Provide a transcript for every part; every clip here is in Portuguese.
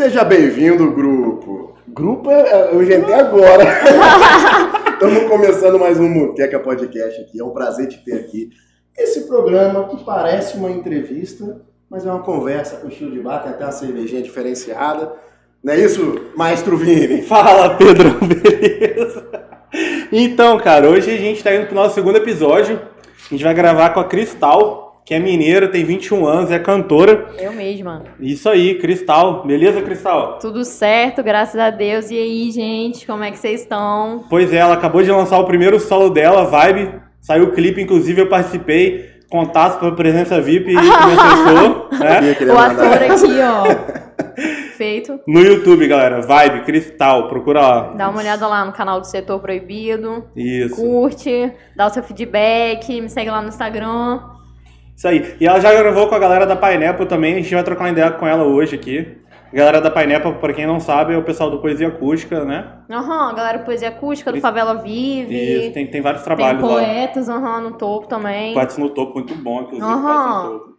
Seja bem-vindo, grupo. Grupo é, é, eu inventei agora. Estamos começando mais um Muteca Podcast aqui. É um prazer te ter aqui. Esse programa que parece uma entrevista, mas é uma conversa com estilo de bar, tem até uma cervejinha diferenciada. Não é isso, Maestro Vini? Fala, Pedro, beleza? Então, cara, hoje a gente está indo pro nosso segundo episódio. A gente vai gravar com a Cristal, que é mineira, tem 21 anos, é cantora. Eu mesma. Isso aí, Cristal. Beleza, Cristal? Tudo certo, graças a Deus. E aí, gente, como é que vocês estão? Pois é, ela acabou de lançar o primeiro solo dela, Vibe. Saiu o clipe, inclusive eu participei. Contatos para presença VIP como assessor, né? O ator aqui, ó. Feito. No YouTube, galera. Vibe, Cristal, procura lá. Dá uma olhada lá no canal do Setor Proibido. Isso. Curte, dá o seu feedback, me segue lá no Instagram. Isso aí. E ela já gravou com a galera da Pineapple também. A gente vai trocar uma ideia com ela hoje aqui. A galera da Pineapple, pra quem não sabe, é o pessoal do Poesia Acústica, né? Aham, a galera do Poesia Acústica, do Isso. Favela Vive. Isso, tem, tem vários Tem trabalhos lá. poetas, aham, no topo também. Quads no topo, muito bom, inclusive. No topo.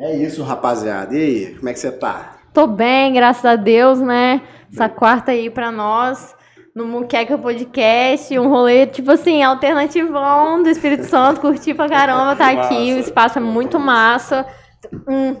É isso, rapaziada. E aí, como é que você tá? Tô bem, graças a Deus, né? Essa quarta aí pra nós, no Muqueca Podcast, um rolê, tipo assim, alternativão do Espírito Santo, curti pra caramba tá aqui, Massa. o espaço é muito massa. Hum.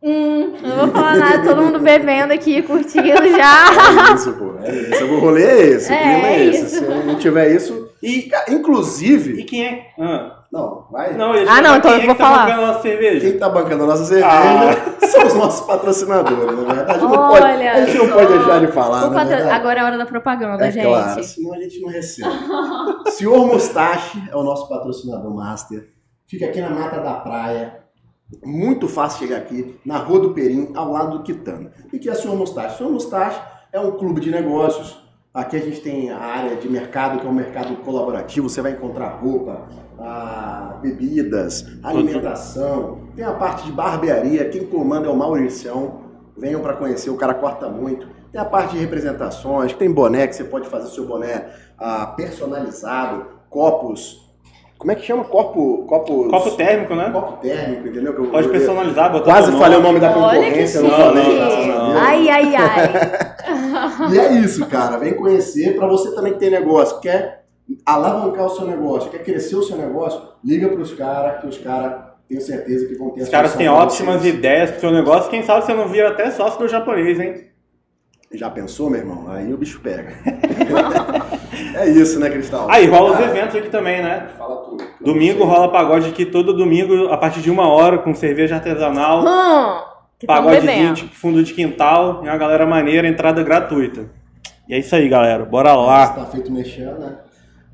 Hum, não vou falar nada, todo mundo bebendo aqui, curtindo já. É isso, pô. É isso. O rolê é esse, o É, clima é, é esse. isso. Se não tiver isso. E, Inclusive. e quem é? Ah, Não, vai. não, Ah, não, então quem eu é vou que tá falar. bancando a nossa cerveja? Quem tá bancando a nossa cerveja Ah. são os nossos patrocinadores, na verdade. Não pode, a gente não pode deixar de falar, O né? patro-? Agora é a hora da propaganda, É gente. claro, senão a gente não recebe. Senhor Mustache é o nosso patrocinador master. Fica aqui na Mata da Praia. Muito fácil chegar aqui, na Rua do Perim, ao lado do Quitanda. E que é a Senhor Mustache? Senhor Mustache é um clube de negócios. Aqui a gente tem a área de mercado, que é um mercado colaborativo. Você vai encontrar roupa, ah, bebidas, alimentação. Tem a parte de barbearia. Quem comanda é o Mauricião. Venham para conhecer, o cara corta muito. Tem a parte de representações, tem boné que você pode fazer seu boné ah, personalizado, copos. Como é que chama? Copo. Copos, Copo térmico, né? Copo térmico, entendeu? Que eu- Pode eu- personalizar, botar Quase falei o nome. da Olha que concorrência, não falei. Não, a Deus. Ai, ai, ai. E é isso, cara. Vem conhecer. Para você também que tem negócio, quer alavancar o seu negócio, quer crescer o seu negócio, liga para os caras, que os caras tenho certeza que vão ter a Os caras têm ótimas vocês. ideias pro seu negócio. Quem sabe você não vira até sócio do japonês, hein? Já pensou, meu irmão? Aí o bicho pega. é isso, né, Cristal? Aí rola os eventos aqui também, né? Fala tudo. Domingo rola pagode aqui todo domingo, a partir de uma hora, com cerveja artesanal. Hum, que tão Pagodezinho, tipo, fundo de quintal, e uma galera maneira, entrada gratuita. E é isso aí, galera. Bora lá. Tá feito mexendo, né?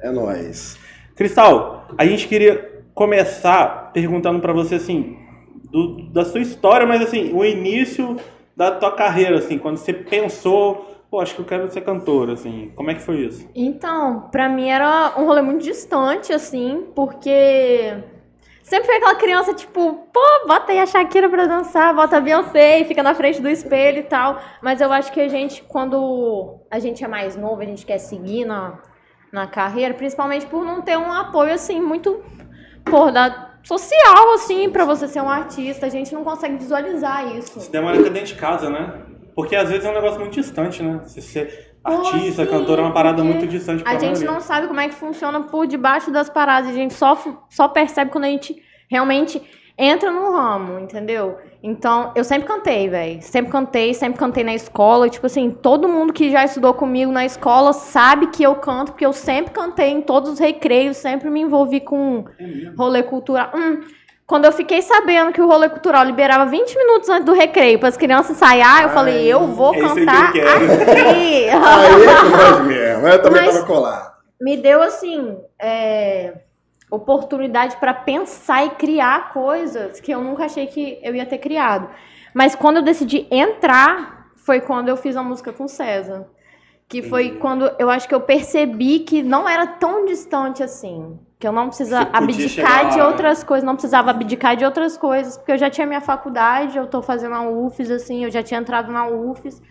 É nóis. Cristal, a gente queria começar perguntando pra você, assim, do- da sua história, mas assim, o início da tua carreira, assim, quando você pensou, pô, acho que eu quero ser cantora, assim, como é que foi isso? Então, pra mim era um rolê muito distante, assim, porque sempre foi aquela criança, tipo, pô, bota aí a Shakira pra dançar, bota a Beyoncé e fica na frente do espelho e tal. Mas eu acho que a gente, quando a gente é mais novo, a gente quer seguir na, na carreira, principalmente por não ter um apoio, assim, muito, por da social, assim, pra você ser um artista, a gente não consegue visualizar isso. Isso demora até dentro de casa, né? Porque às vezes é um negócio muito distante, né? Se ser artista, sim, cantora é uma parada muito distante pra A gente maioria. não sabe como é que funciona por debaixo das paradas. A gente só, só percebe quando a gente realmente entra no ramo, entendeu? Então, eu sempre cantei, velho. Sempre cantei, sempre cantei na escola. E, tipo assim, todo mundo que já estudou comigo na escola sabe que eu canto, porque eu sempre cantei em todos os recreios, sempre me envolvi com É rolê cultural. Hum, quando eu fiquei sabendo que o rolê cultural liberava 20 minutos antes do recreio para as crianças ensaiar, eu Ai, falei, eu vou que cantar eu aqui. Aí mesmo. Eu também Mas- tava colado. me deu assim é, oportunidade para pensar e criar coisas que eu nunca achei que eu ia ter criado. Mas quando eu decidi entrar, foi quando eu fiz a música com César. Que foi Entendi. quando eu acho que eu percebi que não era tão distante assim. Que eu não precisava chegar abdicar lá, de né? outras coisas, não precisava abdicar de outras coisas, porque eu já tinha minha faculdade, eu tô fazendo a UFES, assim, eu já tinha entrado na UFES.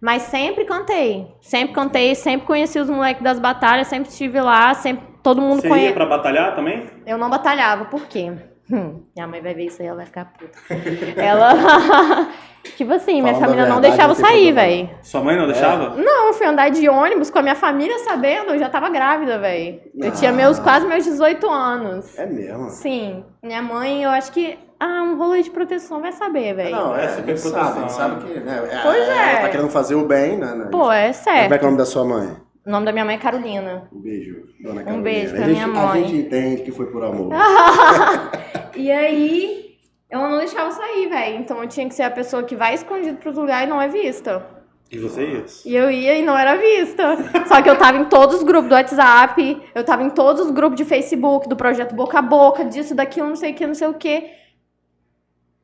Mas sempre cantei. Sempre cantei, sempre conheci os moleques das batalhas, sempre estive lá, sempre todo mundo Você ia conhece. pra batalhar também? Eu não batalhava, por quê? Hum, minha mãe vai ver isso aí, ela vai ficar puta. ela. tipo assim, minha Falando a família não verdade, deixava não tem sair, problema. velho. Sua mãe não deixava? Não, eu fui andar de ônibus com a minha família sabendo, eu já tava grávida, velho. Eu tinha Ah. meus quase meus 18 anos. É mesmo. Sim, minha mãe, eu acho que. Ah, um rolê de proteção vai saber, velho. Não, é, É super sabe, a gente proteção, sabe que, né? é, Pois Ela é. tá querendo fazer o bem, né? né? Pô, é Como é certo. que é o nome da sua mãe? O nome da minha mãe é Carolina. Um beijo, dona Um Carolina. beijo pra a gente, minha mãe. A gente entende que foi por amor. E aí, ela não deixava sair, velho. Então eu tinha que ser a pessoa que vai escondido pros lugares e não é vista. E você ia? E eu ia e não era vista. Só que eu tava em todos os grupos do WhatsApp, eu tava em todos os grupos de Facebook, do projeto Boca a Boca, disso, daquilo, não sei o que, não sei o que.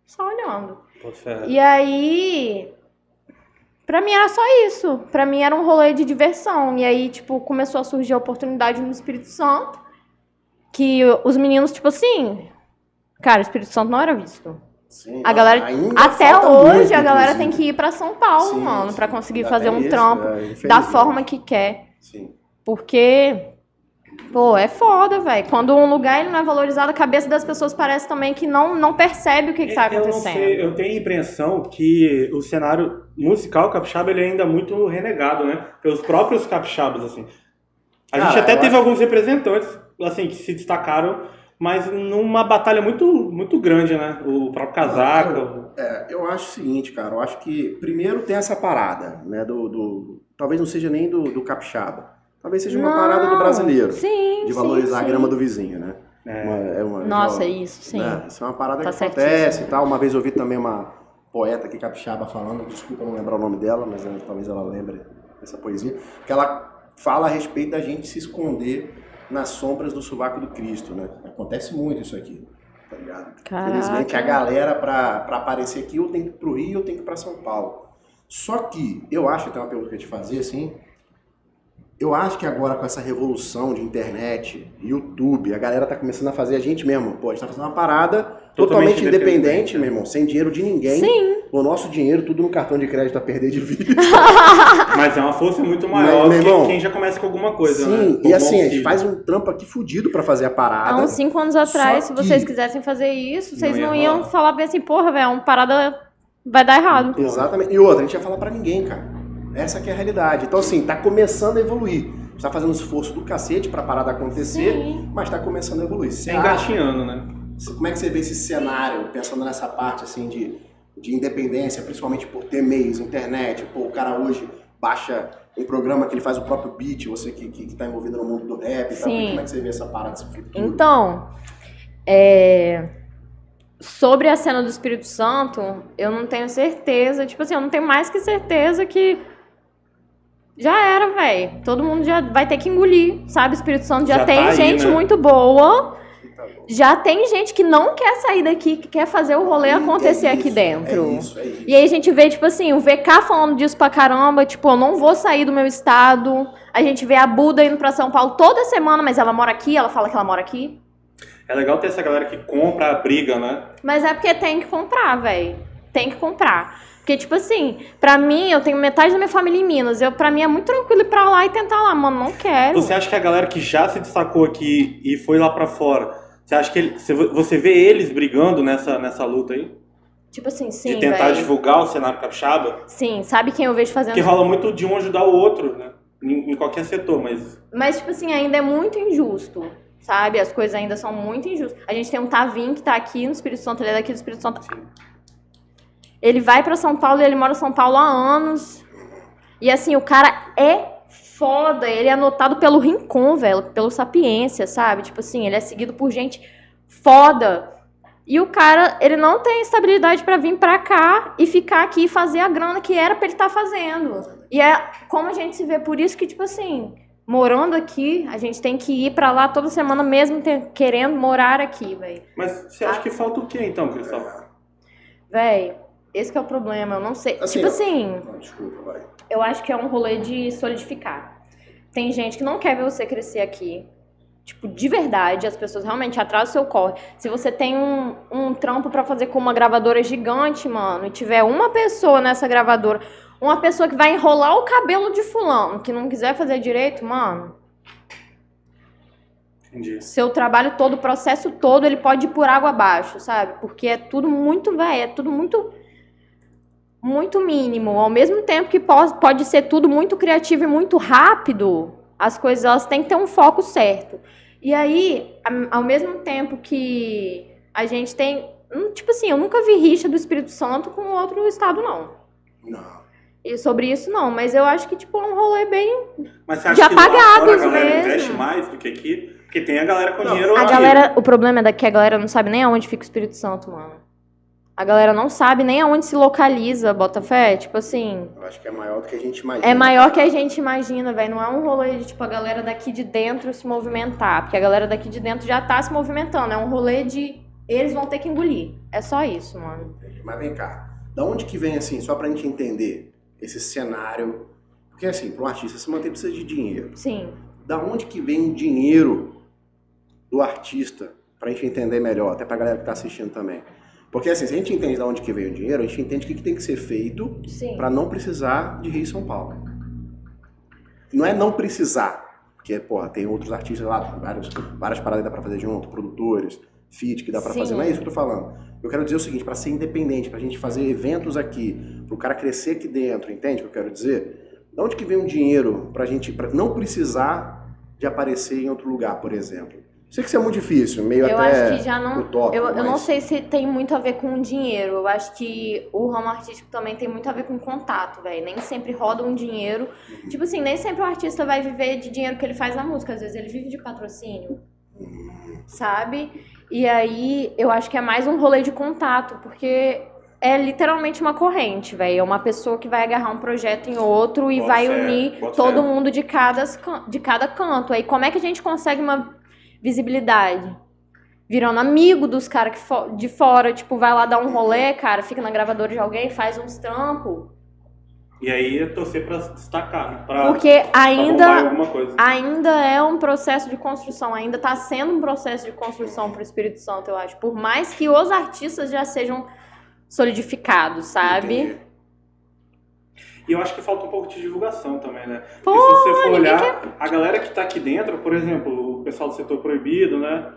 Só olhando. Fé. E aí. Pra mim era só isso. Pra mim era um rolê de diversão. E aí, tipo, começou a surgir a oportunidade no Espírito Santo. Que os meninos, tipo assim. Cara, o Espírito Santo não era visto. Sim, A galera- Até hoje muito, a galera tem que ir pra São Paulo, Sim, mano, pra conseguir fazer um isso, trampo é, da forma que quer. Sim. Porque, pô, é foda, velho. Quando um lugar ele não é valorizado, a cabeça das pessoas parece também que não, não percebe o que, que tá Eu não acontecendo. sei, eu tenho a impressão que o cenário musical capixaba ele é ainda muito renegado, né? Pelos próprios capixabas, assim. A Cara, gente até eu teve acho- alguns representantes, assim, que se destacaram, mas numa batalha muito, muito grande, né? O próprio Casaca. o- É, eu acho o seguinte, cara, eu acho que primeiro tem essa parada, né, do, do- talvez não seja nem do, do capixaba, talvez seja uma Não, parada do brasileiro, Sim, de sim, valorizar a sim. grama do vizinho, né? É. Uma- é uma- Nossa, uma- isso, sim. né, Isso é uma parada Tá que acontece certíssimo. e tal. Uma vez eu ouvi também uma poeta aqui capixaba falando, desculpa não lembrar o nome dela, mas eh, talvez ela lembre dessa poesia, que ela fala a respeito da gente se esconder nas sombras do sovaco do Cristo, né? Acontece muito isso aqui, tá ligado? Caraca. Infelizmente, a galera, pra, pra aparecer aqui, eu tenho que ir pro Rio, eu tenho que ir pra São Paulo. Só que, eu acho, tem uma pergunta que eu ia te fazer, assim, eu acho que agora com essa revolução de internet, YouTube, a galera tá começando a fazer a gente mesmo. Pô, a gente tá fazendo uma parada totalmente, Totalmente independente, independente, meu irmão, sem dinheiro de ninguém. Sim. O nosso dinheiro, tudo no cartão de crédito a perder de vista. Mas é uma força muito Mas, maior meu que irmão, quem já começa com alguma coisa, Sim, né? e Algum assim, a gente faz um trampo aqui fudido pra fazer a parada. Há uns cinco anos atrás, se vocês quisessem fazer isso, vocês Não ia não, iam falar bem assim, porra, velho, uma parada vai dar errado. Exatamente. E outra, a gente ia falar pra ninguém, cara. Essa que é a realidade. Então, assim, tá começando a evoluir. A gente tá fazendo um esforço do cacete pra parada acontecer, Sim. mas tá começando a evoluir. Você É acha- engatinhando, né? Como é que você vê esse cenário, pensando nessa parte, assim, de, de independência, principalmente por ter meios, internet, pô, o cara hoje baixa um programa que ele faz o próprio beat, você que, que, que tá envolvido no mundo do rap e tal. Sim. Como é que você vê essa parada, esse futuro? Então, é, sobre a cena do Espírito Santo, eu não tenho certeza. Tipo assim, eu não tenho mais que certeza que. Já era, velho. Todo mundo já vai ter que engolir, sabe? O Espírito Santo já, Já tem tá aí, gente né? muito boa. Tá. Já tem gente que não quer sair daqui, que quer fazer o rolê acontecer É aqui isso, dentro. É isso, é isso. E aí a gente vê, tipo assim, o VK falando disso pra caramba, tipo, eu não vou sair do meu estado. A gente vê a Buda indo pra São Paulo toda semana, mas ela mora aqui, ela fala que ela mora aqui. É legal ter essa galera que compra a briga, né? Mas é porque tem que comprar, velho. Tem que comprar. Porque, tipo assim, pra mim, eu tenho metade da minha família em Minas. Eu, pra mim é muito tranquilo ir pra lá e tentar lá, mano. Não quero. Você acha que a galera que já se destacou aqui e foi lá pra fora, você acha que ele- você- vê eles brigando nessa, nessa luta aí? Tipo assim, sim, de tentar velho. divulgar o cenário capixaba? Sim, sabe quem eu vejo fazendo Porque rola muito de um ajudar o outro, né? Em, em qualquer setor, mas Mas, tipo assim, ainda é muito injusto, sabe? As coisas ainda são muito injustas. A gente tem um Tavim que tá aqui no Espírito Santo, ele é daqui do Espírito Santo. Ele vai pra São Paulo e ele mora em São Paulo há anos. E assim, o cara é foda. Ele é anotado pelo Rincon, velho, pelo Sapiência, sabe? Tipo assim, ele é seguido por gente foda. E o cara, ele não tem estabilidade pra vir pra cá e ficar aqui e fazer a grana que era pra ele estar fazendo. E é como a gente se vê, por isso que, tipo assim, morando aqui, a gente tem que ir pra lá toda semana mesmo ter- querendo morar aqui, velho. Mas você acha que falta o quê então, Cristal? Véi, esse que é o problema, eu não sei. Assim, tipo assim, Não, desculpa, vai. eu acho que é um rolê de solidificar. Tem gente que não quer ver você crescer aqui. Tipo, de verdade, as pessoas realmente atrasam o seu corre. Se você tem um, um trampo pra fazer com uma gravadora gigante, mano, e tiver uma pessoa nessa gravadora, uma pessoa que vai enrolar o cabelo de fulano, que não quiser fazer direito, mano, Entendi. seu trabalho todo, o processo todo, ele pode ir por água abaixo, sabe? Porque é tudo muito, velho, é tudo muito muito mínimo. Ao mesmo tempo que pode, ser tudo muito criativo e muito rápido, as coisas elas têm que ter um foco certo. E aí, ao mesmo tempo que a gente tem, hum, tipo assim, eu nunca vi rixa do Espírito Santo com outro estado não. Não. E sobre isso não, mas eu acho que tipo é um rolê bem Mas você acha De que lá fora a galera mesmo. investe mais do que aqui? Porque tem a galera com Não, dinheiro A galera, o problema é daqui a galera não sabe nem aonde fica o Espírito Santo, mano. A galera não sabe nem aonde se localiza, Botafé. Tipo assim, Eu acho que é maior do que a gente imagina. é maior que a gente imagina, velho. Não é um rolê de, tipo, a galera daqui de dentro se movimentar. Porque a galera daqui de dentro já tá se movimentando. É um rolê de eles vão ter que engolir. É só isso, mano. Mas vem cá, da onde que vem assim, só pra gente entender esse cenário? Porque assim, para um artista se manter precisa de dinheiro. Sim. Da onde que vem o dinheiro do artista? Pra gente entender melhor, até pra galera que tá assistindo também. Porque assim, se a gente entende da onde que veio o dinheiro, a gente entende o que, que tem que ser feito pra não precisar de Rio e São Paulo. Não é não precisar, porque, porra, tem outros artistas lá, vários, várias paradas que dá pra fazer junto, produtores, feat que dá Sim. fazer. Não é isso que eu tô falando. Eu quero dizer o seguinte, pra ser independente, pra gente fazer eventos aqui, pro cara crescer aqui dentro, entende o que eu quero dizer? Da onde que vem o dinheiro pra gente pra não precisar de aparecer em outro lugar, por exemplo? Sei que isso é muito difícil, meio Eu até acho que já não. utópico, Eu, eu não sei se tem muito a ver com dinheiro. Eu acho que o ramo artístico também tem muito a ver com contato, velho. Nem sempre roda um dinheiro. Uhum. Tipo assim, nem sempre o artista vai viver de dinheiro que ele faz na música. Às vezes ele vive de patrocínio, Hum, sabe? E aí eu acho que é mais um rolê de contato, porque é literalmente uma corrente, velho. É uma pessoa que vai agarrar um projeto em outro e vai fé, unir todo fé. mundo de cada, de cada canto. Aí como é que a gente consegue uma visibilidade? Virando amigo dos caras que fo- de fora, tipo, vai lá dar um rolê, cara, fica na gravadora de alguém, faz uns trampos. E aí é torcer pra se destacar, né? Pra, Porque ainda, alguma coisa. ainda é um processo de construção, ainda tá sendo um processo de construção pro Espírito Santo, eu acho. Por mais que os artistas já sejam solidificados, sabe? entendi. E eu acho que falta um pouco de divulgação também, né? Pô, Porque se você for olhar, a galera que tá aqui dentro, por exemplo, o pessoal do setor proibido, né?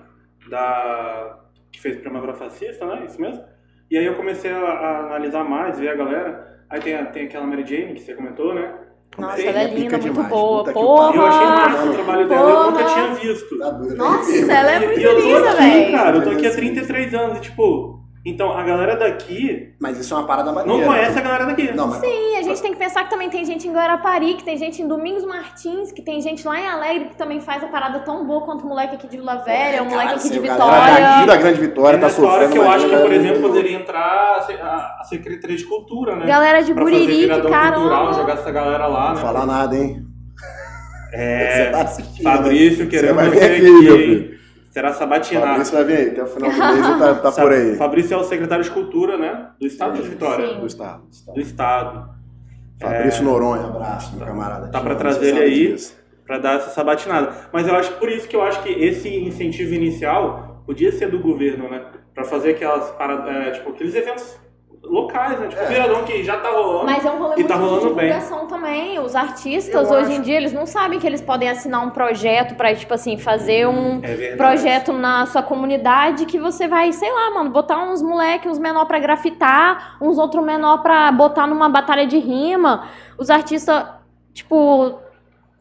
Da... Que fez Primavera Fascista, né? Isso mesmo? E aí eu comecei a, a analisar mais, ver a galera. Aí tem, a- tem aquela Mary Jane, que você comentou, né? Nossa, ela é linda, muito demais. boa. E eu achei Porra! massa o trabalho dela, eu nunca Porra. tinha visto. Tá? Nossa, ela é muito e eu tô linda, aqui, velho. cara, eu tô aqui há 33 anos, e tipo... Então, a galera daqui Mas isso é uma parada maneira. não conhece a galera daqui. Não, mas Sim, a gente tem que pensar que também tem gente em Guarapari, que tem gente em Domingos Martins, que tem gente lá em Alegre que também faz a parada tão boa quanto o moleque aqui de Vila Velha, o moleque Cara, aqui de se o galera daqui Vitória. da Grande Vitória É tá sofrendo. que eu acho que, por exemplo, poderia entrar a se- a, a Secretaria de Cultura, né? Galera de Pra fazer Buriri, que viradão cultural, caramba. jogar essa galera lá, Não né? falar nada, hein? Você É, tá assistindo. Fabrício, Você vai você aqui, aqui, meu hein? filho. Será sabatinado. Fabrício vai vir aí, até o final do mês ele tá, tá por aí. Fabrício é o secretário de Cultura, né? Do Estado de Vitória. Sim. Do estado. do estado. Do Estado. Fabrício Noronha, abraço, meu camarada. Tá amo, trazer ele aí. disso. Pra dar essa sabatinada. Mas eu acho por isso que eu acho que esse incentivo inicial podia ser do governo, né? Pra fazer aquelas paradas, é, tipo, aqueles eventos locais, né? Tipo, É. viradão que já tá rolando. Mas é um rolê E tá muito de rolando bem. divulgação também. Os artistas, Eu hoje em acho. dia, eles não sabem que eles podem assinar um projeto pra, tipo assim, fazer um É projeto na sua comunidade que você vai, sei lá, mano, botar uns moleque, uns menor pra grafitar, uns outro menor pra botar numa batalha de rima. Os artistas, tipo,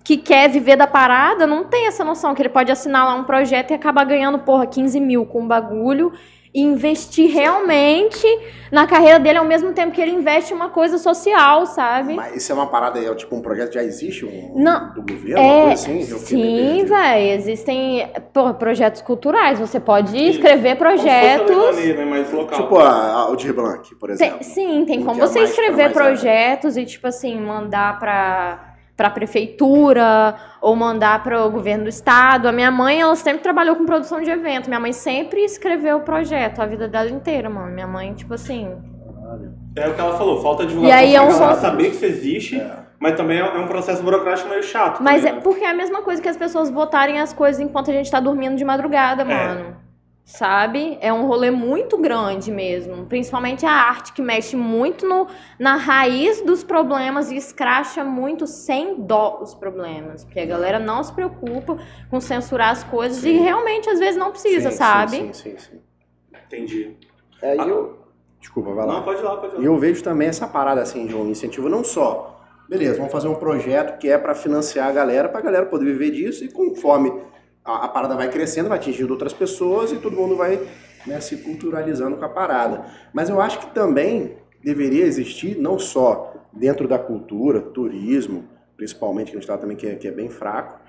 que quer viver da parada, não tem essa noção que ele pode assinar lá um projeto e acabar ganhando, porra, 15 mil com um bagulho e investir realmente na carreira dele ao mesmo tempo que ele investe uma coisa social, sabe? Mas isso é uma parada, é tipo um projeto que já existe um, Não. do governo, É, coisa assim? Eu fiquei sim, velho. Existem pô, projetos culturais. Você pode escrever Como se projetos. Né? Mais local. Tipo a, a Aldir Blanc, por exemplo. Tem- sim, tem como é você mais escrever projetos e, tipo assim, mandar pra, pra prefeitura ou mandar para o governo do estado. A minha mãe, ela sempre trabalhou com produção de evento. Minha mãe sempre escreveu o projeto, a vida dela inteira, mano. Minha mãe, tipo assim. É o que ela falou, falta divulgação E aí é um ponto- saber que isso existe, É. mas também é é um processo burocrático meio chato. Mas é também, né? porque é a mesma coisa que as pessoas votarem as coisas enquanto a gente tá dormindo de madrugada, mano. Sabe? É um rolê muito grande mesmo. Principalmente a arte que mexe muito no, na raiz dos problemas e escracha muito sem dó os problemas. Porque a galera não se preocupa com censurar as coisas Sim. e realmente às vezes não precisa, Sim, sabe? Sim, sim, sim. sim. Entendi. É, Ah. eu... Desculpa, vai lá. Não, pode ir lá, pode ir lá. E eu vejo também essa parada assim de um incentivo não só, beleza, vamos fazer um projeto que é para financiar a galera, para a galera poder viver disso e conforme a, a parada vai crescendo, vai atingindo outras pessoas e todo mundo vai né, se culturalizando com a parada. Mas eu acho que também deveria existir não só dentro da cultura, turismo, principalmente que a gente está também que é, que é bem fraco,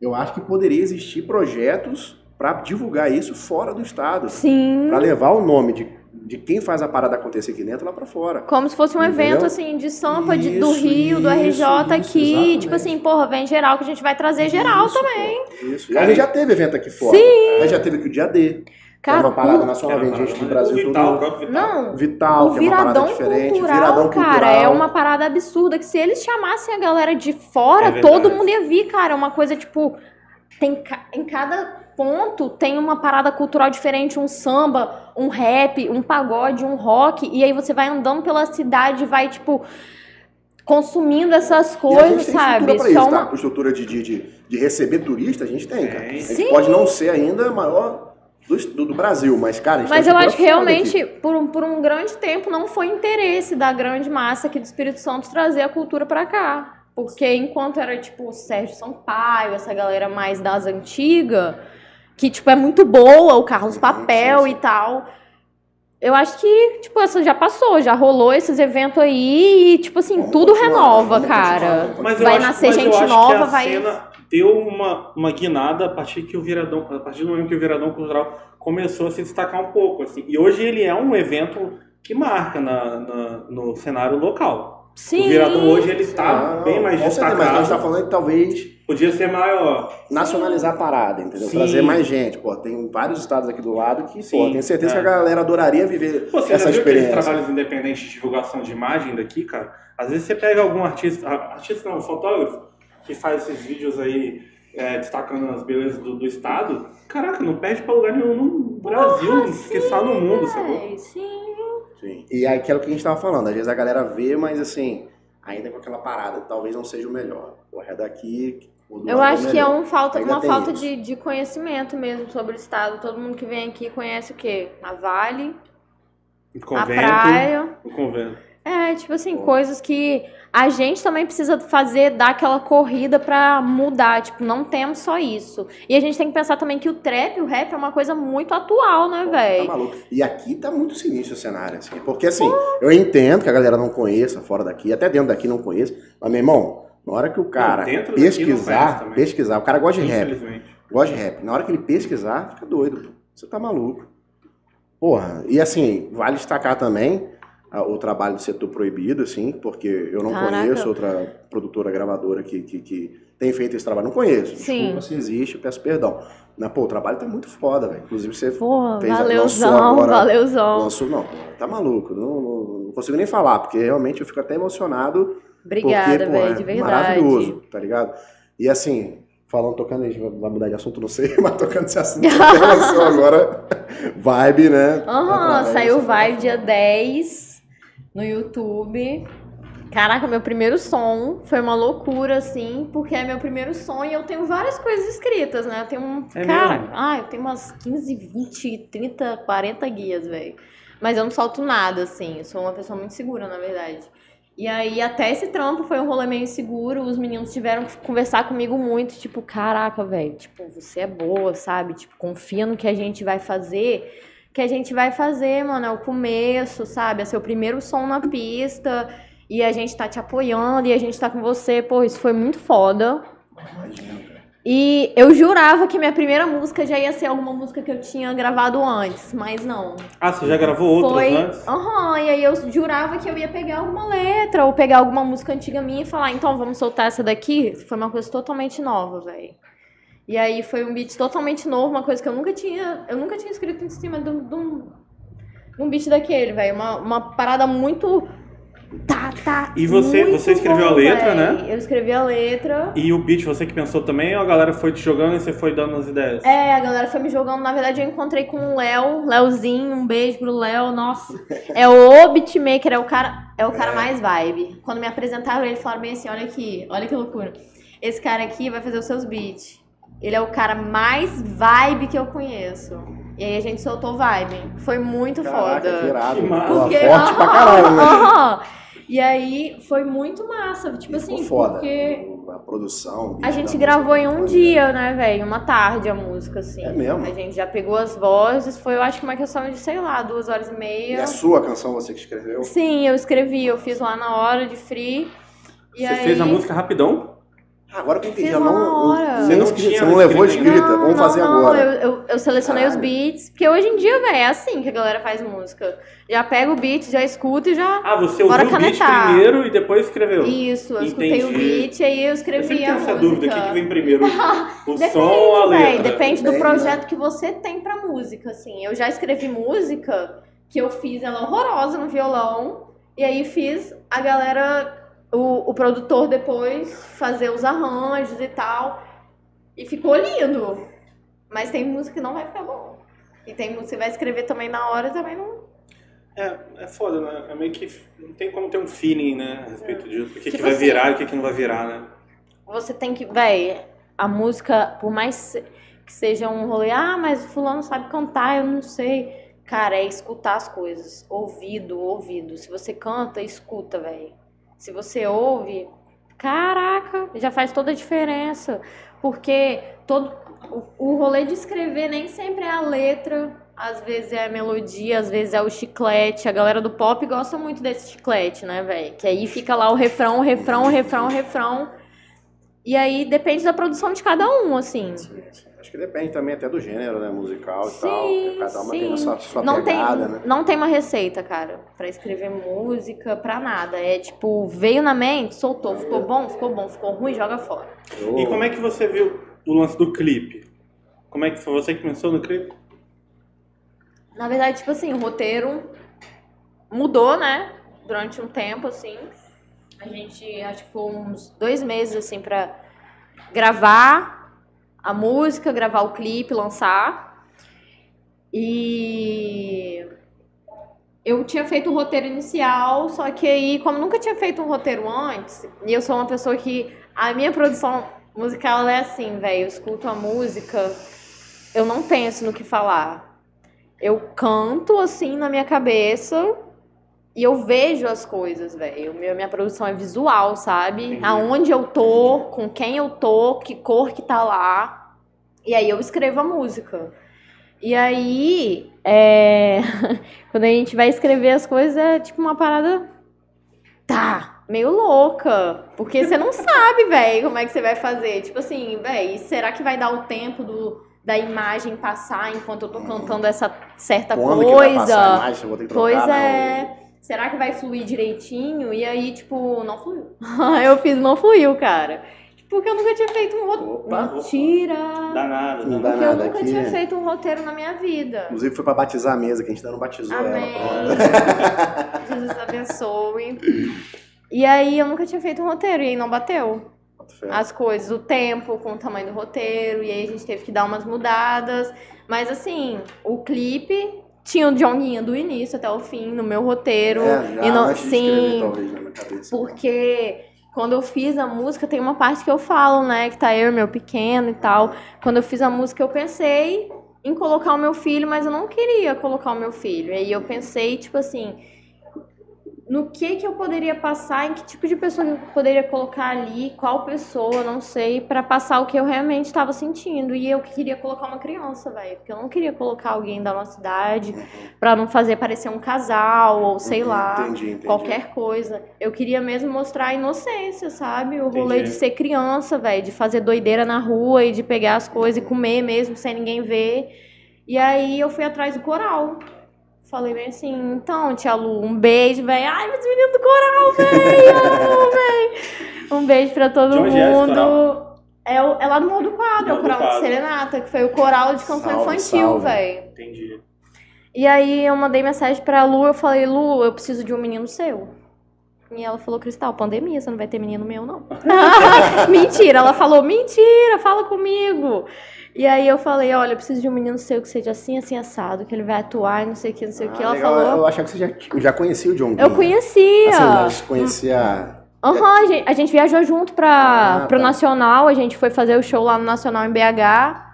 eu acho que poderia existir projetos para divulgar isso fora do estado, Sim. para levar o nome de de quem faz a parada acontecer aqui dentro lá pra fora. Como se fosse um Entendeu? evento, assim, de sampa de- do Isso, Rio, do isso, RJ isso, aqui. exatamente. Tipo assim, porra, vem geral que a gente vai trazer geral Isso, também. pô, Isso. E a gente já teve evento aqui fora. Sim. A gente já teve aqui o dia D. que Cara, é uma parada nacional, vem gente do O Brasil Vital, o todo. Vital. Não, Vital, o que é uma parada viradão diferente. cultural, viradão cara, cultural. é uma parada absurda que se eles chamassem a galera de fora, É todo mundo ia vir, cara. É uma coisa tipo. Tem, ca- em cada ponto tem uma parada cultural diferente, um samba, um rap, um pagode, um rock, e aí você vai andando pela cidade, e vai, tipo, consumindo essas a coisas, gente tem sabe? Só isso, uma- tá? Estrutura de, de, de, receber turista, a gente tem, cara. A gente Sim. pode não ser ainda a maior do, do, do Brasil, mas, cara, a gente Mas tem eu acho que realmente, aqui. por um, por um grande tempo, não foi interesse da grande massa aqui do Espírito Santo trazer a cultura pra cá. Porque enquanto era, tipo, o Sérgio Sampaio, essa galera mais das antigas, que, tipo, é muito boa, o Carlos Uhum, Papel sim, sim. e tal. Eu acho que, tipo, essa já passou, já rolou esses eventos aí e, tipo assim, Vamos tudo renova, cara. Vai acho- nascer gente nova, a vai- cena deu uma, uma guinada a partir que o Viradão, a partir do momento que o Viradão Cultural começou a se destacar um pouco, assim. E hoje ele é um evento que marca na, na- no cenário local. Sim. O Viradão hoje ele tá Não, bem mais certeza, destacado. Mas a gente tá falando que talvez Podia ser maior. nacionalizar a parada, entendeu? Sim. Trazer mais gente. Pô, tem vários estados aqui do lado que, Sim, pô, tenho certeza é. que a galera adoraria viver Pô, Você essa já viu aqueles experiência. trabalhos independentes de divulgação de imagem daqui, cara? Às vezes você pega algum artista, ah, artista não, fotógrafo, que faz esses vídeos aí é, destacando as belezas do, do estado. Caraca, não perde pra lugar nenhum no Brasil, que só no mundo, sacou? É, sim. Sim. E é aquilo que a gente tava falando, às vezes a galera vê, mas assim, ainda com aquela parada, talvez não seja o melhor. Porra, é daqui. Eu acho que é um falta, Ainda uma falta isso. de, de conhecimento mesmo sobre o estado. Todo mundo que vem aqui conhece o quê? A Vale, O a convento. praia. O convento. É, tipo assim, Pô. coisas que a gente também precisa fazer, dar aquela corrida pra mudar. Tipo, não temos só isso. E a gente tem que pensar também que o trap, o rap é uma coisa muito atual, né, Tá velho? maluco. E aqui tá muito sinistro o cenário, assim. Porque assim, eu entendo que a galera não conheça fora daqui, até dentro daqui não conheça. Mas, meu irmão, na hora que o cara não pesquisar, pesquisar, o cara gosta de rap. Infelizmente. Gosta de rap. Na hora que ele pesquisar, fica doido, pô. Você tá maluco. Porra, e assim, vale destacar também o trabalho do setor proibido, assim, porque eu não Caraca. conheço outra produtora gravadora que, que, que tem feito esse trabalho. Não conheço. Sim. Desculpa se existe, peço perdão. Mas, pô, o trabalho tá muito foda, velho. Inclusive, você Porra, fez, valeuzão, agora- valeuzão. lançou, não, tá maluco. Não, não, não consigo nem falar, porque realmente eu fico até emocionado Obrigada, pô, velho, é de verdade. Maravilhoso, tá ligado? E assim, falando, tocando, a gente vai- mudar de assunto, não sei, mas tocando esse assunto, agora Vibe, né? Aham, Através saiu Vibe dia plataforma. 10 no YouTube. Caraca, meu primeiro som foi uma loucura, assim, porque é meu primeiro som e eu tenho várias coisas escritas, né? Eu tenho um. É cara, mesmo? ah, eu tenho umas 15, 20, 30, 40 guias, velho. Mas eu não solto nada, assim. Eu sou uma pessoa muito segura, na verdade. E aí, até esse trampo foi um rolê meio inseguro. Os meninos tiveram que conversar comigo muito. Tipo, caraca, velho. Tipo, você é boa, sabe? Tipo, confia no que a gente vai fazer. Que a gente vai fazer, mano. É o começo, sabe? É seu primeiro som na pista. E a gente tá te apoiando. E a gente tá com você. Pô, isso foi muito foda. Imagina. E eu jurava que minha primeira música já ia ser alguma música que eu tinha gravado antes. Mas não. Ah, você já gravou outras Foi. antes? Aham, e aí eu jurava que eu ia pegar alguma letra ou pegar alguma música antiga minha e falar, então vamos soltar essa daqui. Foi uma coisa totalmente nova, velho. E aí foi um beat totalmente novo, uma coisa que eu nunca tinha. Eu nunca tinha escrito em cima de um, de um, beat daquele, velho. Uma, uma parada muito tá, tá. E você- você escreveu a bom, letra, véi. né? Eu escrevi a letra. E o beat, você que pensou também, ou a galera foi te jogando e você foi dando as ideias? É, a galera foi me jogando. Na verdade, eu encontrei com o Léo, Léozinho, um beijo pro Léo. Nossa, é o beatmaker, é o cara, é o cara mais vibe. Quando me apresentaram, ele falaram bem assim: olha aqui, olha que loucura. Esse cara aqui vai fazer os seus beats. Ele é o cara mais vibe que eu conheço. E aí a gente soltou vibe. Foi muito Caraca, que foda. irado. Que massa. Pô, Porque- forte pra caralho, né? E aí foi muito massa. Tipo Ficou assim, foda. porque A produção. a gente gravou em um dia, né, velho? Uma tarde a música, assim. É mesmo? A gente já pegou as vozes, foi, eu acho que uma questão de, sei lá, duas horas e E meia. a sua canção você que escreveu? Sim, eu escrevi, eu fiz lá na hora de free. E você aí... fez a música rapidão? Ah, Agora que eu entendi. Eu não, hora. Você não, escrita, tinha você não levou escrita escrita. Não, Vamos não, fazer não, agora. Eu, eu, eu selecionei os Caralho. beats, porque hoje em dia, velho, é assim que a galera faz música. Já pega o beat, já escuta e já. Ah, você Bora ouviu o beat canetar. primeiro e depois escreveu? Isso, eu escutei o Entendi. beat e aí eu Eu escrevi sempre a tenho essa música. dúvida, o que, que vem primeiro? O Depende, som ou a letra? depende do Depende, projeto que você tem pra música, assim. Eu já escrevi música que eu fiz ela horrorosa no violão, e aí fiz a galera, o, o produtor depois fazer os arranjos e tal, e ficou lindo. Mas tem música que não vai ficar bom. E tem música que você vai escrever também na hora e também não. É, é foda, né? É meio que não tem como ter um feeling, né, a respeito disso. O que, que Tipo vai assim- virar e o que, que não vai virar, né? Você tem que, véi, a música, por mais que seja um rolê, ah, mas fulano sabe cantar, eu não sei. Cara, é escutar as coisas. Ouvido, ouvido. Se você canta, escuta, véi. Se você ouve, caraca, já faz toda a diferença. Porque todo o, o rolê de escrever nem sempre é a letra, às vezes é a melodia, às vezes é o chiclete. A galera do pop gosta muito desse chiclete, né, velho? Que aí fica lá o refrão, o refrão, o refrão, o refrão. E aí depende da produção de cada um, assim. Acho que depende também até do gênero, né? Musical e Sim, tal. Cada uma tem a sim. sua, sua Não tem, pegada, né? não tem uma receita, cara, pra escrever música, pra nada. É tipo, veio na mente, soltou, ficou bom, ficou bom, ficou ruim, joga fora. Eu- E como é que você viu o lance do clipe? Como é que foi você que pensou no clipe? Na verdade, tipo assim, o roteiro mudou, né? Durante um tempo, assim. A gente, acho que foi uns dois meses, assim, pra gravar a música, gravar o clipe, lançar. E eu tinha feito o roteiro inicial, só que aí, como nunca tinha feito um roteiro antes, e eu sou uma pessoa que a minha produção musical é assim, velho, eu escuto a música, eu não penso no que falar. Eu canto assim na minha cabeça e eu vejo as coisas, velho. Minha, minha produção é visual, sabe? Entendi. Aonde eu tô, com quem eu tô, que cor que tá lá. E aí eu escrevo a música. E aí, é... quando a gente vai escrever as coisas, é tipo uma parada. Tá, meio louca. Porque você não sabe, velho, como é que você vai fazer. Tipo assim, velho, será que vai dar o tempo do, da imagem passar enquanto eu tô cantando essa certa Quando que vai passar a coisa? imagem? Eu vou ter que trocar, Pois né? é. Será que vai fluir direitinho? E aí, tipo, não fluiu. eu fiz, não fluiu, cara. Porque eu nunca tinha feito um roteiro. Opa. Mentira! Dá nada, Não dá dá Porque eu nada nunca aqui. tinha feito um roteiro na minha vida. Inclusive foi pra batizar a mesa, que a gente ainda não batizou Amém. ela. Jesus abençoe. E aí eu nunca tinha feito um roteiro e aí não bateu. As coisas, o tempo com o tamanho do roteiro, e aí a gente teve que dar umas mudadas. Mas assim, o clipe tinha o Jonguinha do início até o fim no meu roteiro. É, já e não, sim, talvez, na cabeça. porque quando eu fiz a música, tem uma parte que eu falo, né? Que tá eu e meu pequeno e tal. Quando eu fiz a música, eu pensei em colocar o meu filho, mas eu não queria colocar o meu filho. Aí eu pensei, tipo assim, no que que eu poderia passar, em que tipo de pessoa que eu poderia colocar ali, qual pessoa, não sei, pra passar o que eu realmente estava sentindo. E eu queria colocar uma criança, velho, porque eu não queria colocar alguém da nossa idade pra não fazer parecer um casal ou sei Uhum, lá Entendi, entendi. qualquer coisa. Eu queria mesmo mostrar a inocência, sabe? O rolê Entendi. de ser criança, velho, de fazer doideira na rua e de pegar as coisas e comer mesmo sem ninguém ver. E aí eu fui atrás do coral. Falei bem assim, então, tia Lu, um beijo, velho. Ai, meus meninos do coral, velho! Um beijo pra todo é mundo. coral? É, o- é lá no Morro do Quadro, é o coral de. Serenata, que foi o coral de canção Salve, infantil, velho. Entendi. E aí eu mandei mensagem pra Lu, eu falei, Lu, eu preciso de um menino seu. E ela falou, Cristal, pandemia, você não vai ter menino meu, não. mentira, ela falou, mentira, fala comigo. E aí eu falei, olha, eu preciso de um menino seu que seja assim, assim, assado, que ele vai atuar e não sei o que, não sei o que. Ah, Ela legal. falou, Eu achava que você já, já conhecia o John eu Guinho. conhecia. Assim, conhecia... Aham, a, gente, a gente viajou junto pra, Ah, pro tá. Nacional, a gente foi fazer o show lá no Nacional em BH,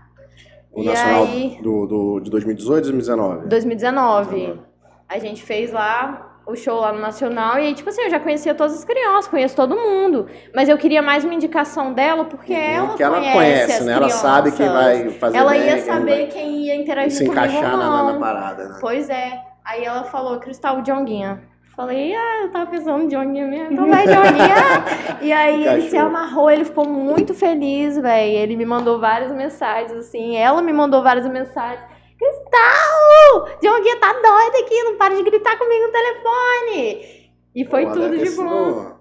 O E Nacional aí? do, do, de 2018 2019? 2019. A gente fez lá o show lá no Nacional e aí, tipo assim, eu já conhecia todas as crianças, conheço todo mundo. Mas eu queria mais uma indicação dela, porque ela que ela conhece, conhece, né? Ela sabe quem crianças. vai fazer Ela bem, ia quem saber vai quem ia interagir se comigo encaixar na, na, parada, né? Pois é. Aí ela falou, Cristal Dionguinha. Falei, ah, eu tava pensando Dionguinha mesmo. Então vai, Dionguinha. e aí ele se amarrou, ele ficou muito feliz, velho. Ele me mandou várias mensagens, assim. Ela me mandou várias mensagens. Cristal! Dionguinha tá doida aqui, não para de gritar comigo no telefone. E foi Pô, tudo de bom.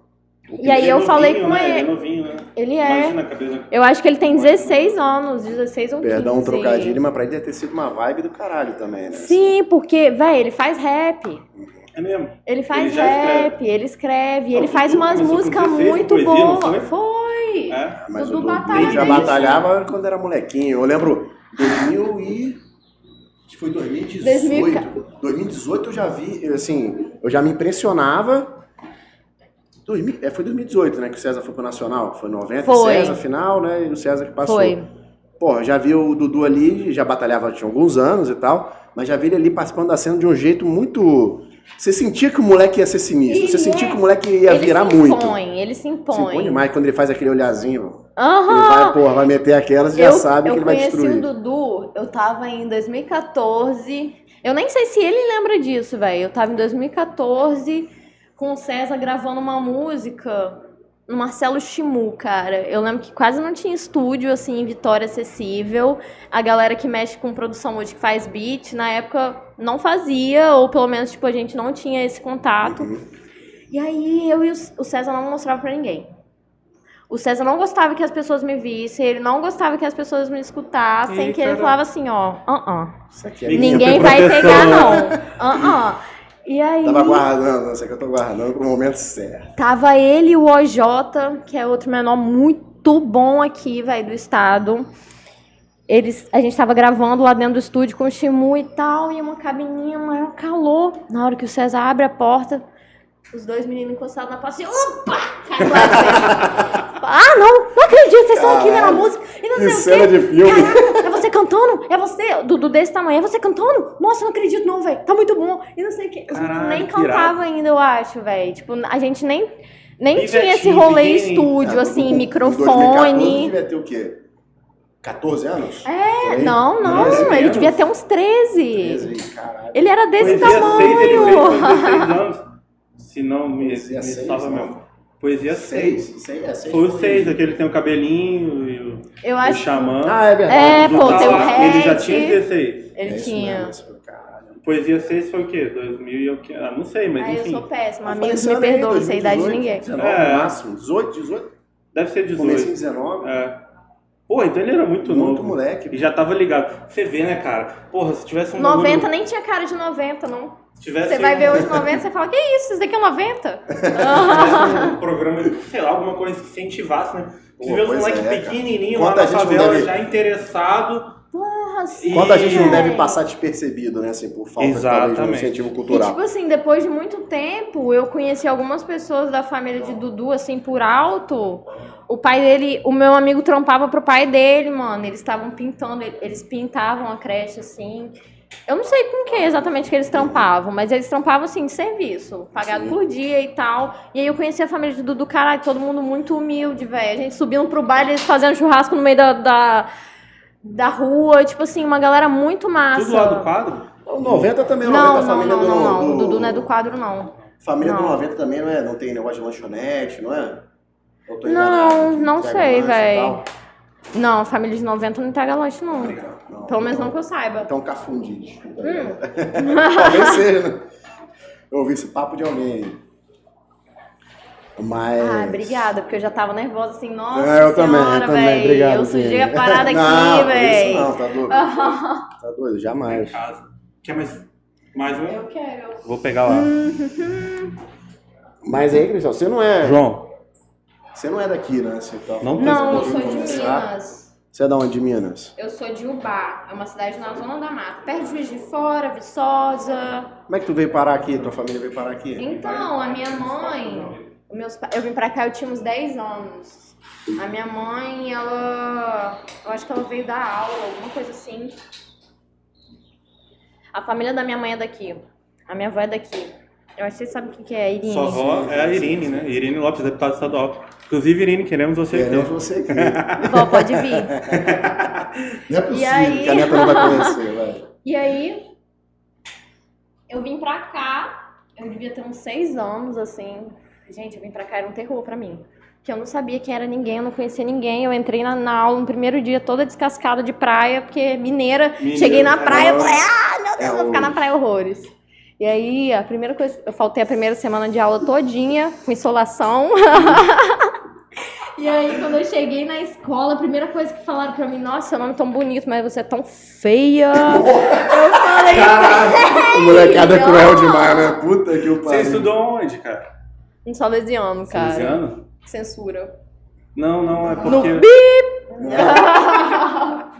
E aí Ele é eu falei com né? ele. Ele é novinho, né? Ele é. Eu acho que ele tem 16 anos, 16 ou 15. Perdão, um trocadilho, mas pra ele deve ter sido uma vibe do caralho também, né? Sim, porque, velho, ele faz rap. É mesmo. Ele faz Ele rap, ele escreve, ele faz umas músicas 16 muito boas. foi? Foi. É. Mas Dudu o Dudu batalha já batalhava quando era molequinho. Eu lembro 2000 e... Acho que foi 2018. 2000 2018 eu já vi, assim, eu já me impressionava. 2000, é, foi 2018, né, que o César foi pro Nacional. Foi 90, Foi. César final, né, e o César que passou. Foi. Porra, já vi o Dudu ali, já batalhava tinha alguns anos e tal, mas já vi ele ali participando da cena de um jeito muito... Você sentia que o moleque ia ser sinistro, Ele você sentia é. que o moleque ia ele virar se muito. impõe, ele se Se impõe impõe. demais quando ele faz aquele olhazinho. Ele Aham. vai, porra, vai meter aquelas e já eu, sabe eu que ele vai conheci destruir. o Dudu, eu tava em 2014. Eu nem sei se ele lembra disso, velho. Eu tava em 2014 com o César gravando uma música no Marcelo Chimu, cara. Eu lembro que quase não tinha estúdio, assim, em Vitória acessível. A galera que mexe com produção hoje, que faz beat, na época não fazia, ou pelo menos, tipo, a gente não tinha esse contato. Uhum. E aí eu e o César não mostrava pra ninguém. O César não gostava que as pessoas me vissem, ele não gostava que as pessoas me escutassem, que ele falava assim, ó, ah, Isso aqui é Ninguém vai proteção, pegar não. Ah, E aí Tava guardando, isso aqui eu tô guardando pro momento certo. tava ele e o OJ, que é outro menor muito bom aqui, velho, do estado. Eles, a gente tava gravando lá dentro do estúdio com o Shimu e tal, e uma cabininha, maior calor. Na hora que o César abre a porta, os dois meninos encostados na porta assim, opa! Ah, não, não acredito, vocês estão aqui vendo a música. E não sei o cena quê. de filme. Caraca, é você cantando? É você, Dudu desse tamanho, é você cantando? Nossa, não acredito não, velho. Tá muito bom. E não sei o que. Caralho, nem cantava ainda, eu acho, velho. Tipo, a gente nem, nem tinha esse rolê estúdio, Ah, assim, Em 2014 microfone. devia ter o quê? 14 anos? É, não, não, Treze ele anos. devia ter uns 13. 13, caralho. Ele era desse Poesia 6, ele fez com tamanho. 16 anos. Se não me, me Poesia seis, salva não. mesmo. Poesia 6. 6. Seis, é, seis Foi o foi- 6, aquele que tem o cabelinho e o, Eu o acho xamã. Ah, é verdade. É, pô, tá tem o lá, Ele já tinha 16. Ele É tinha. mesmo. Poesia 6 foi o quê? 2000 e o quê? Ah, não sei, mas eu enfim. sou péssima. Ah, Amigos, me aí, perdoem, não sei a idade de 2018, ninguém. 19 É. máximo. 18, 18. Deve ser 18. Comecinho 19. É. Pô, então ele era muito, Muito novo. moleque. E já tava ligado. Você vê, né, cara? Porra, se tivesse um 90 bagulho- nem tinha cara de 90, não. se tivesse Você vai um- ver hoje 90, você fala, que isso? Isso daqui é 90? tivesse um programa, sei lá, alguma coisa que incentivasse, né? Você Pô, vê os pois moleques é, Quanta lá na favela deve- já interessado. Porra, sim. Quando a gente não deve passar despercebido, né? Assim, por falta de um Exatamente. incentivo E, cultural. tipo assim, depois de muito tempo, eu conheci algumas pessoas da família de Dudu, assim, por alto. O pai dele, o meu amigo trampava pro pai dele, mano. Eles estavam pintando, eles pintavam a creche, assim. Eu não sei com que exatamente que eles trampavam, mas eles trampavam, assim, de serviço, pagado Sim. por dia e tal. E aí eu conheci a família de Dudu, caralho, todo mundo muito humilde, velho. A gente subindo pro baile, eles fazendo churrasco no meio da, da, da rua, tipo assim, uma galera muito massa. Tudo lá do quadro? O 90 também, o Não, 90 a não, família não, do, não, não. do- O Dudu não é do quadro, não. Família do Não. 90 também não é, não tem negócio de lanchonete, não é? Não, tipo, não sei, tal. Não, família de 90 não entrega lanche, não. Não, Pelo menos então- não que eu saiba. Então cafundi, desculpa. Hum. Talvez seja, né? Eu ouvi esse papo de alguém aí. Mas. Ah, obrigada, porque eu já tava nervosa assim, nossa É, eu também, senhora, eu também, véi. obrigado. Eu sujei a parada não, aqui, véi. Isso não, tá doido. tá doido, Em jamais. casa. Quer mais, mais um? Eu quero. Vou pegar lá. Mas aí, Cristal, você não é. João, Você não é daqui, né? Você tá Não, Não, eu sou de começar? Minas. Você é da onde, de Minas? Eu sou de Ubá, é uma cidade na zona da mata, perto de Juiz de Fora, Viçosa. Como é que tu veio parar aqui? Tua família veio parar aqui? Então, a minha mãe, meus eu vim pra cá, eu tinha uns 10 anos. A minha mãe, ela, eu acho que ela veio dar aula, alguma coisa assim. A família da minha mãe é daqui, a minha avó é daqui. Eu acho que vocês sabem o que é Irine. sua avó é a Irine, né? Irine Lopes, deputada estadual. Inclusive, Irine, queremos você Queremos aqui. você aqui. Vó, pode vir. Não é possível aí? que a neta não vai conhecer, vai. E aí, eu vim pra cá, eu devia ter uns seis anos, assim. Gente, eu vim pra cá, era um terror pra mim. Que eu não sabia quem era ninguém, eu não conhecia ninguém. Eu entrei na, na aula no primeiro dia toda descascada de praia, porque mineira. Mineira, cheguei na é praia, eu horror. falei, ah, meu Deus, É vou ficar na praia horrores. E aí, a primeira coisa, eu faltei a primeira semana de aula todinha, com insolação. E aí, quando eu cheguei na escola, a primeira coisa que falaram pra mim, nossa, seu nome é tão bonito, mas você é tão feia. eu falei, Caralho, molecada é Feio. cruel demais, né? Puta que o Você pariu. estudou onde, cara? em Salesiano, cara. Salesiano? Censura. Não, não, é No porque... bip!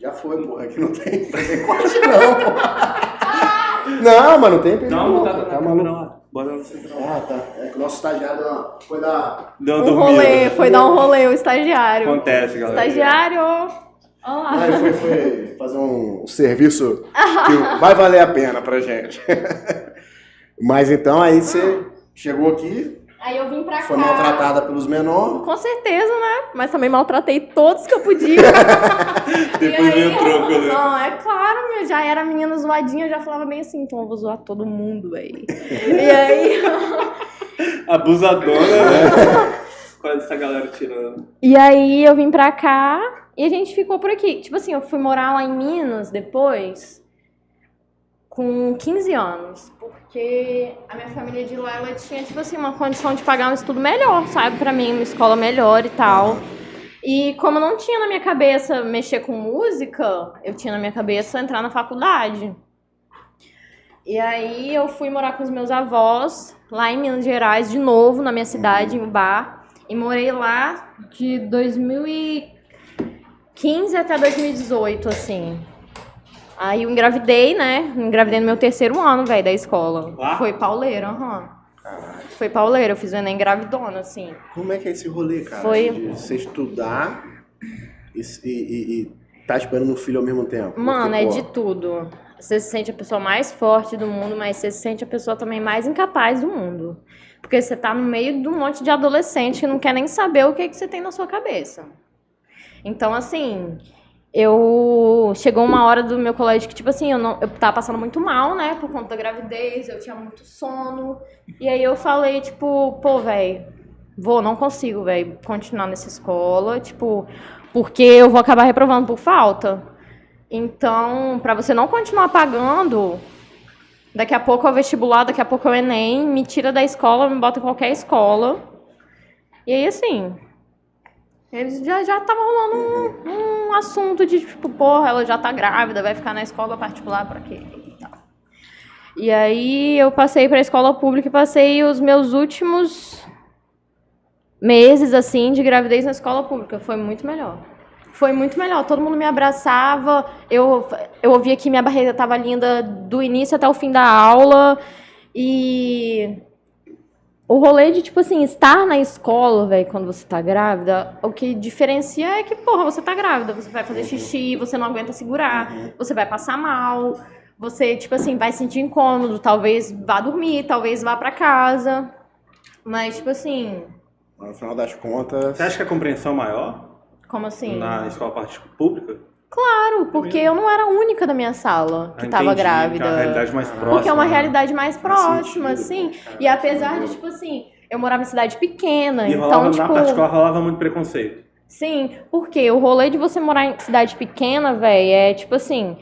Já foi, porra. Aqui não tem, não tem corte, não. Não, mano, não tem perigo. Dá uma não, na Tá câmera maluco. lá. Bora no central. Ah, tá. É que o nosso estagiário foi dar. Deu Um dormida. rolê, foi dar um rolê, o estagiário. Acontece, galera. Estagiário! Olá. Ah, ele foi, foi fazer um serviço que vai valer a pena pra gente. Mas então aí você chegou aqui, Aí eu vim pra foi cá. maltratada pelos menores. Com certeza, né? Mas também maltratei todos que eu podia. Depois E aí- veio o troco, né? Não, é claro, meu. Já era menina zoadinha, eu já falava bem assim, então eu vou zoar todo mundo, véi. E aí. Abusadora, né? Quase essa galera tirando. E aí eu vim pra cá e a gente ficou por aqui. Tipo assim, eu fui morar lá em Minas depois, com 15 anos. Porque a minha família de lá, ela tinha, tipo assim, uma condição de pagar um estudo melhor, sabe? Pra mim, uma escola melhor e tal. E como não tinha na minha cabeça mexer com música, eu tinha na minha cabeça entrar na faculdade. E aí eu fui morar com os meus avós, lá em Minas Gerais, de novo, na minha cidade, em Ubá. E morei lá de 2015 até 2018, assim. Aí eu engravidei, né? Engravidei no meu terceiro ano, velho, da escola. Lá? Foi pauleira, aham. Foi pauleira, eu fiz o Enem engravidona, assim. Como é que é esse rolê, cara? Foi- De você estudar e, e, e, e tá esperando um filho ao mesmo tempo. Mano, é Porque, de pô, tudo. Você se sente a pessoa mais forte do mundo, mas você se sente a pessoa também mais incapaz do mundo. Porque você tá no meio de um monte de adolescente que não quer nem saber o que, que você tem na sua cabeça. Então, assim, eu. Chegou uma hora do meu colégio que, tipo assim, eu, não... eu tava passando muito mal, né? Por conta da gravidez, eu tinha muito sono. E aí eu falei, tipo, pô, velho, vou, não consigo, velho, continuar nessa escola, tipo, porque eu vou acabar reprovando por falta. Então, pra você não continuar pagando, daqui a pouco é o vestibular, daqui a pouco é o Enem, me tira da escola, me bota em qualquer escola. E aí, assim, eles já, já tava rolando um, um assunto de, tipo, porra, ela já tá grávida, vai ficar na escola particular pra quê? E tal. E aí eu passei pra escola pública e passei os meus últimos meses, assim, de gravidez na escola pública. Foi muito melhor. Foi muito melhor. Todo mundo me abraçava. Eu, eu ouvia que minha barriga estava linda do início até o fim da aula. E o rolê de, tipo assim, estar na escola, velho, quando você tá grávida, o que diferencia é que, porra, você tá grávida. Você vai fazer xixi, você não aguenta segurar, você vai passar mal. Você, tipo assim, vai sentir incômodo, talvez vá dormir, talvez vá pra casa. Mas, tipo assim, No final das contas. Você acha que a compreensão é maior como assim? na escola pública? Claro, porque eu não era a única da minha sala que Ah, tava entendi, grávida. Que é uma realidade mais próxima. Porque é uma né? realidade mais próxima, sentido, assim. E apesar de, tipo assim, eu morava em cidade pequena, E então, rolava, tipo. na particular rolava muito preconceito. Sim, porque o rolê de você morar em cidade pequena, velho, é tipo assim.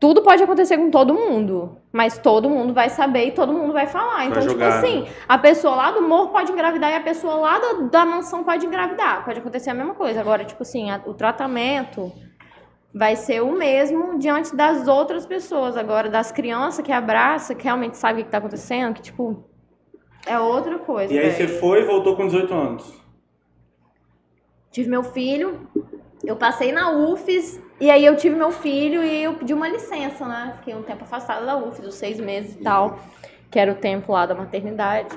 Tudo pode acontecer com todo mundo, mas todo mundo vai saber e todo mundo vai falar. Então, tipo assim, né? a pessoa lá do morro pode engravidar e a pessoa lá da, da mansão pode engravidar. Pode acontecer a mesma coisa. Agora, tipo assim, a- o tratamento vai ser o mesmo diante das outras pessoas. Agora, das crianças que abraça, que realmente sabe o que tá acontecendo, que, tipo, É outra coisa. E aí você foi e voltou com 18 anos. Tive meu filho, eu passei na UFES, e aí eu tive meu filho e eu pedi uma licença, né? Fiquei um tempo afastada da UFES, uns seis meses e tal, que era o tempo lá da maternidade.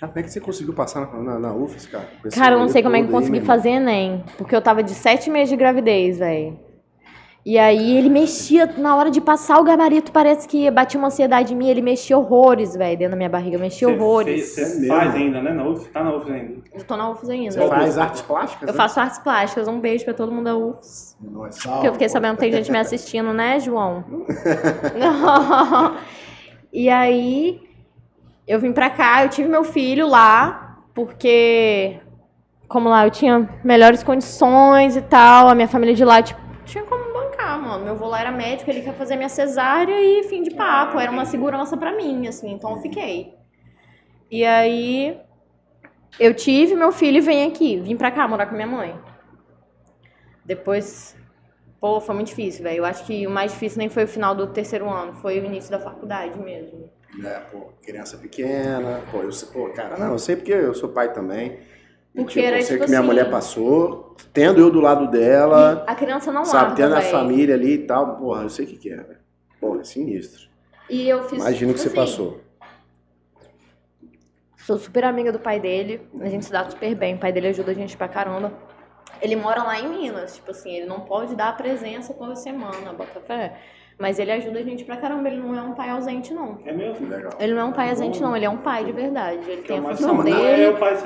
Como é que você conseguiu passar na, na, na UFES, cara? Cara, eu não sei como é que eu aí, consegui meu fazer Enem, porque eu tava de sete meses de gravidez, velho. E aí ele mexia, na hora de passar o gabarito, parece que batia uma ansiedade em mim, ele mexia horrores, velho, dentro da minha barriga, mexia Você horrores. Você É faz ainda, né? Na UF? Tá na UF ainda. Eu tô na UFES ainda. Você faz artes plásticas? Eu né? faço artes plásticas, um beijo pra todo mundo da UFES. Não é Porque eu fiquei sabendo que tem gente me assistindo, né, João? e aí, eu vim pra cá, eu tive meu filho lá, porque, como lá eu tinha melhores condições e tal, a minha família de lá, tipo, tinha como mano. Meu avô lá era médico, ele quer fazer minha cesárea e fim de papo, era uma segurança pra mim, assim, então eu fiquei. E aí, eu tive meu filho e vim aqui, vim pra cá morar com minha mãe. Depois, pô, foi muito difícil, velho. Eu acho que o mais difícil nem foi o final do terceiro ano, foi o início da faculdade mesmo. É, pô, criança pequena. Pô, eu sei, pô, cara, não, eu sei porque eu sou pai também. Porque tipo, era, eu sei tipo que minha assim- mulher passou, tendo eu do lado dela, A criança não sabe, larga, tendo a família ali e tal. Porra, eu sei o que que é, velho. Pô, é sinistro. E eu fiz. Imagina o que tipo você assim, passou. Sou super amiga do pai dele, a gente se dá super bem. O pai dele ajuda a gente pra caramba. Ele mora lá em Minas, tipo assim, ele não pode dar a presença toda semana, bota fé. Mas ele ajuda a gente pra caramba, ele não é um pai ausente, não. É mesmo? Legal. Ele não é um pai ausente, não, ele é um pai de verdade. Ele Que é tem o a função dele. É, o pai.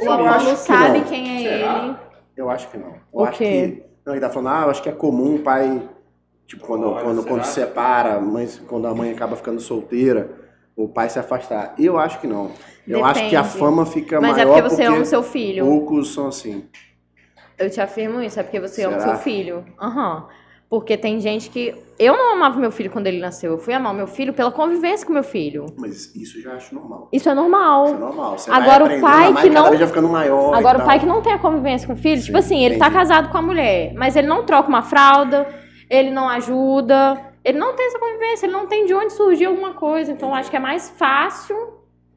O aluno que sabe não. quem é Será? ele. Eu acho que não. Eu O acho quê? que. Não, ele tá falando, ah, eu acho que é comum o pai. Tipo, quando, Olha, quando, será? quando separa, mãe, quando a mãe acaba ficando solteira, o pai se afastar. Eu acho que não. Eu acho que a Depende. fama fica Mas é maior porque você ama o seu filho. poucos são assim. Eu te afirmo isso, é porque você ama o Será? seu filho. Aham. Porque tem gente que. Eu não amava meu filho quando ele nasceu. Eu fui amar meu filho pela convivência com meu filho. Mas isso eu já acho normal. Isso é Isso é normal. normal. Você Agora, o pai que não- já ficando maior. Agora, o pai que não tem a convivência com o filho, Sim, tipo assim, ele tá entendi. casado com a mulher, mas ele não troca uma fralda, ele não ajuda, ele não tem essa convivência, ele não tem de onde surgir alguma coisa. Então, eu acho que é mais fácil,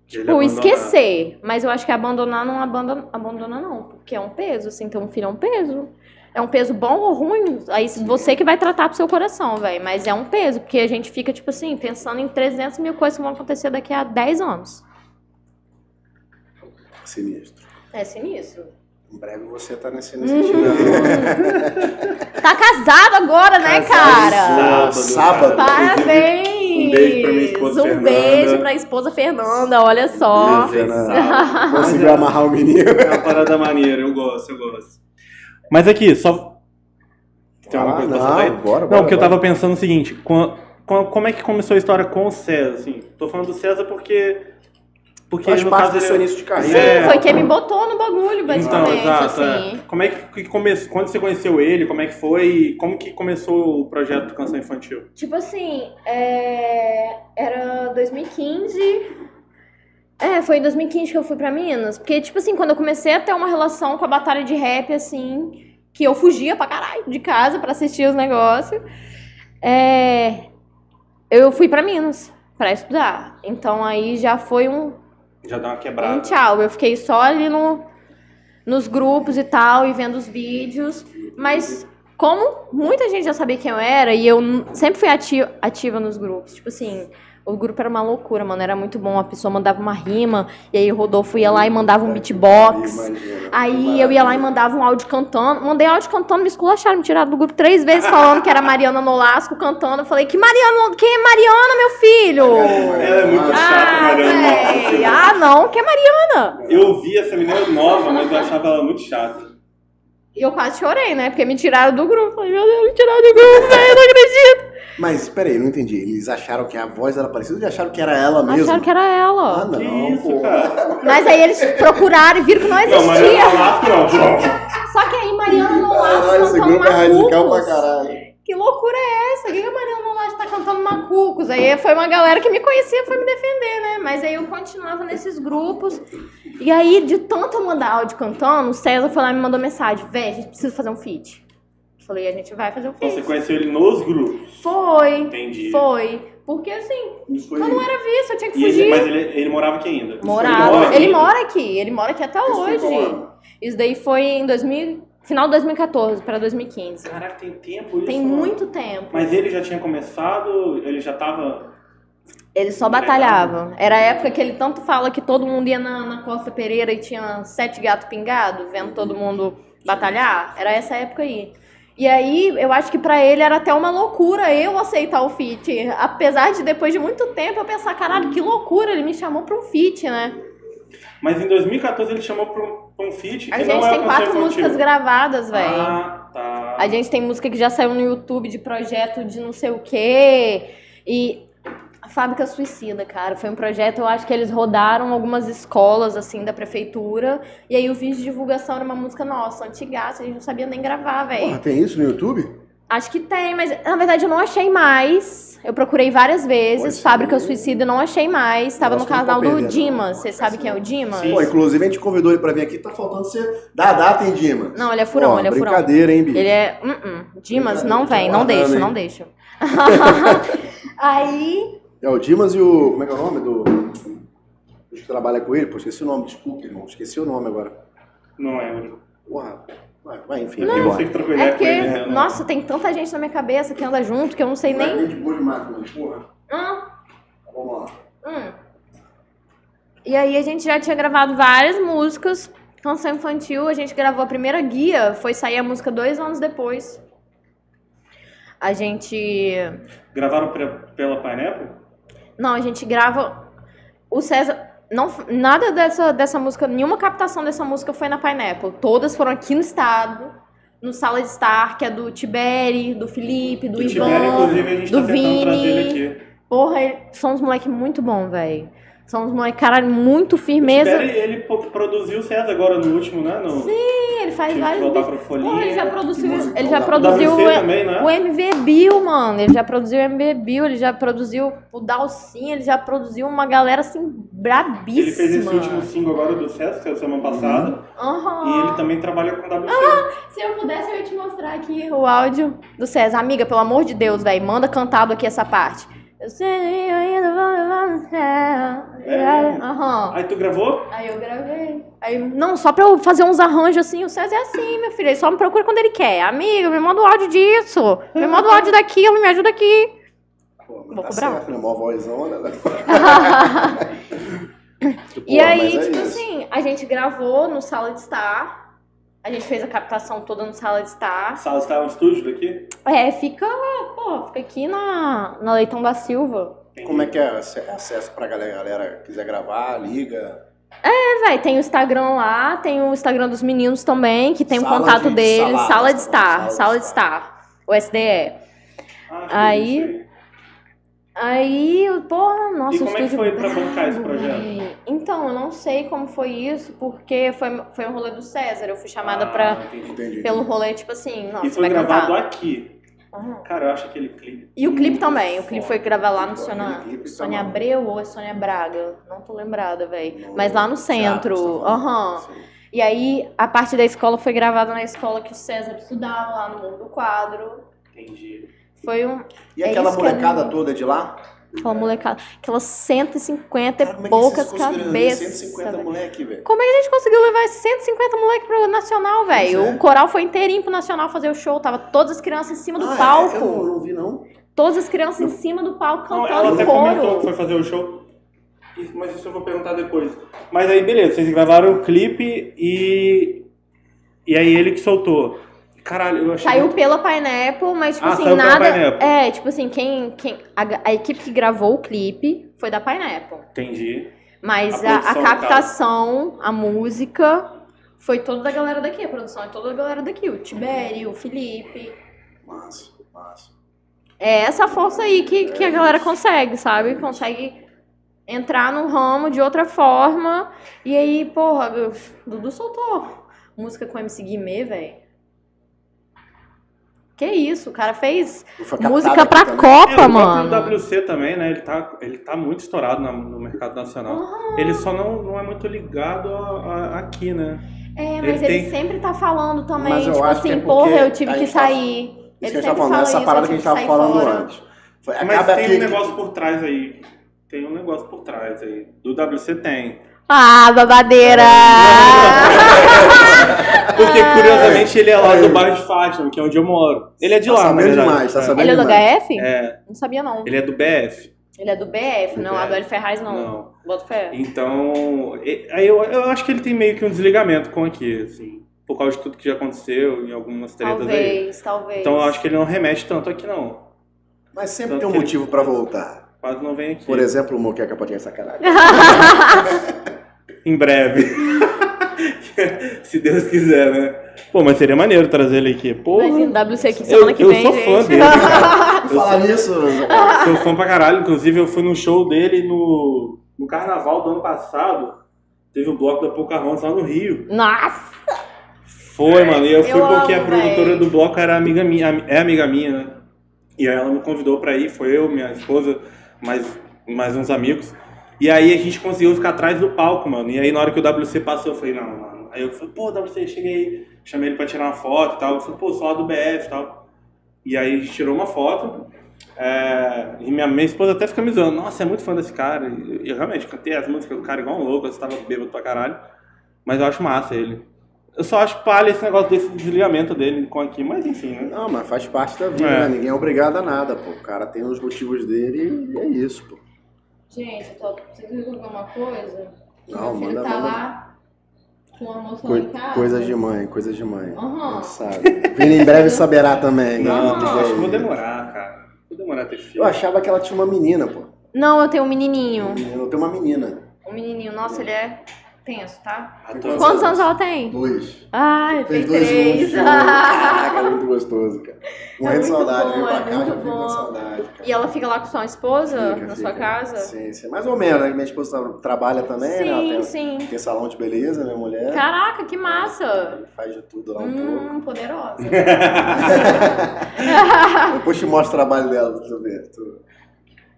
tipo, esquecer. Mas eu acho que abandonar não abandona, abandona, não. Porque é um peso, assim, ter um filho é um peso. É um peso bom ou ruim, aí você que vai tratar pro seu coração, velho. Mas é um peso, porque a gente fica, tipo assim, pensando em 300 mil coisas que vão acontecer daqui a 10 anos. Sinistro. É sinistro. Em breve você tá nesse, Uhum. nesse time. Tá casado agora, né, cara? Sábado, sábado. Parabéns! Um beijo pra minha esposa Um Fernanda. beijo pra esposa Fernanda, olha só. Beijo. Fernanda. Conseguiu amarrar o menino. É uma parada maneira, eu gosto, eu gosto. Mas aqui, só. Tem alguma Ah, coisa pra soltar aí? não, bora, Não, bora, porque eu bora. tava pensando o seguinte, com- com- como é que começou a história com o César, assim? Tô falando do César porque... Porque Faz no parte caso do ele seu é- início de Sim, carreira. É. foi quem me botou no bagulho, Então, basicamente, exato. assim. é. Como é que, que começou? Quando você conheceu ele, como é que foi? E Como que começou o projeto do Canção Infantil? Tipo assim, é, era 2015. É, foi em 2015 que eu fui pra Minas. Porque, tipo assim, quando eu comecei a ter uma relação com a batalha de rap, assim, que eu fugia pra caralho de casa pra assistir os negócios, é, eu fui pra Minas pra estudar. Então aí já foi um, Já dá uma um quebrada. tchau. Eu fiquei só ali no, nos grupos e tal, e vendo os vídeos. Mas como muita gente já sabia quem eu era, e eu sempre fui ati- ativa nos grupos. Tipo assim, o grupo era uma loucura, mano. Era muito bom. A pessoa mandava uma rima, e aí o Rodolfo ia lá e mandava um beatbox. Aí eu ia lá e mandava um áudio cantando. Mandei áudio cantando, me esculacharam, me tiraram do grupo três vezes falando que era Mariana Nolasco cantando. Eu falei, que Mariana? Quem é Mariana, meu filho? Ela é muito chata, Ah, Mariana. véi. ah, não, que é Mariana? Eu vi essa menina nova, mas eu achava ela muito chata. E eu quase chorei, né? Porque me tiraram do grupo. Falei, meu Deus, me tiraram do grupo, velho, eu não acredito. Mas, peraí, não entendi. Eles acharam que a voz era parecida ou acharam que era ela mesmo? Acharam que era Ah, ela. não, Que isso, pô. cara? Mas aí eles procuraram e viram que não Não, mas existia. eu falar não. Só que aí Mariana Nolasco Caralho, esse cantando grupo é radical pra caralho. Que loucura é essa? O que que a Mariana Nolasco tá cantando Macucos? Aí foi uma galera que me conhecia foi me defender, né? Mas aí eu continuava nesses grupos. E aí, de tanto eu mandar áudio cantando, o César foi lá e me mandou mensagem. Véi, a gente precisa fazer um feat. Falei, a gente vai fazer um feat. você conheceu ele nos grupos. Foi. Entendi. Foi. Porque assim, eu não era visto, eu tinha que E ele- fugir. mas ele, ele morava aqui ainda? Morava. mora Ele ainda? mora aqui, ele mora aqui até Isso hoje. Isso daí foi em 2000, final de 2014 pra 2015. Caraca, tem tempo isso? Tem mano. muito tempo. Mas ele já tinha começado, ele já tava... Ele só batalhava. Era a época que ele tanto fala que todo mundo ia na, na Costa Pereira e tinha sete gatos pingados, vendo todo mundo batalhar. Era essa época aí. E aí, eu acho que pra ele era até uma loucura eu aceitar o feat. Apesar de depois de muito tempo eu pensar, caralho, que loucura, ele me chamou pra um feat, né? Mas em 2014 ele chamou pra um, um que A gente é tem canção quatro infantil. músicas gravadas, velho. Ah, tá. A gente tem música que já saiu no YouTube de projeto de não sei o quê. E a Fábrica Suicida, cara, foi um projeto, eu acho que eles rodaram algumas escolas, assim, da prefeitura. E aí o vídeo de divulgação era uma música nossa, antigaça, a gente não sabia nem gravar, velho. Tem isso no YouTube? Acho que tem, mas na verdade eu não achei mais. Eu procurei várias vezes, Pode ser. Fábrica Suicida, não achei mais. Tava no canal do não. Dimas. Você sabe quem é o Dimas? Sim. Pô, inclusive a gente convidou ele pra vir aqui, tá faltando ser da data, hein, Dimas? Não, ele é furão, Ó, ele é furão. Brincadeira, hein, bicho? Ele é. Uh -uh. Dimas, não vem, não deixa, hein? não deixa. Aí. É o Dimas e o. Como é que é o nome do. Os que trabalha com ele? Pô, esqueci o nome, desculpa, irmão. Esqueci o nome agora. Não lembro. Porra. Vai enfim, você embora. que É porque, ele, né? nossa, tem tanta gente na minha cabeça que anda junto que eu não sei nem. Vai, gente boa demais, mano. Porra. Hum, Vamos lá. hum. E aí a gente já tinha gravado várias músicas. Canção infantil, a gente gravou a primeira guia, foi sair a música dois anos depois. A gente. Gravaram pela Pineapple? Não, a gente grava. O César. Não, nada dessa, dessa música, nenhuma captação dessa música foi na Pineapple. Todas foram aqui no estado, no Sala de Estar, que é do Tiberi, do Felipe, do, Do Ivan, inclusive, a gente do tá tentando trazer ele Vini. aqui. Porra, são uns moleques muito bons, velho. São uns moleques, caralho, muito firmeza. Ele po- produziu o César agora no último, né? No, Sim, ele faz vários voltar vídeos. pra folhinha. Porra, ele já produziu, ele já o produziu o, também, né? o MV Bill, mano. Ele já produziu o MV Bill, ele já produziu o Dalcin, ele já produziu uma galera assim brabíssima. Ele fez esse último single agora do César, que é a semana passada. Aham. E ele também trabalha com WC. Se eu pudesse, eu ia te mostrar aqui o áudio do César. Amiga, pelo amor de Deus, velho, manda cantado aqui essa parte. Eu sei eu ainda vou no céu. É? Aham. Aí tu gravou? Aí eu gravei. Aí, não, só pra eu fazer uns arranjos assim, o César é assim, meu filho. Ele só me procura quando ele quer. Amiga, me manda o áudio disso. Me manda o áudio daquilo, me ajuda aqui. Pô, Vou tá cobrar. certo, né? Mó vozão, né? E aí, é tipo assim, a gente gravou no Sala de Estar. A gente fez a captação toda no Sala de Estar. Sala estava no estúdio daqui? É, fica, pô, fica aqui na, na Leitão da Silva. Como é que é ace- acesso pra galera, galera quiser gravar, liga? É, velho, tem o Instagram lá, tem o Instagram dos meninos também, que tem o Sala contato de deles, salada, Sala de Estar, Sala de Estar, o SDE. Ah, Aí- é aí. Porra, nossa, E como é que foi pra bancar esse projeto? Então, eu não sei como foi isso, porque foi, foi um rolê do César. Eu fui chamada pra, Ah, entendi. Entendi. pelo rolê, tipo assim, nossa, E foi vai gravado cantar. aqui. Aham. Cara, eu acho aquele clipe. E o clipe muito também. O clipe foda. foi gravar lá no Sônia, aquele clipe tá Sônia maluco. Abreu ou é Sônia Braga? Não tô lembrada, velho. Mas lá no centro. Aham. E aí, a parte da escola foi gravada na escola que o César estudava, lá no Mundo do Quadro. Entendi. Foi um, E É aquela que é molecada toda de lá? aquela molecada, aquelas 150 Cara, e é poucas cabeças. 150 velho. moleque, velho. Como é que a gente conseguiu levar esses 150 moleques pro Nacional, velho? É. O coral foi inteirinho pro Nacional fazer o show. Tava todas as crianças em cima do Ah, é? palco. Eu não, vi, não. Todas as crianças em cima do palco Não, cantando ela em até comentou que coro. foi fazer o show. Mas isso eu vou perguntar depois. Mas aí, beleza, vocês gravaram o clipe e. E aí ele que soltou. Caralho, eu achei. Saiu muito- pela Pineapple, mas, tipo Ah, assim, nada. Pineapple. É, tipo assim, quem. quem a, a equipe que gravou o clipe foi da Pineapple. Entendi. Mas A a, a captação, a música, foi toda da galera daqui. A produção é toda da galera daqui. O Tibério, o Felipe. Massa, massa. É essa força aí que, que a galera consegue, sabe? Consegue entrar no ramo de outra forma. E aí, porra, o Dudu soltou música com MC Guimê, velho. Que isso, o cara fez música aqui pra também. Copa, é, o mano. próprio WC também, né? Ele tá, ele tá muito estourado na- no mercado nacional. Ele só não, não é muito ligado a- a- aqui, né? É, Ele mas ele, tem- sempre tá falando também, tipo assim, é porra, eu tive que tá- sair. Isso Ele que a gente tá falando, fala essa isso, parada que a gente tava falando fora. antes. Foi- Mas tem que- um negócio por trás aí. Tem um negócio por trás aí. Do WC tem. Ah, babadeira! Porque, curiosamente, ele é lá do bairro de Fátima, que é onde eu moro. Ele é de Tá lá, sabendo demais, tá É. sabendo Ele é do demais. HF? É, Não sabia, não. ele é do BF. Ele é do BF, Do não é do BF. L Ferraz, não. Não. Bota fé. Então, aí eu, eu acho que ele tem meio que um desligamento com aqui, assim. Por causa de tudo que já aconteceu em algumas tretas aí. Talvez, talvez. Então eu acho que ele não remete tanto aqui, não. Mas sempre Tanto tem um que ele- motivo pra voltar. Quase não vem aqui. Por exemplo, o Moqueca pode ter sacanagem. Em breve. Se Deus quiser, né? Pô, mas seria maneiro trazer ele aqui. Pô, Imagina, WC aqui Eu- semana que eu vem, sou gente. fã dele, cara. Por falar nisso, Sou fã pra caralho. Inclusive, eu fui no show dele no, no carnaval do ano passado. Teve o bloco da Pocahontas lá no Rio. Nossa! Foi, mano. E eu fui Eu porque a amo, produtora véi. do bloco era amiga minha, é amiga minha, né? E aí ela me convidou pra ir, foi eu, minha esposa, mais, mais uns amigos. E aí a gente conseguiu ficar atrás do palco, mano. E aí na hora que o WC passou, eu falei, não, mano. Aí eu falei, pô, WC, cheguei, chamei ele pra tirar uma foto e tal. Eu falei, pô, sou lá do BF e tal. E aí a gente tirou uma foto. é, e minha, minha esposa até fica me zoando, nossa, é muito fã desse cara. E eu, realmente cantei as músicas do cara igual um louco, eu estava bêbado pra caralho. Mas eu acho massa ele. Eu só acho palha esse negócio desse desligamento dele com aqui, mas enfim, né? Não, mas faz parte da vida, É. né? Ninguém é obrigado a nada, pô. O cara tem os motivos dele e é isso, pô. Gente, eu tô, preciso resolver uma coisa. Não, Meu filho manda- tá manda. lá com a casa. coisas de mãe, coisas de mãe. Aham. Não sabe. Vini em breve saberá também. Não, né? acho que vou demorar, cara. Vou demorar a ter filho. Eu achava que ela tinha uma menina, pô. Não, eu tenho um menininho. Eu tenho uma menina. Um menininho. Nossa, ele é tenso, tá? Tô- Quantos anos ela tem? Dois. Ai, tem dois três. juntos. Caraca, muito gostoso, cara. Morrendo de muito saudade. bom, Vem pra é cá, já muito fico com bom. saudade, cara. E ela fica lá com sua esposa Fica, na fica. sua casa? Sim, sim. Mais ou menos, né? Minha esposa trabalha também, né? Ela sim. tem, sim. tem salão de beleza, minha mulher. Caraca, que massa! Faz de tudo lá um pouco. Hum, poderosa. Depois te mostro o trabalho dela tu ver. tu-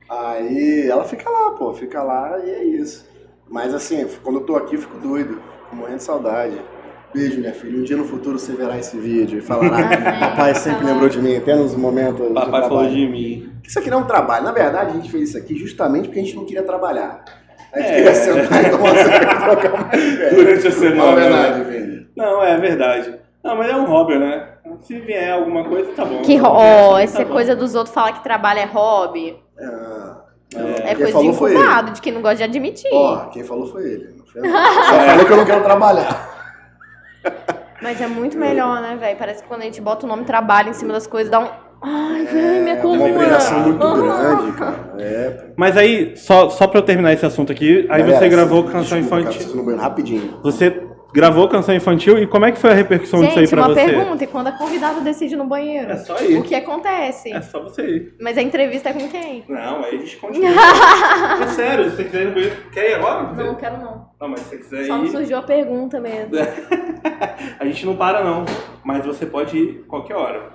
Aí ela fica lá, pô, fica lá e é isso. Mas assim, quando eu tô aqui, eu fico doido, fico morrendo de saudade. Beijo, minha filha. Um dia no futuro você verá esse vídeo e falará: Papai sempre lembrou de mim, até nos momentos. de Papai falou trabalho." de mim. Isso aqui não é um trabalho. Na verdade, a gente fez isso aqui justamente porque a gente não queria trabalhar. A gente É. queria sentar e tomar. Durante a Não semana. é né? verdade, Vini. Não, é verdade. Não, mas é um hobby, né? Se vier alguma coisa, tá bom. Que não ó, tá essa bom. coisa dos outros falar que trabalho é hobby. Ah, É quem coisa de falou foi ele. incubado, de quem não gosta de admitir. Ó, quem falou foi ele. Não foi eu. Só falou que eu não quero trabalhar. Mas é muito melhor, né, velho? Parece que quando a gente bota o nome trabalho em cima das coisas, dá um. Ai, velho, minha É uma coluna. obrigação muito Ah. grande, cara. É. Mas aí, só, só pra eu terminar esse assunto aqui, aí Galera, você gravou canção infantil. rapidinho. Você gravou canção infantil e como é que foi a repercussão disso aí Gente, pra uma você? pergunta: e quando a convidada decide no banheiro? É só ir. O que acontece? É só você ir. Mas a entrevista é com quem? Não, aí a gente continua. é sério, se você quiser ir no banheiro, quer ir agora? Não, não quero não. Não, mas se você quiser Só me ir, surgiu a pergunta mesmo. a gente não para não. Mas você pode ir qualquer hora.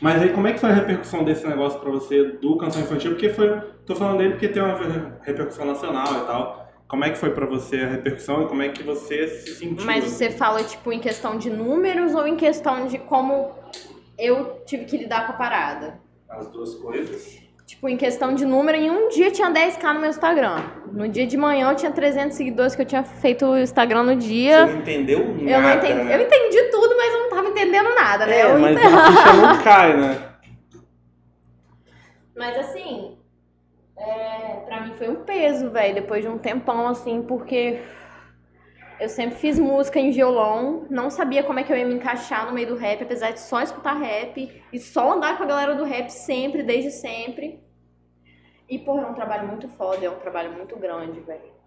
Mas aí como é que foi a repercussão desse negócio pra você do canção infantil? Porque foi. Tô falando dele porque tem uma repercussão nacional e tal. Como é que foi pra você a repercussão e como é que você se sentiu? Mas você fala, tipo, em questão de números ou em questão de como eu tive que lidar com a parada? As duas coisas. Tipo, em questão de número, em um dia tinha 10k no meu Instagram. No dia de manhã eu tinha 300 seguidores que eu tinha feito o Instagram no Você dia. não entendeu nada, Eu não entendi, né? eu entendi tudo, mas eu não tava entendendo nada, né? É, Eu mas ente- a ficha não cai, né? Mas assim, é, pra mim foi um peso, velho, depois de um tempão, assim, porque eu sempre fiz música em violão, não sabia como é que eu ia me encaixar no meio do rap, apesar de só escutar rap e só andar com a galera do rap sempre, desde sempre. E, porra, é um trabalho muito foda, é um trabalho muito grande, velho.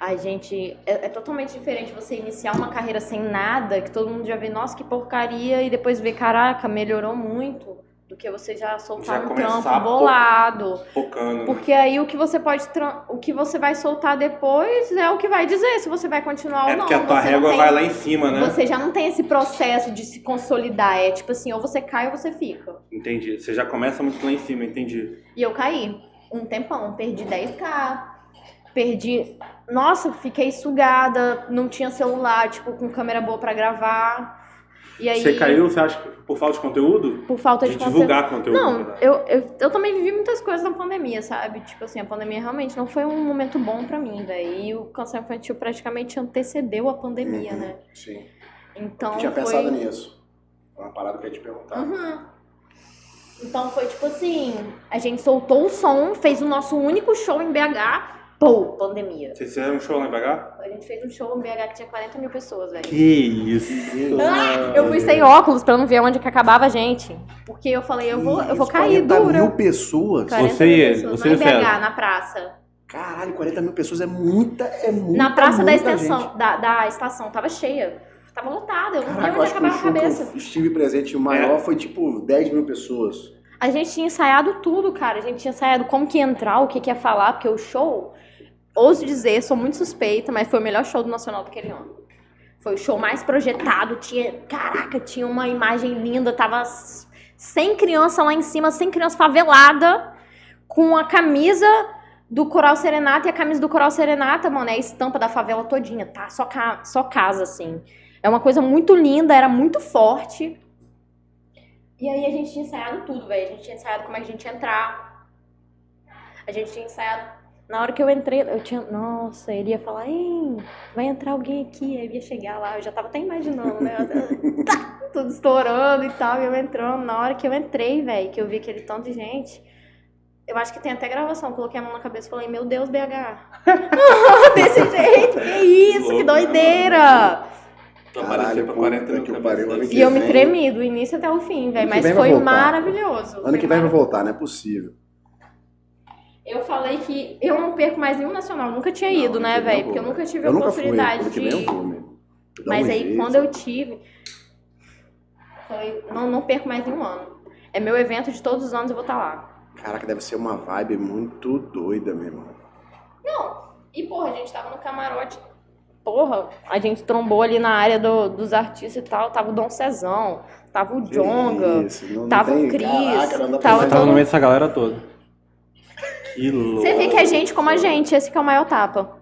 A gente. É, é totalmente diferente você iniciar uma carreira sem nada, que todo mundo já vê, nossa, que porcaria, e depois ver, caraca, melhorou muito, do que você já soltar Já um trampo bolado. Focando. né? Porque aí o que você pode. O que você vai soltar depois é o que vai dizer se você vai continuar É ou não. porque a tua régua tem- vai lá em cima, né? Você já não tem esse processo de se consolidar. É tipo assim, ou você cai ou você fica. Entendi. Você já começa muito lá em cima, entendi. E eu caí. Um tempão. Perdi 10k. Perdi. Nossa, fiquei sugada. Não tinha celular, tipo, com câmera boa pra gravar. Aí, Você caiu, você acha, por falta de conteúdo? por falta De de, conteúdo. divulgar conteúdo. Não, verdade. eu, eu, eu também vivi muitas coisas na pandemia, sabe? Tipo assim, a pandemia realmente não foi um momento bom pra mim. E o câncer infantil praticamente antecedeu a pandemia, Uhum. né? Sim. Então Eu tinha foi... pensado nisso. Foi uma parada que eu ia te perguntar. Uhum. Então foi tipo assim, a gente soltou o som, fez o nosso único show em BH, pô, pandemia. Vocês fizeram um show lá em BH? A gente fez um show em BH que tinha 40 mil pessoas, velho. Que isso. Ah, eu fui sem óculos pra não ver onde que acabava a gente. Porque eu falei, eu vou, eu vou cair 40 dura. mil pessoas? 40 Você e mil ele, pessoas, você e em. BH, na praça. Caralho, 40 mil pessoas é muita, é muita, na praça da muita extensão, gente. da, da estação, tava cheia. Tava lotada, eu não Caraca, vi onde acabava a que cabeça. eu estive presente, o maior foi tipo 10 mil pessoas. A gente tinha ensaiado tudo, cara. A gente tinha ensaiado como que entrar, o que, que ia falar, porque o show, ouso dizer, sou muito suspeita, mas foi o melhor show do Nacional daquele ano. Foi o show mais projetado, tinha, caraca, tinha uma imagem linda, tava sem criança lá em cima, sem criança favelada, com a camisa do Coral Serenata e a camisa do Coral Serenata, mano, é a estampa da favela todinha, tá? Só, ca só casa, assim. É uma coisa muito linda, era muito forte. E aí a gente tinha ensaiado tudo, velho. A gente tinha ensaiado como é que a gente ia entrar. A gente tinha ensaiado. Na hora que eu entrei, eu tinha. Nossa, ele ia falar, Ei, vai entrar alguém aqui. Aí eu ia chegar lá, eu já tava até imaginando, né? Tá, tudo estourando e tal, e eu entrando. Na hora que eu entrei, velho, que eu vi aquele tanto de gente. Eu acho que tem até gravação. Coloquei a mão na cabeça e falei, meu Deus, BH. Desse jeito, que isso, que doideira. Pra Caralho, aparecer pra pô, 40 puta mil que cabeças. pariu, olha que E eu me tremi do início até o fim, velho. Mas foi voltar. maravilhoso. Ano Foi que vem vai voltar, não é possível. Eu falei que eu não perco mais nenhum nacional. Nunca tinha Não, ido, né, velho? Porque eu nunca tive Eu a nunca fui, oportunidade que de eu vou Mas um aí, jeito. quando eu tive, falei, não, não perco mais nenhum ano. É meu evento de todos os anos, eu vou estar lá. Caraca, deve ser uma vibe muito doida mesmo. Não, e porra, a gente tava no camarote. Porra, a gente trombou ali na área do- dos artistas e tal. Tava o Dom Cezão, tava o Jonga. Isso, tava o Cris, Caraca, tava tava no todo- meio dessa galera toda. Que louco. Você vê que é gente como a gente, esse que é o maior tapa.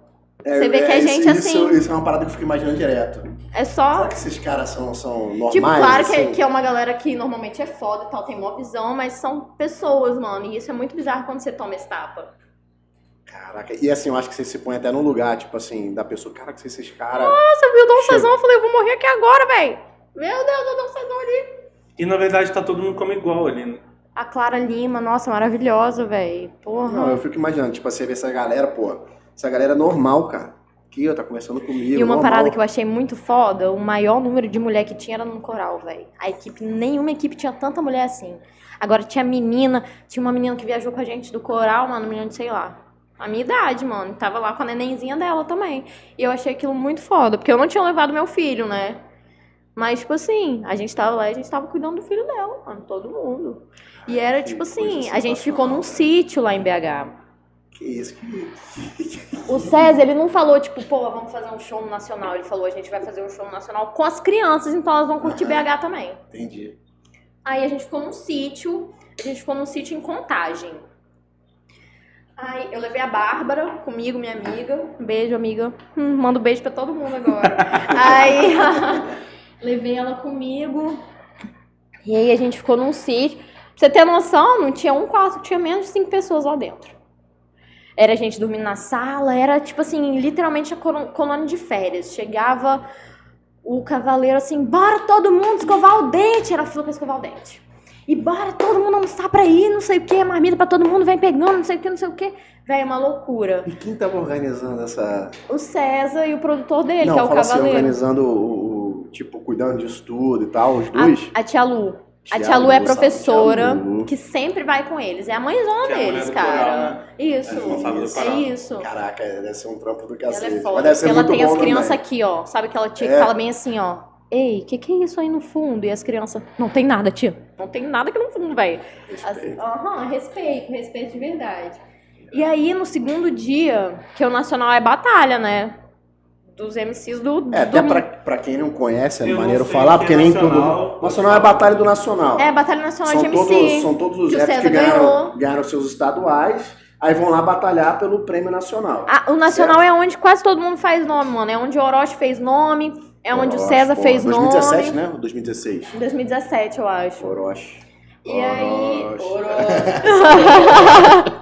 É, Você vê que a isso- gente, isso, assim- Isso é uma parada que eu fico imaginando direto. É só. Será que esses caras são, são normais? Tipo, claro que, assim? que é uma galera que normalmente é foda e tal, tem mó visão, mas são pessoas, mano. E isso é muito bizarro quando você toma esse tapa. Caraca, e assim, eu acho que você se põe até num lugar, tipo assim, da pessoa, cara, que esses caras. Nossa, eu vi o Dom. Cezão, eu falei, eu vou morrer aqui agora, velho. Meu Deus, o Dom Cezão ali. E na verdade tá todo mundo como igual ali, né? A Clara Lima, nossa, maravilhosa, velho. Porra. Não, eu fico imaginando, tipo, você vê essa galera, pô, essa galera é normal, cara. Aqui, ó, tá conversando comigo. E uma normal. parada que eu achei muito foda, o maior número de mulher que tinha era no coral, velho. A equipe, nenhuma equipe tinha tanta mulher assim. Agora tinha menina, tinha uma menina que viajou com a gente do coral, mano, menina de sei lá. A minha idade, mano. Tava lá com a nenenzinha dela também. E eu achei aquilo muito foda, porque eu não tinha levado meu filho, né? Mas, tipo assim, a gente tava lá e a gente tava cuidando do filho dela, mano, todo mundo. E era, Que tipo assim, a gente ficou num sítio lá em BH. Que isso, que. O César, ele não falou, tipo, pô, vamos fazer um show Nacional. Ele falou, a gente vai fazer um show Nacional com as crianças, então elas vão curtir BH também. Entendi. Aí a gente ficou num sítio, a gente ficou num sítio em Contagem. Aí eu levei a Bárbara comigo, minha amiga. Um beijo, amiga. Hum, mando beijo pra todo mundo agora. aí levei ela comigo. E aí a gente ficou num sítio. Pra você ter noção, não tinha um quarto, tinha menos de cinco pessoas lá dentro. Era a gente dormindo na sala, era tipo assim, literalmente a colônia de férias. Chegava o cavaleiro assim, bora todo mundo escovar o dente. Era a fila pra escovar o dente. E bora todo mundo almoçar pra ir, não sei o que, marmita pra todo mundo, vem pegando, não sei o que, não sei o que. Véi, uma loucura. E quem tava organizando essa. O César e o produtor dele, não, que é o fala assim, cavaleiro. organizando o, o- Tipo, cuidando disso tudo e tal, os dois. a, a tia Lu. A Tia Lu é professora, Lu. que sempre vai com eles. É a mãezona Que é a deles, do cara. coral, né? Isso. É Isso. É. Caraca, deve ser um trampo do Ela cacete. é foda. Mas deve ser porque ela muito tem as crianças aqui, ó. Sabe aquela tia que É. fala bem assim, ó. Ei, que que é isso aí no fundo? E as crianças, não tem nada, tia. Não tem nada aqui no fundo, velho. Respeito. Aham, respeito, respeito de verdade. E aí, no segundo dia, que o Nacional é batalha, né? Dos MCs do. É, do... até pra, pra quem não conhece, é Eu maneiro falar, que porque é nem todo. Nacional é a batalha do Nacional. É, Batalha Nacional são, de MC. todos, são todos os que rappers que ganharam, ganharam seus estaduais, aí vão lá batalhar pelo prêmio nacional. Ah, o Nacional é onde quase todo mundo faz nome, mano. É onde o Orochi fez nome, É onde o Orochi, César porra. fez 2017, nome. né? Ou 2016? Em 2017, eu acho. Orochi. E aí.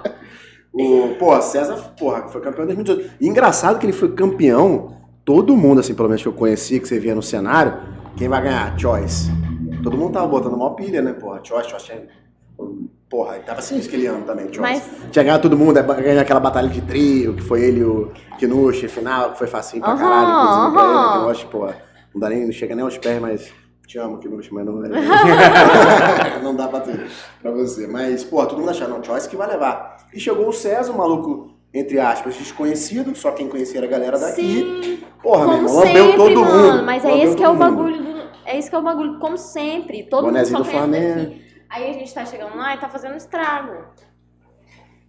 O, pô, César, porra, foi campeão em 2018. E engraçado que ele foi campeão, todo mundo, assim, pelo menos que eu conheci, que você via no cenário, quem vai ganhar? Choice. Todo mundo tava botando mó pilha, né, porra? Choice, Choice. Porra, tava assim aquele ano também, Choice. Mas- Tinha ganhado todo mundo, aí ganhou aquela batalha de trio, que foi ele e o Kinushi, final, que foi facinho pra Aham, caralho, inclusive, pra ele, né, aham. Kinushi, porra. Não dá nem, não chega nem aos pés, mas te amo, Kinushi, mas não, não dá pra ter pra você. Mas, porra, todo mundo achava, não, Choice que vai levar. E chegou o César, um maluco, entre aspas, desconhecido, só quem conhecia era a galera daqui. Sim, Porra, meu irmão, lambeu todo mano. mundo. Mas é esse que é o mundo. bagulho do. É isso que é o bagulho, como sempre. Todo Bonezinho mundo do só conhece Flamengo. daqui. Aí a gente tá chegando lá e tá fazendo estrago.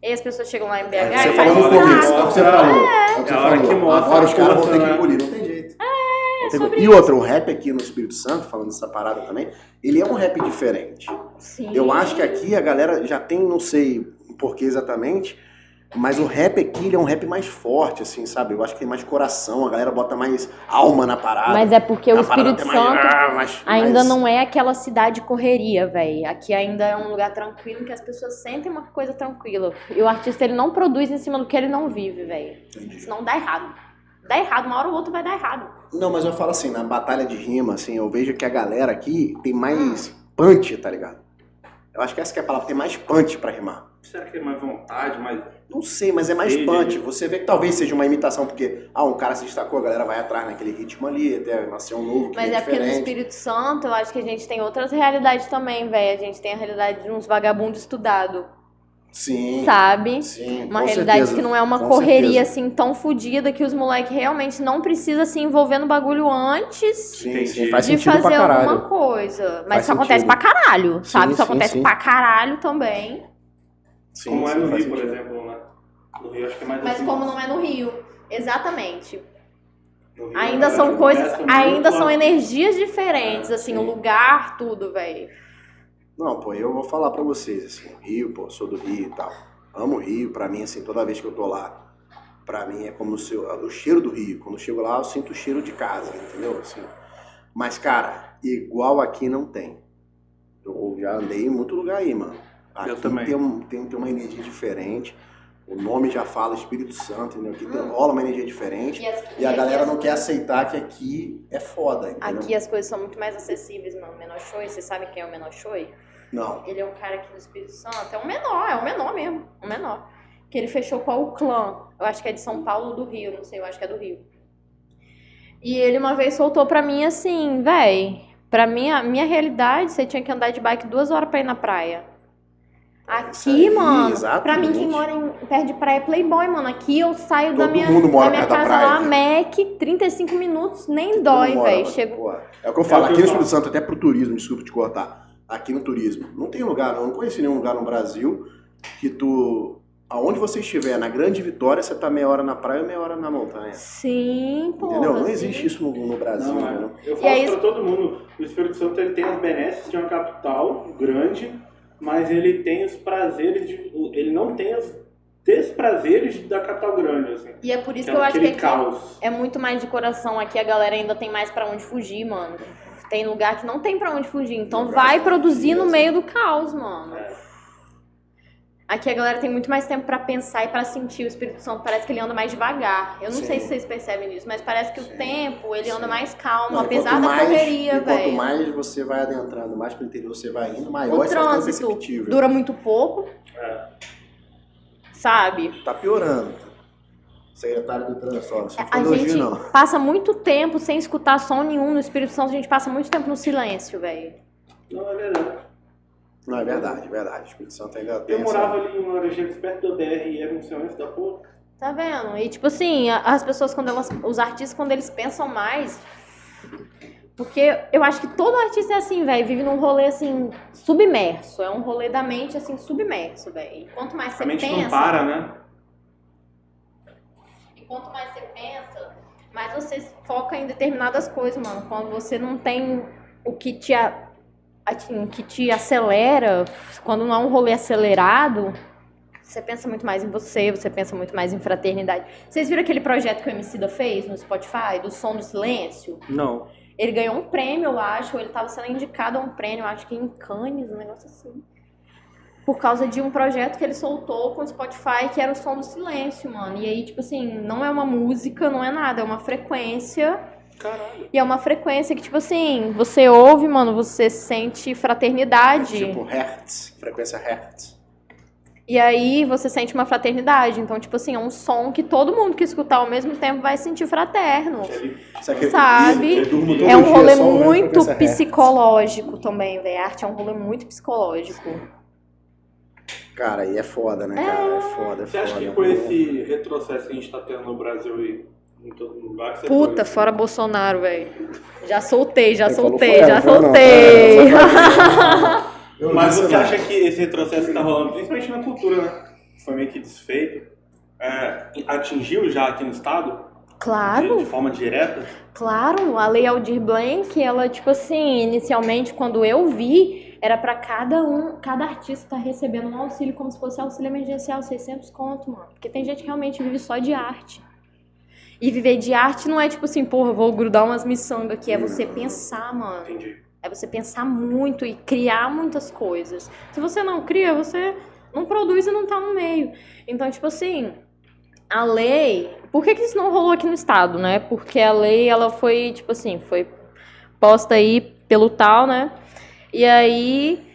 E as pessoas chegam lá em BH É, e você faz falou no começo, é o que você falou. É, o que você É a hora falou. que mostra Agora os caras vão ter que né? engolir, não tem jeito. É, sobre E outra, o rap aqui no Espírito Santo, falando dessa parada também, ele é um rap diferente. Sim. Eu acho que aqui a galera já tem, não sei por que exatamente, mas o rap aqui ele é um rap mais forte, assim, sabe? Eu acho que tem mais coração, a galera bota mais alma na parada. Mas é porque o Espírito mais- Santo ah, mais- ainda mais- não é aquela cidade correria, velho. Aqui ainda é um lugar tranquilo que as pessoas sentem uma coisa tranquila. E o artista ele não produz em cima do que ele não vive, velho. Senão dá errado. Dá errado, uma hora ou outra vai dar errado. Não, mas eu falo assim, na batalha de rima, assim, eu vejo que a galera aqui tem mais punch, tá ligado? Eu acho que essa que é a palavra, tem mais punch pra rimar. Será que é mais vontade, mais. Não sei, mas é mais Sei, punch. Você vê que talvez seja uma imitação, porque, ah, um cara se destacou, a galera vai atrás naquele ritmo ali, até nascer um novo que Mas é é porque no. Espírito Santo eu acho que a gente tem outras realidades também, velho. A gente tem a realidade de uns vagabundos estudados, Sim, sabe? sim, Uma com realidade certeza, que não é uma com correria certeza. assim tão fodida que os moleques realmente não precisam se envolver no bagulho antes Sim, Entendi. sim, faz de fazer alguma coisa. Mas Faz isso acontece sentido. pra caralho, sabe? Sim, Isso sim, acontece sim. pra caralho também. Sim, como é no Rio, por sentido. exemplo, né? No Rio acho que é mais Mas assim. como não é no Rio. Exatamente. No Rio, Ainda são coisas, ainda são energias diferentes, É, assim, sim. o lugar, tudo, velho. Não, pô, eu vou falar pra vocês, assim, o Rio, pô, sou do Rio e tal. Amo o Rio, pra mim, assim, toda vez que eu tô lá, pra mim é como se eu, o cheiro do Rio. Quando eu chego lá, eu sinto o cheiro de casa, entendeu? Assim, mas, cara, igual aqui não tem. Eu já andei em muito lugar aí, mano. Aqui Eu também. Tem, um- tem, tem uma energia diferente. O nome já fala Espírito Santo, entendeu? Aqui tem- Hum. rola uma energia diferente. E, as- E a galera as- não quer aceitar que aqui é foda, entendeu? Aqui as coisas são muito mais acessíveis, mano. O Menor Choi, você sabe quem é o Menor Choi? Não. Ele é um cara aqui do Espírito Santo, é um menor, é um menor mesmo, um menor. Que ele fechou com o clã. Eu acho que é de São Paulo do Rio, não sei, eu acho que é do Rio. E ele uma vez soltou pra mim assim, véi, pra minha, minha realidade, você tinha que andar de bike duas horas pra ir na praia. Isso Aqui, aí, mano, exatamente. pra mim quem mora em, perto de praia é Playboy, mano. Aqui eu saio da Todo minha, mundo mora da minha perto da casa praia, lá, né? Mac, 35 minutos, nem Todo dói, velho. Chego É o que eu falo, É que aqui eu no. Espírito Santo, até pro turismo, desculpa te cortar. Aqui no turismo, não tem lugar, não, eu não conheci nenhum lugar no Brasil que tu, aonde você estiver, na Grande Vitória, você tá meia hora na praia e meia hora na montanha. Sim, pô. Entendeu? Não existe isso no, no Brasil, Não, é. Eu E falo aí- pra todo mundo, o Espírito Santo ele tem as benesses de uma capital grande, mas ele tem os prazeres de. Ele não tem os desprazeres da capital grande, assim. E é por isso Que que eu é acho que caos. é muito mais de coração. Aqui a galera ainda tem mais pra onde fugir, mano. Tem lugar que não tem pra onde fugir. Então vai produzir no assim. meio do caos, mano. É. Aqui a galera tem muito mais tempo pra pensar e pra sentir. O Espírito Santo parece que ele anda mais devagar. Eu não Sim. sei se vocês percebem isso, mas parece que Sim. o tempo ele anda Sim. mais calmo, Não, apesar da mais- correria, e Quanto velho. mais você vai adentrando, mais pro interior você vai indo, maior O trânsito dura muito pouco, É. sabe? Tá piorando. Secretário do Trânsito, ó, não sou A gente não. passa muito tempo sem escutar som nenhum no Espírito Santo, a gente passa muito tempo no silêncio, velho. Não, é verdade. Não, é verdade, é verdade. O Espírito Santo ainda tem Eu essa- morava ali em Laranjeiras, perto da BR, e era um silêncio da porra. Tá vendo? E tipo assim, as pessoas quando elas, os artistas quando eles pensam mais, porque eu acho que todo artista é assim, velho, vive num rolê assim submerso, é um rolê da mente assim submerso, velho. E quanto mais você A mente pensa, não para, né? e quanto mais você pensa, mais você foca em determinadas coisas, mano. Quando você não tem o que te a- assim, que te acelera, quando não é um rolê acelerado, Você pensa muito mais em você, você pensa muito mais em fraternidade. Vocês viram aquele projeto que o Emicida fez no Spotify, do Som do Silêncio? Não. Ele ganhou um prêmio, eu acho, ou ele estava sendo indicado a um prêmio, acho que em Cannes, um negócio assim. Por causa de um projeto que ele soltou com o Spotify, que era o Som do Silêncio, mano. E aí, tipo assim, não é uma música, não é nada, é uma frequência Caralho. e é uma frequência que, tipo assim, você ouve, mano, você sente fraternidade. Tipo Hertz, frequência Hertz. E aí você sente uma fraternidade. Então, tipo assim, é um som que todo mundo que escutar ao mesmo tempo vai sentir fraterno. Isso aqui- Sabe? É um dia rolê ouvindo muito frequência Hertz. psicológico também, velho. A arte é um rolê muito psicológico. Cara, aí é foda, né, cara? É foda, é Você acha que foda. com esse retrocesso que a gente tá tendo no Brasil e em todo lugar que você Puta, fora Bolsonaro, velho. Já soltei, já Ele soltei, já não, não, soltei. é, só Eu Mas você nada. acha que esse retrocesso que tá rolando, principalmente na cultura, né? Foi meio que desfeito. é, atingiu já aqui no estado? De, Claro, de forma direta? claro. A Lei Aldir Blanc, ela, tipo assim, inicialmente, quando eu vi, era pra cada um, cada artista tá recebendo um auxílio como se fosse auxílio emergencial, 600 conto, mano. Porque tem gente que realmente vive só de arte. E viver de arte não é tipo assim, porra, vou grudar umas miçangas aqui. É você pensar, mano. Entendi. É você pensar muito e criar muitas coisas. Se você não cria, você não produz e não tá no meio. Então, tipo assim, a lei. Por que, que isso não rolou aqui no estado, né? Porque a lei, ela foi, tipo assim, foi posta aí pelo tal, né? E aí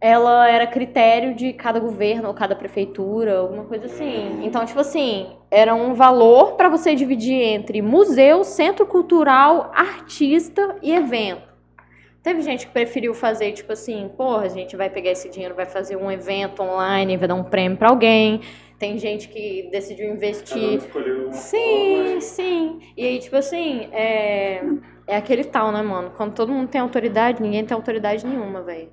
ela era critério de cada governo ou cada prefeitura, alguma coisa assim. Então, tipo assim, era um valor para você dividir entre museu, centro cultural, artista e evento. Teve gente que preferiu fazer, tipo assim, porra, a gente vai pegar esse dinheiro, vai fazer um evento online, vai dar um prêmio para alguém. Tem gente que decidiu investir escolheu uma Sim, forma. sim. E aí, tipo assim, é, é aquele tal, né, mano? Quando todo mundo tem autoridade, ninguém tem autoridade nenhuma, velho.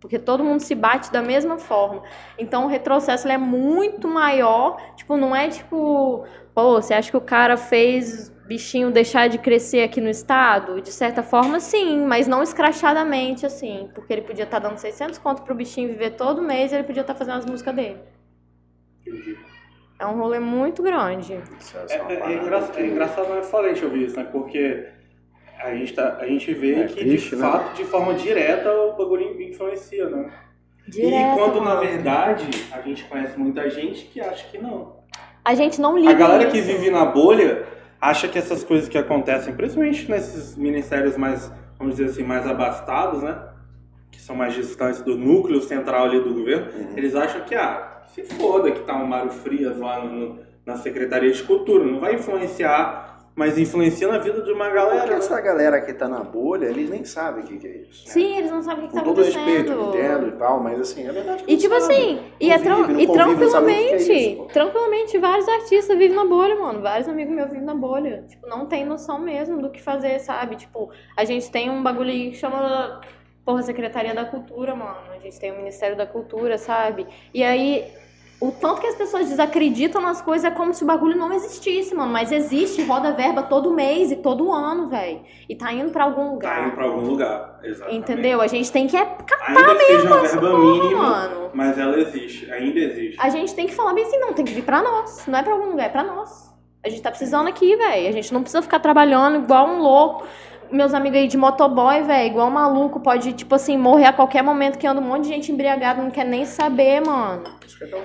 Porque todo mundo se bate da mesma forma. Então o retrocesso é muito maior. Tipo, não é tipo, pô, você acha que o cara fez bichinho deixar de crescer aqui no estado? De certa forma, sim, mas não escrachadamente, assim. Porque ele podia estar dando 600 conto pro bichinho viver todo mês e ele podia estar fazendo as músicas dele. Entendi. É um rolê muito grande. É É, é- parada engra- que- é engraçado, mas é foda a gente ouvir isso, né? Porque a gente, tá, a gente vê É que, triste, de né? fato, de forma direta, o bagulho influencia, né? Direto, e quando, na verdade, a gente conhece muita gente que acha que não. A gente não liga. A galera que isso. vive na bolha acha que essas coisas que acontecem, principalmente nesses ministérios mais, vamos dizer assim, mais abastados, né? Que são mais distantes do núcleo central ali do governo, Uhum. eles acham que, ah, se foda que tá um Mário Frias lá no- no- na Secretaria de Cultura, não vai influenciar, mas influencia na vida de uma Porque galera. né? essa galera que tá na bolha, eles nem sabem o que, que é isso. né? Sim, eles não sabem o que Com tá todo acontecendo. respeito, eu entendo e tal, mas assim, é verdade que E tipo sabe. assim, e, é Não tran- vive, não e convive, não sabe nem o que é tranquilamente, isso, tranquilamente, vários artistas vivem na bolha, mano. Vários amigos meus vivem na bolha. Tipo, não tem noção mesmo do que fazer, sabe? Tipo, a gente tem um bagulho aí que chama, porra, Secretaria da Cultura, mano. A gente tem o Ministério da Cultura, sabe? E aí, o tanto que as pessoas desacreditam nas coisas é como se o bagulho não existisse, mano. Mas existe, roda verba todo mês e todo ano, velho. E tá indo pra algum lugar. Tá indo pra algum lugar. Exatamente. Entendeu? A gente tem que é Ainda que seja uma verba mínima, mano. mas ela existe, ainda existe. A gente tem que falar bem assim, não, tem que vir pra nós. Não é pra algum lugar, é pra nós. A gente tá precisando aqui, velho. A gente não precisa ficar trabalhando igual um louco. Meus amigos aí de motoboy, velho, igual maluco, pode, tipo assim, morrer a qualquer momento que anda um monte de gente embriagada, não quer nem saber, mano.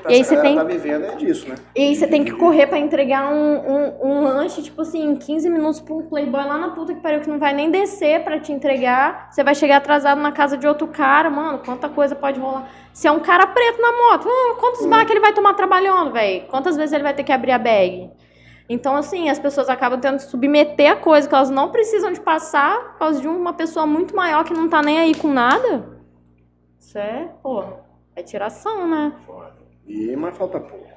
E aí você tem- tá vivendo é disso, né? E aí você tem que correr pra entregar um, um, um lanche, tipo assim, em 15 minutos pra um playboy lá na puta que pariu, que não vai nem descer pra te entregar. Você vai chegar atrasado na casa de outro cara, mano, quanta coisa pode rolar. Se é um cara preto na moto, hum, quantos que ele vai tomar trabalhando, velho? Quantas vezes ele vai ter que abrir a bag? Então, assim, as pessoas acabam tendo que submeter a coisa que elas não precisam de passar por causa de uma pessoa muito maior que não tá nem aí com nada. Isso é, pô, é tiração, né? Foda. E, mas falta pouco.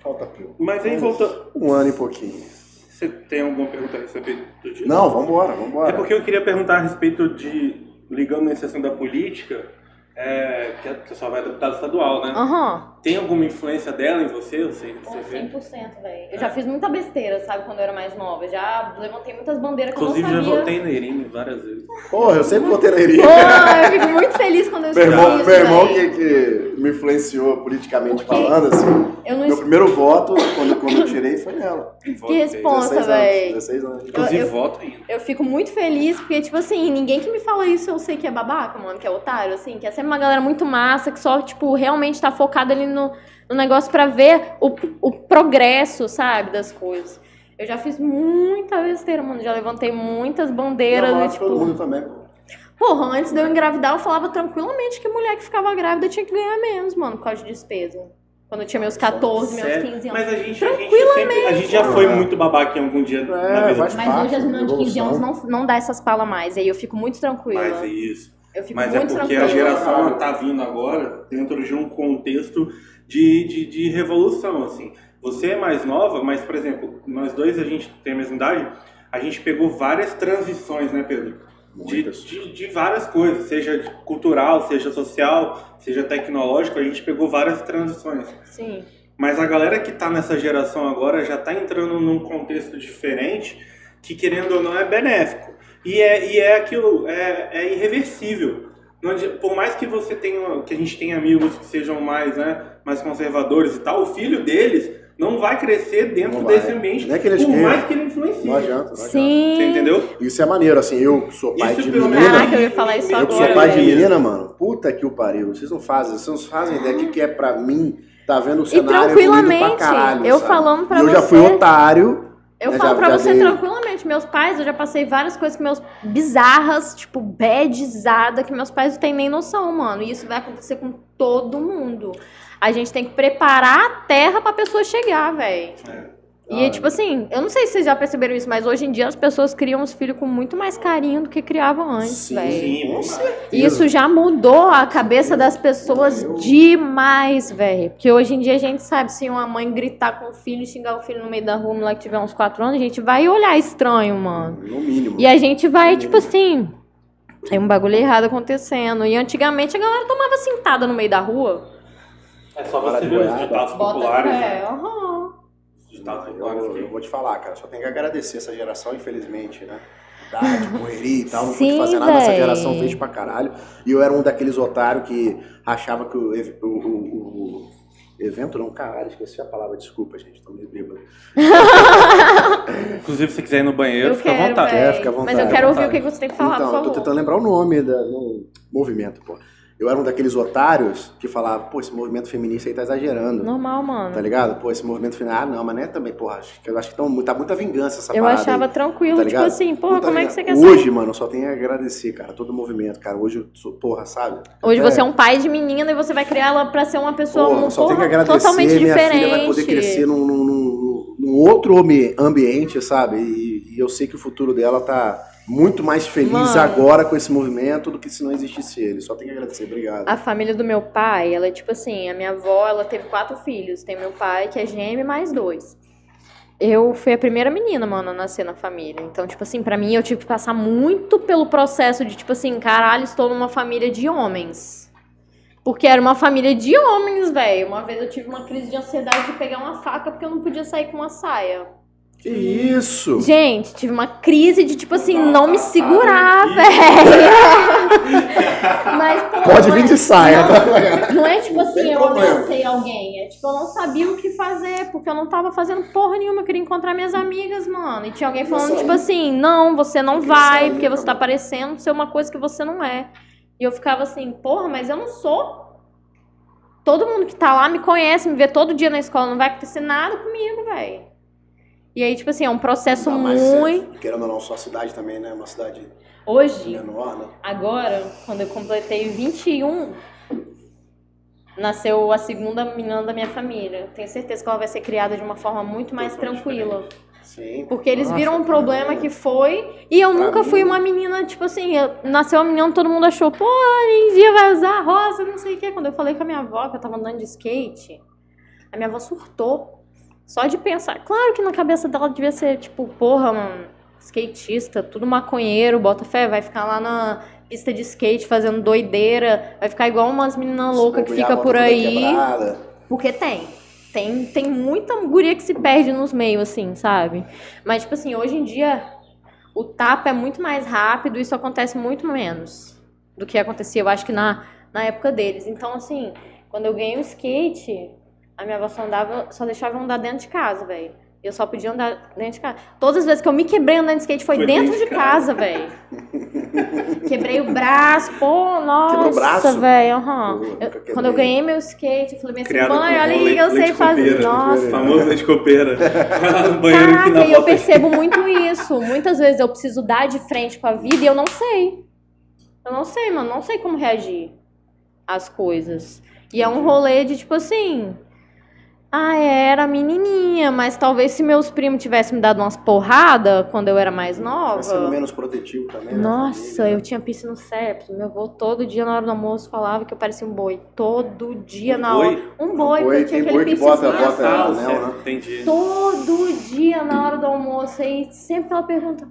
Falta pouco. Mas aí, voltando. Um ano e pouquinho. Você tem alguma pergunta a respeito do dia? Não, vambora, vambora. É porque eu queria perguntar a respeito de, ligando nesse assunto da política, é, que a- só vai deputado estadual, né? Aham. Tem alguma influência dela em você? Você, Pô, você vê? 100%, velho. Eu já fiz muita besteira, sabe, quando eu era mais nova. Eu já levantei muitas bandeiras que eu Inclusive, não já sabia. votei na Irine várias vezes. Porra, eu sempre votei na Iria. Pô, eu fico muito feliz quando eu Meu escuto irmão, isso, meu irmão que, que me influenciou politicamente Por quê? falando, assim, Eu não meu primeiro voto, quando, quando eu tirei, foi nela. Votei. responsa. 16 véi. anos. 16 anos. Inclusive, Eu- eu- voto ainda. Eu fico muito feliz, porque, tipo assim, ninguém que me fala isso eu sei que é babaca, mano, que é otário, assim, que é sempre uma galera muito massa, que só, tipo, realmente tá focada ali no, no negócio pra ver o, o progresso, sabe, das coisas. Eu já fiz muita besteira, mano, já levantei muitas bandeiras, Não, e, acho que todo tipo, mundo também, pô. porra, antes de eu engravidar, eu falava tranquilamente que mulher que ficava grávida tinha que ganhar menos, mano, por causa de despesa. Quando eu tinha meus 14, meus Sério? 15 anos. Mas a gente, a gente sempre. A gente já foi muito babaca em algum dia na É, vida. faz Mas parte, hoje as meninas de 15 anos não, não dá essas palas mais, aí eu fico muito tranquila. Mas é isso. Eu fico Mas é muito porque tranquila. a geração ela tá vindo agora dentro de um contexto de, de, de revolução, assim. Você é mais nova, mas, por exemplo, nós dois, a gente tem a mesma idade, a gente pegou várias transições, né, Pedro? De, de, de várias coisas, seja de cultural, seja social, seja tecnológico, a gente pegou várias transições. Sim. Mas a galera que tá nessa geração agora já tá entrando num contexto diferente que, querendo ou não, é benéfico. E é, e é aquilo, é, é irreversível. Por mais que você tenha, que a gente tenha amigos que sejam mais, né, mais conservadores e tal, o filho deles não vai crescer dentro vai. desse ambiente, Não é que eles por queiram. mais que ele influencie. Não adianta, não adianta. Sim. Você entendeu? Isso é maneiro, assim, eu sou pai Isso de pelo menina. Caraca, eu ia falar isso Eu que agora, sou pai de menina, mano, puta que o pariu. Vocês não fazem, vocês não fazem ideia do que que é pra mim tá vendo o E cenário evoluindo tranquilamente, pra caralho, eu sabe? falando pra E eu você. já fui otário. Eu falo já- pra já você dei- tranquilamente, meus pais, eu já passei várias coisas que meus bizarras, tipo, badizada, que meus pais não têm nem noção, mano. E isso vai acontecer com todo mundo. A gente tem que preparar a terra pra pessoa chegar, velho. E, Ah, tipo assim, eu não sei se vocês já perceberam isso, mas hoje em dia as pessoas criam os filhos com muito mais carinho do que criavam antes, velho. Sim, com lá. certeza. Isso já mudou a cabeça das pessoas demais, velho. Porque hoje em dia a gente sabe se uma mãe gritar com o filho, xingar o filho no meio da rua, o moleque tiver uns 4 anos, a gente vai olhar estranho, mano. No mínimo. E a gente vai, tipo assim, tem um bagulho errado acontecendo. E antigamente a galera tomava sentada no meio da rua. É só você de ver os ditados populares. fé, né? aham. Eu, eu que- vou te falar, cara, só tem que agradecer essa geração, infelizmente, né? Idade, correria e tal, não Sim, pude fazer nada, essa véi. geração fez pra caralho. E eu era um daqueles otários que achava que o, o- o- o evento, não, caralho, esqueci a palavra, desculpa, gente, tô meio bêbado. Inclusive, se quiser ir no banheiro, Eu fica à quero, vontade. véi. É, fica à vontade, Mas eu quero à ouvir o vontade. que você tem que falar, então, por eu tô favor. tentando lembrar o nome do movimento, pô. Eu era um daqueles otários que falava, pô, esse movimento feminista aí tá exagerando. Normal, mano. Tá ligado? Pô, esse movimento feminista, ah, não, mas não é também, porra, acho que, eu acho que tão, tá muita vingança essa Eu parada achava aí. tranquilo, tá tipo assim, porra, Puta como é que você quer Hoje, mano, eu só tenho a agradecer, cara, todo o movimento, cara. Hoje eu sou, porra, sabe? Hoje você é um pai de menina e você vai criar ela pra ser uma pessoa Porra, mu- só tenho que porra, agradecer. totalmente minha diferente. filha vai poder crescer num, num- num- num outro ambi- ambiente, sabe? E, e eu sei que o futuro dela tá muito mais feliz Mano. agora com esse movimento do que se não existisse ele. Só tenho que agradecer, obrigado. A família do meu pai, ela é tipo assim, a minha avó, ela teve quatro filhos. Tem meu pai, que é gêmeo, mais dois. Eu fui a primeira menina, mano, a nascer na família. Então, tipo assim, pra mim eu tive que passar muito pelo processo de, tipo assim, caralho, estou numa família de homens. Porque era uma família de homens, velho. Uma vez eu tive uma crise de ansiedade de pegar uma faca porque eu não podia sair com uma saia. Que isso? Gente, tive uma crise de, tipo assim, não me segurar, que- velho. Mas, pô, Pode não vir é- de saia. Não, não é tipo assim, tem eu ameacei alguém. É tipo, eu não sabia o que fazer, porque eu não tava fazendo porra nenhuma. Eu queria encontrar minhas amigas, mano. E tinha alguém falando, tipo assim, não, você não vai, sair, porque você tá parecendo ser uma coisa que você não é. E eu ficava assim, porra, mas eu não sou. Todo mundo que tá lá me conhece, me vê todo dia na escola, não vai acontecer nada comigo, velho. E aí, tipo assim, é um processo mais, muito. é, Querendo ou não, sua cidade também, né? Uma cidade Hoje, menor, né? Agora, quando eu completei 21, nasceu a segunda menina da minha família. Tenho certeza que ela vai ser criada de uma forma muito mais Totalmente tranquila. Sim. Porque eles Nossa, viram um problema é. que foi. E eu Pra nunca mim- fui uma menina, tipo assim, eu- nasceu uma menina, todo mundo achou, pô, a dia vai usar rosa, não sei o quê. Quando eu falei com a minha avó que eu tava andando de skate, a minha avó surtou. Só de pensar. Claro que na cabeça dela devia ser, tipo, porra, mano, skatista, tudo maconheiro, bota fé, vai ficar lá na pista de skate fazendo doideira, vai ficar igual umas meninas loucas que fica por aí. Porque tem. Tem, tem muita guria que se perde nos meios, assim, sabe? Mas, tipo assim, hoje em dia, o tapa é muito mais rápido, isso acontece muito menos do que acontecia, eu acho que na, na época deles. Então, assim, quando eu ganhei o skate, a minha avó só, andava, só deixava eu andar dentro de casa, velho. Eu só podia andar dentro de casa. Todas as vezes que eu me quebrei andando de skate foi, Foi dentro, dentro de de casa, velho. Quebrei o braço, pô, nossa, velho. Eu- quebrei. Quando eu ganhei meu skate, eu falei assim, mãe, olha aí, eu sei fazer. copeira. Nossa. Famoso leite copeira. Caraca, e eu percebo muito isso. Muitas vezes eu preciso dar de frente com a vida e eu não sei. Eu não sei, mano. Não sei como reagir às coisas. E é um rolê de tipo assim. Ah, era menininha, mas talvez se meus primos tivessem me dado umas porradas quando eu era mais Vai sendo nova. menos protetivo também. né, Nossa, família, eu tinha piercing no septo. Meu avô todo dia na hora do almoço falava que eu parecia um boi. Todo dia Um na boi? hora. Um boi, boi, porque eu tinha aquele boi que bota- bota anel, certo, né? Entendi. Todo dia na hora do almoço. Aí sempre ela pergunta: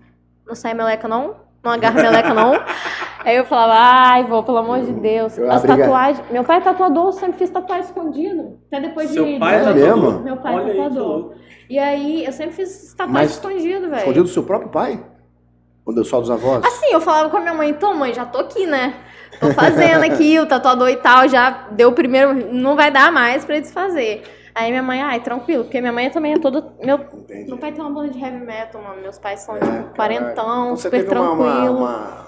Não sai meleca, não? Não agarra meleca, não? Aí eu falava: Ai, vô, pelo amor de Deus. Eu As abri- tatuagens. Meu pai é tatuador, eu sempre fiz tatuagem escondido. Até depois Seu de. pai é É tatuador? mesmo? Meu pai é Olha aí, que tatuador. louco. E aí eu sempre fiz tatuagem Mas- escondido, velho. Escondido do seu próprio pai? Ou do só dos avós? Assim, eu falava com a minha mãe, então, mãe, já tô aqui, né? Tô fazendo aqui o tatuador e tal, já deu o primeiro, não vai dar mais pra eles fazer. Aí minha mãe, ai, tranquilo, porque minha mãe também é toda. Meu, Entendi. meu pai tem uma banda de heavy metal, mano. Meus pais são, É, tipo, quarentão, Então você super teve uma- uma- tranquilo. uma-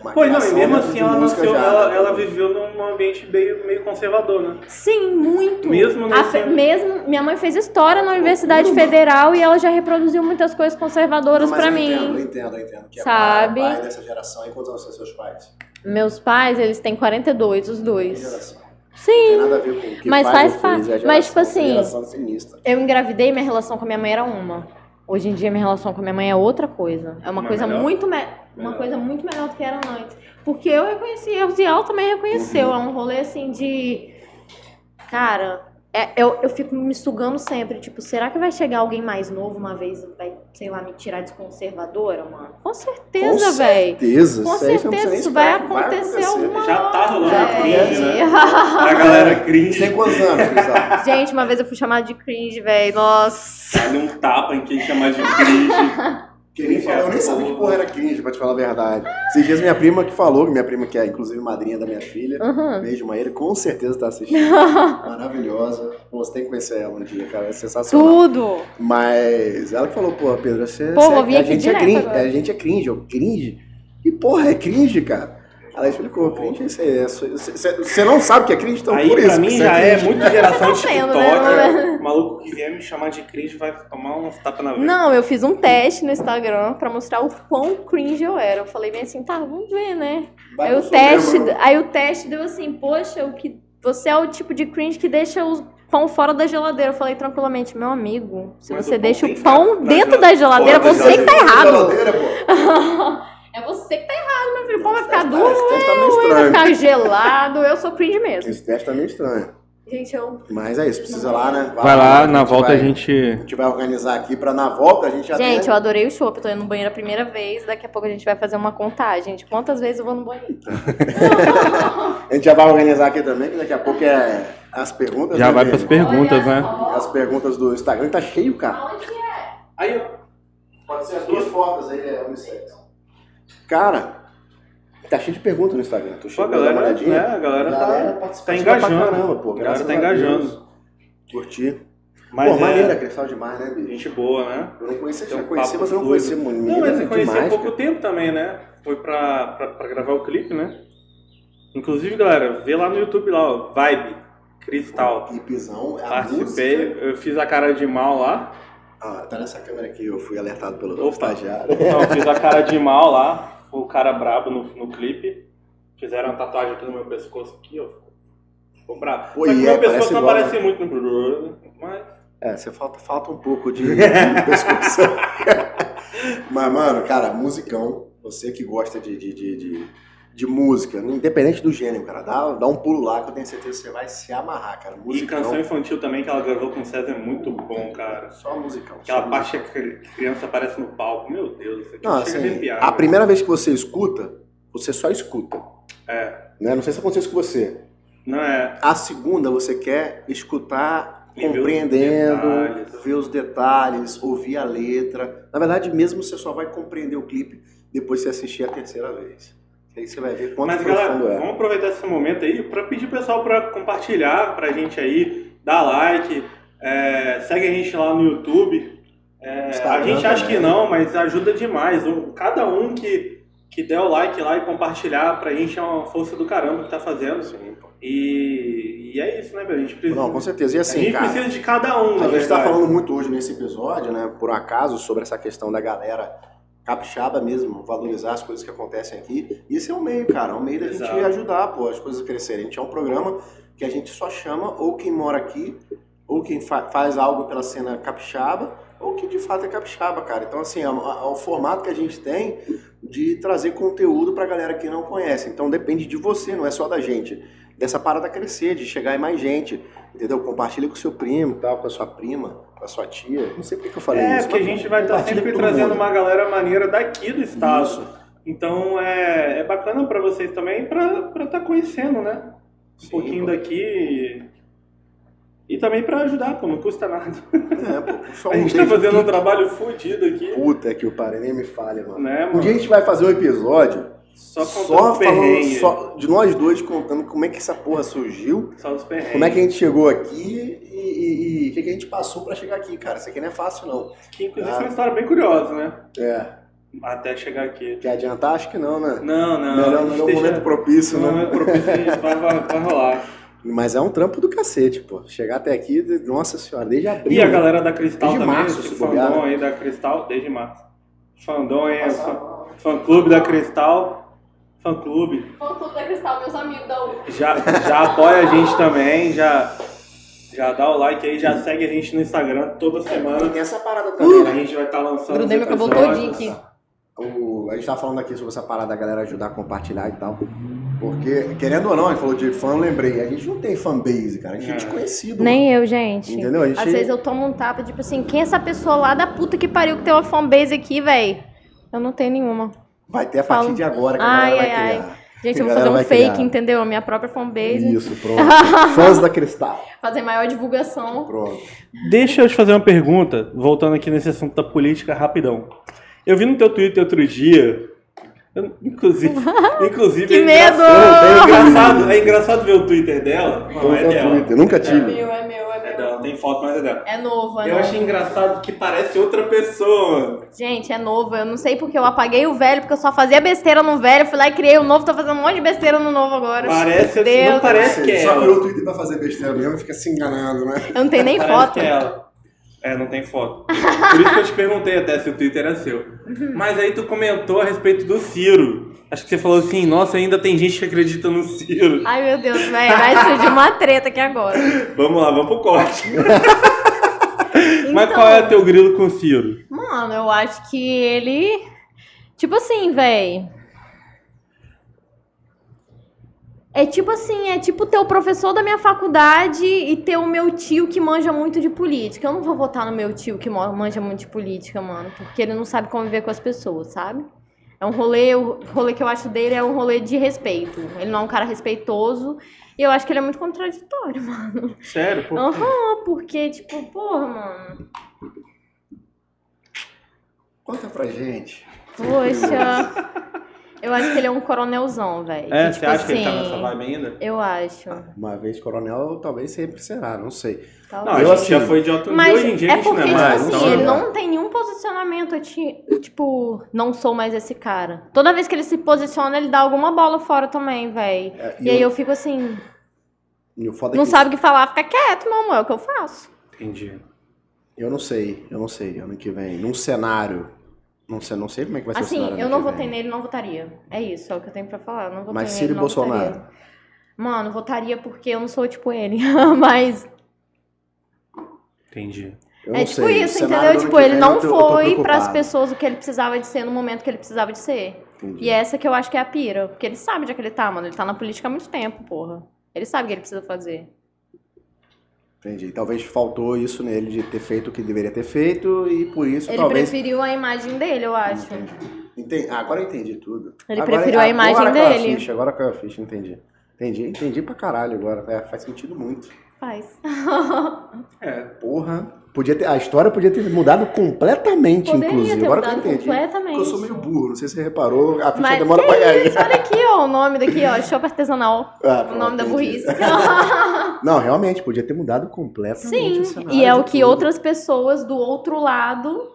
uma Pô, não, e mesmo assim de ela, nasceu, já, ela, ela viveu num ambiente meio, meio conservador, né? Sim, muito. Mesmo nesse- fe- mesmo minha mãe fez história na Universidade Federal e ela já reproduziu muitas coisas conservadoras eu mim. Entendo, eu entendo, eu entendo. Que Sabe? É pai, dessa geração. E quantos anos são seus pais? Meus pais, eles têm 42, os Que dois. geração? Não Sim. tem nada a ver com o que Mas faz parte. é Mas, tipo geração, assim. Eu engravidei, minha relação com a minha mãe era uma. Hoje em dia minha relação com a minha mãe é outra coisa. É uma coisa melhor? muito me... uma Melhor. coisa muito melhor do que era antes. Porque eu reconheci erros e ela também reconheceu. Uhum. É um rolê assim de cara, é- eu, eu fico me sugando sempre, tipo, será que vai chegar alguém mais novo uma vez e vai, sei lá, me tirar de conservadora, mano? Com certeza, Com velho. certeza. Com certeza precisa nem isso vai esperar que acontecer alguma Já tá rolando cringe, né? A galera cringe. Tem quantos anos? Gente, uma vez eu fui chamada de cringe, velho. Nossa. Dá-lhe um tapa em quem chamar de cringe. Que nem eu nem sabia que porra era cringe, pra te falar a verdade. Esses dias minha prima que falou, minha prima que é inclusive madrinha da minha filha, Uhum. beijo Maíra, com certeza tá assistindo. Maravilhosa. Pô, você tem que conhecer ela um dia, cara, é sensacional. Tudo. Mas ela que falou, pô, Pedro, você, Pô, você vou vir a aqui gente é cringe, agora. a gente é cringe, eu cringe? Que porra é cringe, cara? Ela explicou, cringe é isso aí, é você você não sabe o que é cringe, então Aí por pra isso. mim que você já é cringe. muito geração Você tá TikTok. né? O maluco que vier me chamar de cringe vai tomar uns tapas na veia. Não, eu fiz um teste no Instagram pra mostrar o quão cringe eu era. Eu falei bem assim, tá, vamos ver, né? Aí o, teste, membro. aí o teste deu assim, poxa, o que você é o tipo de cringe que deixa o pão fora da geladeira. Eu falei tranquilamente, meu amigo, se Mas você o deixa o pão dentro da geladeira, da você que tá errado. É você que tá errado, meu filho. O pão vai ficar Esse duro, teste tá meio vai estranho. ficar gelado. Eu sou cringe mesmo. Esse teste tá meio estranho. Gente, eu... Mas é isso, precisa lá, né? Vai lá, na volta vai- a gente. A gente vai organizar aqui pra na volta a gente já Gente, tem... eu adorei o chopp. Eu tô indo no banheiro a primeira vez. Daqui a pouco a gente vai fazer uma contagem de quantas vezes eu vou no banheiro. A gente já vai organizar aqui também, que daqui a pouco é as perguntas. Já né, vai pras perguntas, né? As perguntas do Instagram tá cheio, cara. Aí, ó. Pode ser as duas fotos aí, é unissex. Cara, tá cheio de perguntas no Instagram. Pô, a chegou a dar uma galera, olhadinha? né, a galera tá, participa tá pra engajando. caramba, pô. A galera tá engajando. Curti. Mas pô, é maneira, demais, né, bicho? gente boa, né? Eu não conhecia, já conhecia, papo mas eu não conhecia muito. Não, mas eu conheci há pouco cara. tempo também, né? Foi pra, pra, pra gravar o clipe, né? Inclusive, galera, vê lá no YouTube lá, ó, Vibe, Cristal. Clipezão, a Participei, música... eu fiz a cara de mal lá. Ah, tá nessa câmera aqui, eu fui alertado pelo Opa. estagiário. Não, fiz a cara de mal lá, o cara brabo no, no clipe. Fizeram uma tatuagem aqui no meu pescoço aqui, ó. Ficou brabo. Pô, Só que e meu é, pescoço não igual, aparece muito no mas É, você falta, falta um pouco de, de pescoço. Mas, mano, cara, musicão. Você que gosta de, de, de, de, de música, independente do gênero, cara, dá, dá um pulo lá que eu tenho certeza que você vai se amarrar, cara. E canção infantil também que ela gravou com o César é muito bom, cara. Só musicão. Aquela só parte que a criança aparece no palco, meu Deus, isso aqui Não, assim, arrepiar. a velho. primeira vez que você escuta, você só escuta. É. Né? Não sei se aconteceu isso com você. Não é? A segunda, você quer escutar E ver os compreendendo, detalhes. ver os detalhes, ouvir a letra. Na verdade, mesmo você só vai compreender o clipe depois você assistir a terceira vez. Aí você vai ver quanto Mas galera, é. vamos aproveitar esse momento aí para pedir o pessoal para compartilhar pra gente aí, dar like, é, segue a gente lá no YouTube. É, a gente acha também. que não, mas ajuda demais. Cada um que, que der o like lá e compartilhar pra gente é uma força do caramba que tá fazendo. Sim. E, e é isso, né, velho? A gente precisa. Não, com certeza. E a assim, gente cara, precisa de cada um, a gente está falando muito hoje nesse episódio, né, por um acaso, sobre essa questão da galera capixaba mesmo, valorizar as coisas que acontecem aqui. E esse é o meio, cara, é o meio da gente Exato. ajudar, pô, as coisas a crescerem. A gente é um programa que a gente só chama ou quem mora aqui, ou quem fa- faz algo pela cena capixaba, ou que de fato é capixaba, cara. Então, assim, é, o- é o formato que a gente tem de trazer conteúdo pra galera que não conhece. Então, depende de você, não é só da gente. Dessa parada crescer, de chegar em mais gente, entendeu? Compartilha com seu primo, tal, com a sua prima, com a sua tia. Não sei por que que eu falei É, isso. porque a gente vai estar compartilha sempre trazendo mundo. uma galera maneira daqui do estado. Isso. Então é, é bacana pra vocês também pra estar conhecendo, né? Um Sim, pouquinho pô. daqui. E também pra ajudar, pô, não custa nada. É, pô, só A gente tá fazendo um aqui. trabalho fodido aqui, Puta que o pariu, nem me falha, mano. né, Um mano? dia a gente vai fazer um episódio Só só, falando só de nós dois contando como é que essa porra surgiu, Só os perrengues. como é que a gente chegou aqui e- o que, que a gente passou pra chegar aqui, cara. Isso aqui não é fácil, não. Que inclusive Ah. é uma história bem curiosa, né? É. Até chegar aqui. Quer adiantar? Acho que não, né? Não, não. Melhor a não é um momento propício, no né? momento propício a vai, vai, vai rolar. Mas é um trampo do cacete, pô. Chegar até aqui, nossa senhora, desde abril. E a né? galera da Cristal Desde também, março, esse fandom né? aí da Cristal, desde março. Fandom aí, fã, fã clube da Cristal, fã clube. Fã Clube da Cristal, meus amigos da U. Já, já apoia a gente também, já, já dá o like aí, já segue a gente no Instagram toda semana. Tem essa parada também, A né? gente vai estar lançando. Grudei meu cabelo todinho aqui. O- a gente tava falando aqui sobre essa parada da galera ajudar a compartilhar e tal. Porque, querendo ou não, a gente falou de fã, eu lembrei. A gente não tem fanbase, cara. A gente é É. desconhecido. Nem eu, gente. Entendeu? A gente- Às vezes eu tomo um tapa, tipo assim, quem é essa pessoa lá da puta que pariu que tem uma fanbase aqui, véi? Eu não tenho nenhuma. Vai ter a partir de agora que a Ai, galera vai ai, criar. Gente, A eu vou fazer um fake, criar. entendeu? A minha própria fanbase. Isso, pronto. Fãs da Cristal. Fazer maior divulgação. Pronto. Deixa eu te fazer uma pergunta, voltando aqui nesse assunto da política rapidão. Eu vi no teu Twitter outro dia. eu- inclusive, inclusive Que é medo! engraçado, é engraçado, é engraçado ver o Twitter dela. Não é Nunca dela. Twitter, Nunca É tive. meu, é meu, é É meu. Tem foto, mas é dela. É novo, é Eu novo. achei engraçado que parece outra pessoa. Gente, é novo. Eu não sei porque eu apaguei o velho, porque eu só fazia besteira no velho. Fui lá e criei o novo, tô fazendo um monte de besteira no novo agora. Parece, Deus. não parece que é Só ela. criou o Twitter pra fazer besteira mesmo e fica se enganando, né? Eu não tenho nem Parece foto. que é ela. É, não tem foto. Por isso que eu te perguntei até se o Twitter era seu. Mas aí tu comentou a respeito do Ciro. Acho que você falou assim, nossa, ainda tem gente que acredita no Ciro. Ai, meu Deus, velho. Vai surgir uma treta aqui agora. Vamos lá, vamos pro corte. Mas Então, qual é teu grilo com o Ciro? Mano, eu acho que ele. Tipo assim, véi. É tipo assim, é tipo ter o professor da minha faculdade e ter o meu tio que manja muito de política. Eu não vou votar no meu tio que manja muito de política, mano, porque ele não sabe conviver com as pessoas, sabe? É um rolê, o rolê que eu acho dele é um rolê de respeito. Ele não é um cara respeitoso e eu acho que ele é muito contraditório, mano. Sério? Por... Aham, porque, tipo, porra, mano. Conta pra gente. Poxa. Eu acho que ele é um coronelzão, velho. É, Que, você tipo acha que ele tá assim, nessa vibe ainda? Eu acho. Uma vez coronel, talvez sempre será, não sei. Não, Talvez. a Eu, gente já assim, foi de outro Mas hoje em dia a é gente não porque, é tipo mais. assim, então- ele não tem nenhum posicionamento, tipo, não sou mais esse cara. Toda vez que ele se posiciona, ele dá alguma bola fora também, velho. É, E aí eu fico assim, e é não que sabe o que falar, fica quieto, meu amor, é o que eu faço. Entendi. Eu não sei, eu não sei. Ano que vem, num cenário. Não sei, não sei como é que vai ser o Assim, eu não votei nele, não votaria. É isso, é o que eu tenho pra falar. Não votei Mas nele, Ciro e não Bolsonaro? votaria. Mano, votaria porque eu não sou tipo ele. Mas Entendi. Eu é tipo sei. Isso, entendeu? Tipo, ele não eu tô- foi pras preocupado. pessoas o que ele precisava de ser no momento que ele precisava de ser. Entendi. E essa que eu acho que é a pira. Porque ele sabe onde é que ele tá, mano. Ele tá na política há muito tempo, porra. Ele sabe o que ele precisa fazer. Entendi. Talvez faltou isso nele de ter feito o que deveria ter feito e por isso Ele talvez. preferiu a imagem dele, eu acho. Entendi. Entendi. Ah, agora eu entendi tudo. Ele Agora- preferiu a imagem agora dele. ficha, agora caiu a ficha, entendi. Entendi, entendi pra caralho agora. É, faz sentido muito. Faz. É. Porra. Podia ter, a história podia ter mudado completamente, Poderia inclusive. ter Agora que eu entendi. completamente. Porque eu sou meio burro, não sei se você reparou. A ficha Mas demora pra cair. isso? Olha aqui, ó, o nome daqui, ó, Shop Artesanal. Ah, o nome da entendi. burrice. Não, realmente, podia ter mudado completamente Sim, e é o que outras pessoas do outro lado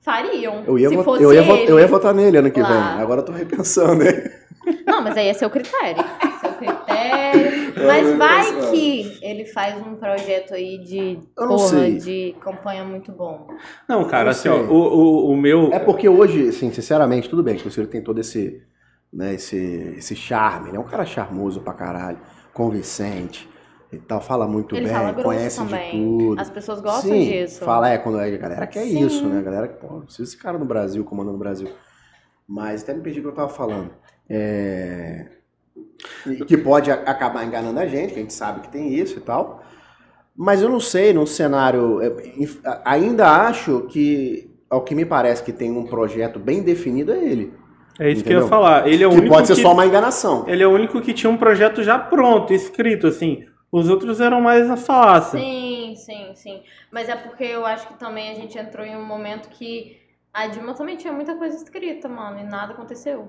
fariam. Eu ia, se fosse eu, ia eu ia votar nele ano que lá. vem. Agora eu tô repensando, hein? Não, mas aí é seu critério. Seu critério. Mas Eu vai que ele faz um projeto aí de porra, sei. de campanha muito bom. Não, cara, Não assim, ó, o, o, o meu. É porque hoje, assim, sinceramente, tudo bem que o senhor tem todo esse, né, esse, esse charme, ele é um cara charmoso pra caralho, convincente e tal, fala muito ele bem, fala conhece também. de tudo. As pessoas gostam Sim, disso. Fala, é, quando a galera quer Sim. isso, né? A galera, pô, precisa esse cara no Brasil, comandando o Brasil. Mas até me perdi o que eu tava falando. É... Que pode a- acabar enganando a gente, que a gente sabe que tem isso e tal. Mas eu não sei, num cenário. é, a- Ainda acho que, ao que me parece que tem um projeto bem definido, é ele. É isso que eu Entendeu? ia falar. Ele é o que único pode ser que, só uma enganação. ele é o único que tinha um projeto já pronto, escrito, assim. Os outros eram mais na falácia. Sim, sim, sim. Mas é porque eu acho que também a gente entrou em um momento que a Dilma também tinha muita coisa escrita, mano, e nada aconteceu.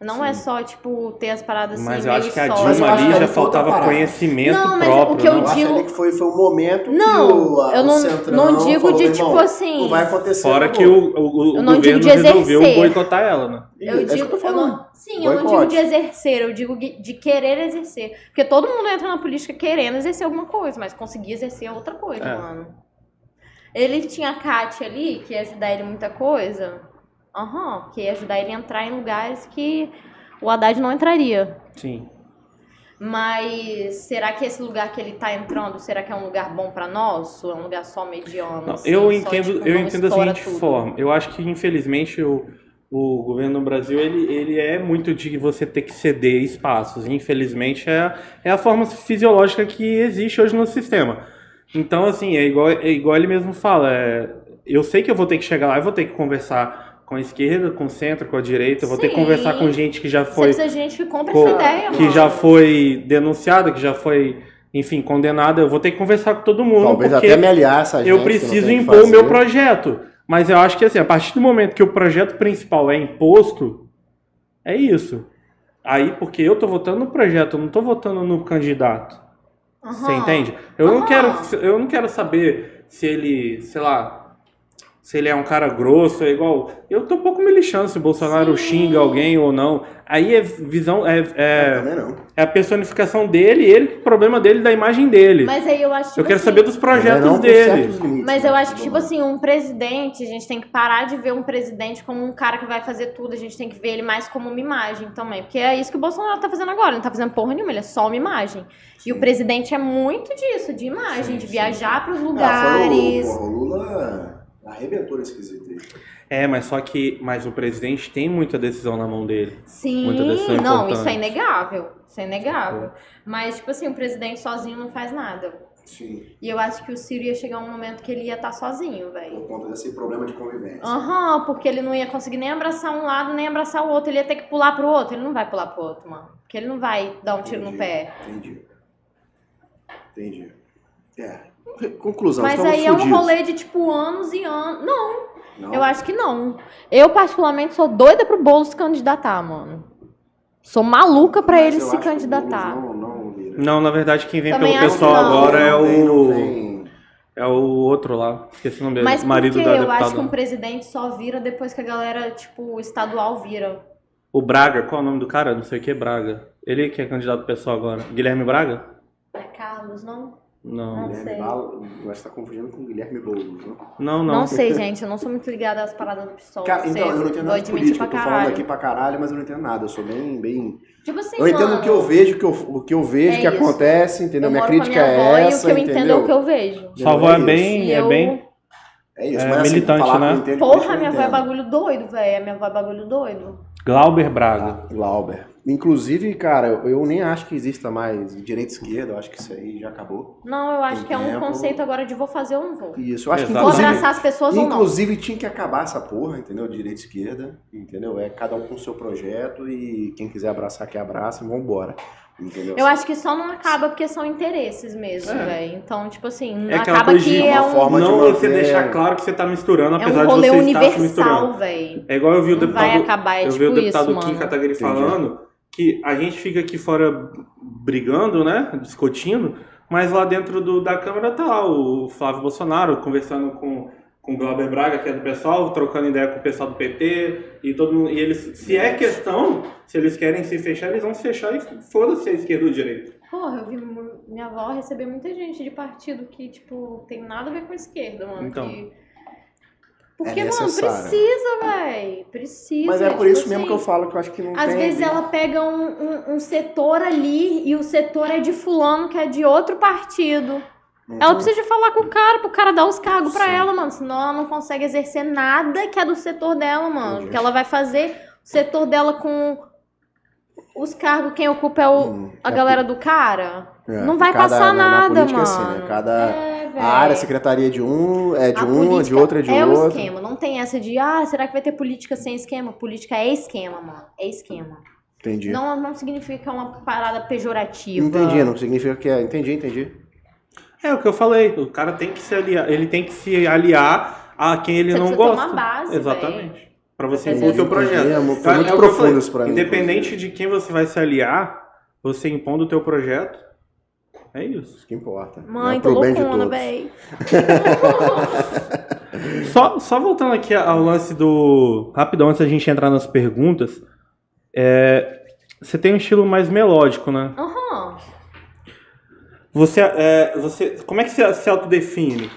Não é Sim. só, tipo, ter as paradas assim, Mas eu acho que a. Mas eu Dilma ali já faltava conhecimento Não, mas o próprio. que eu não? Eu digo- ali que foi, foi um momento Não, que o, a- eu o não, não digo falou, de, "Irmão, tipo assim... Não vai acontecer. Fora que o, o, o Eu não digo governo de resolveu boicotar ela, né? Eu É digo, eu eu não, sim, eu não digo Boicote. de exercer, eu digo de querer exercer. Porque todo mundo entra na política querendo exercer alguma coisa, mas conseguir exercer é outra coisa, É. mano. Ele tinha a Kátia ali, que ia ajudar ele muita coisa. Aham, que ia ajudar ele a entrar em lugares que o Haddad não entraria. Sim. Mas será que esse lugar que ele tá entrando, será que é um lugar bom pra nós? Ou é um lugar só mediano? Não, assim, eu só, entendo, tipo, eu entendo da estoura seguinte tudo? forma. Eu acho que, infelizmente, o, o governo no Brasil ele, ele é muito de você ter que ceder espaços. Infelizmente, é, é a forma fisiológica que existe hoje no sistema. Então, assim, é igual, é igual ele mesmo fala. é, eu sei que eu vou ter que chegar lá e vou ter que conversar com a esquerda, com o centro, com a direita. Eu vou ter que Sim. conversar com gente que já Você foi de gente que compra co- essa ideia, que mano. já foi denunciada, que já foi, enfim, condenada. Eu vou ter que conversar com todo mundo. Talvez porque até me aliar essa gente. eu não preciso impor o meu projeto. Mas eu acho que assim, a partir do momento que o projeto principal é imposto, é isso. Aí, porque eu tô votando no projeto, eu não tô votando no candidato. Você Aham. entende? Eu não Aham. quero, eu não quero saber se ele, sei lá, se ele é um cara grosso, é igual. Eu tô um pouco me lixando se o Bolsonaro Sim. xinga alguém ou não. Aí é visão, é, Eu é, não. é a personificação dele, ele, o problema dele da imagem dele. Mas aí eu acho tipo eu quero assim, saber dos projetos dele. limites, Mas né? eu acho que, tipo assim, um presidente, a gente tem que parar de ver um presidente como um cara que vai fazer tudo, a gente tem que ver ele mais como uma imagem também. Porque é isso que o Bolsonaro tá fazendo agora, ele não tá fazendo porra nenhuma, ele é só uma imagem. E o presidente é muito disso, de imagem, Sim, de sim. viajar pros Ah, foi lugares. o, porra, o Lula arrebentou nesse quesito aí. É, mas só que mas o presidente tem muita decisão na mão dele. Sim, Muita decisão não, importante. isso é inegável. Isso é inegável. Mas, tipo assim, o presidente sozinho não faz nada. Sim. E eu acho que o Ciro ia chegar um momento que ele ia estar sozinho, velho. Por conta desse problema de convivência. Aham, porque ele não ia conseguir nem abraçar um lado, nem abraçar o outro. Ele ia ter que pular pro outro. Ele não vai pular pro outro, mano. Porque ele não vai dar um tiro no Entendi, pé. Entendi. Entendi. É. Conclusão, Mas aí é um fudidos. rolê de, tipo, anos e anos. Não, Não? eu acho que não. Eu, particularmente, sou doida pro Boulos se candidatar, mano. Sou maluca pra Mas ele se candidatar. Não, não. Não, na verdade, quem vem Também pelo pessoal agora é o. tem. É o outro lá. Esqueci o nome dele. Mas marido da eu deputada. acho que um presidente só vira depois que a galera, tipo, estadual vira. O Braga, qual é o nome do cara? Não sei o que, Braga. Ele que é candidato pessoal agora. Guilherme Braga? É Carlos, não? Não. Não Guilherme sei. Você está confundindo com Guilherme Boulos, né? Não, Não, não. sei, gente. Eu não sou muito ligada às paradas do PSOL. Cara, sei, então, eu não entendo nada de política. Eu tô falando caralho. aqui pra caralho, mas eu não entendo nada. Eu sou bem, bem... Tipo assim, Eu entendo mano, o que eu vejo, o que eu, o que eu vejo, É que isso. acontece, entendeu? eu Minha crítica minha avó é e o essa, que eu entendo entendeu? é o que eu vejo. Sua avó é isso. bem. É bem. É isso, É mas assim, militante, falar né? entendo, Porra, minha avó é entendo. bagulho doido, velho. Minha avó é bagulho doido. Glauber Braga. Ah, Glauber. Inclusive, cara, eu, nem acho que exista mais direita e esquerda, eu acho que isso aí já acabou. Não, eu acho Tem que é um tempo. conceito agora de vou fazer ou não vou. Isso, eu acho que. Vou inclusive, abraçar as pessoas ou não. inclusive tinha que acabar essa porra, entendeu? Direita e esquerda, entendeu? É cada um com o seu projeto e quem quiser abraçar, que abraça, vambora. Entendeu? Eu acho que só não acaba porque são interesses mesmo, É. velho. Então, tipo assim, não É aquela acaba coisa de que uma é um, forma de não manter- você deixar claro que você tá misturando, é apesar um de rolê você estar se misturando. universal, velho. É igual eu vi o Não deputado, vai acabar, é eu tipo vi o deputado isso, Kim. Kataguiri Entendi. falando que a gente fica aqui fora brigando, né, discutindo, mas lá dentro do- da Câmara tá lá o Flávio Bolsonaro conversando com, com o Glauber Braga, que é do pessoal, trocando ideia com o pessoal do PT, e todo mundo, e eles, se é questão, se eles querem se fechar, eles vão se fechar e foda-se a esquerda ou a direita. Porra, eu vi minha avó receber muita gente de partido que, tipo, tem nada a ver com a esquerda, mano. Então. que- Porque, É mano, precisa, véi. Precisa. Mas é por tipo isso mesmo que eu assim, falo que eu acho que não Às tem. a vezes ela pega um, um, um setor ali e o setor é de fulano que é de outro partido. Uhum. Ela precisa falar com o cara, pro cara dar os cargos pra Sim. ela, mano. Senão ela não consegue exercer nada que é do setor dela, mano. Entendi. Porque ela vai fazer o setor dela com os cargos, quem ocupa é o, Hum, a é galera do cara. É, não vai passar na- na nada, é mano. assim, né? Cada É, a área, a secretaria de um é de A um, de outro é de é o outro. esquema. Não tem essa de, ah, será que vai ter política sem esquema? Política é esquema, mano. É esquema. Entendi. Não, não significa uma parada pejorativa. Entendi, não significa que é. Entendi, entendi. É o que eu falei, o cara tem que se aliar, ele tem que se aliar a quem ele Você não precisa ter gosta. uma base, Exatamente. Pra você Você impor o precisa- projeto. É, foi É o muito eu profundo isso pra mim. Independente de quem você vai se aliar, você impondo o teu projeto, é isso. Isso que importa. Mãe, né? tô loucona, véi. Só, só voltando aqui ao lance do. Rapidão, antes da gente entrar nas perguntas. é, você tem um estilo mais melódico, né? Aham. Você, é, você, como é que você se autodefine?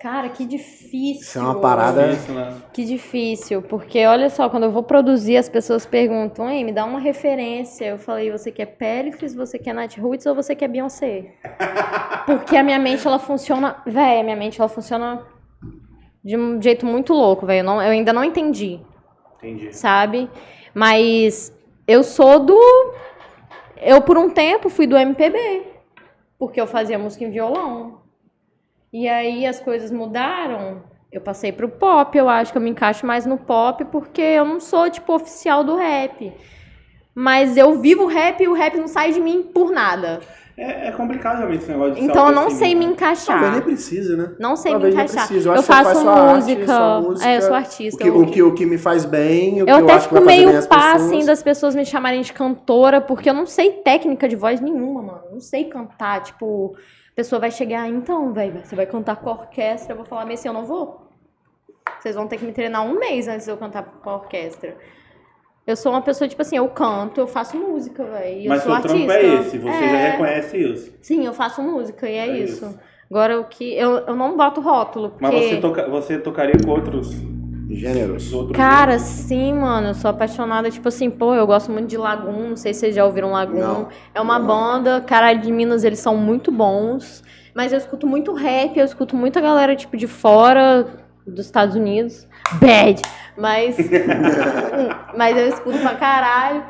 Cara, que difícil. Isso é uma parada- Isso, né? Que difícil, porque olha só, quando eu vou produzir, as pessoas perguntam, ei, me dá uma referência. Eu falei, você quer Pericles, você quer Nat Roots ou você quer Beyoncé? Porque a minha mente, ela funciona... Véi, a minha mente, ela funciona de um jeito muito louco, velho. Eu, eu ainda não entendi, Entendi. sabe? Mas eu sou do... Eu, por um tempo, fui do MPB, porque eu fazia música em violão. E aí as coisas mudaram. Eu passei pro pop, eu acho que eu me encaixo mais no pop, porque eu não sou, tipo, oficial do rap. Mas eu vivo o rap e o rap não sai de mim por nada. É, é complicado realmente esse negócio de Então eu não sei me né? encaixar. Talvez nem precise, né? Não sei Talvez me encaixar. Eu Eu, que faço sua arte, música. música. É, eu sou O artista. que, eu... o, que, o que me faz bem, o que Eu eu, até acho que fico vai fazer meio pá, pessoas. assim, das pessoas me chamarem de cantora, porque eu não sei técnica de voz nenhuma, mano. Eu Não sei cantar, tipo... A pessoa vai chegar, então, velho, você vai cantar com a orquestra. Eu vou falar, mas assim, eu não vou. Vocês vão ter que me treinar um mês antes de eu cantar com a orquestra. Eu sou uma pessoa, tipo assim, eu canto, eu faço música, velho. Mas eu sou seu trampo artista. é esse, você já É. reconhece isso. Sim, eu faço música e é, É isso. isso. Agora, o que... Eu, eu não boto rótulo, porque... Mas você, toca, você tocaria com outros, Gêneros. Cara, gêneros? sim, mano, eu sou apaixonada, tipo assim, pô, eu gosto muito de Lagoon, não sei se vocês já ouviram Lagoon. Não. É uma Não. banda, caralho, de Minas, eles são muito bons, mas eu escuto muito rap, eu escuto muita galera, tipo, de fora dos Estados Unidos. Bad! Mas, mas eu escuto pra caralho.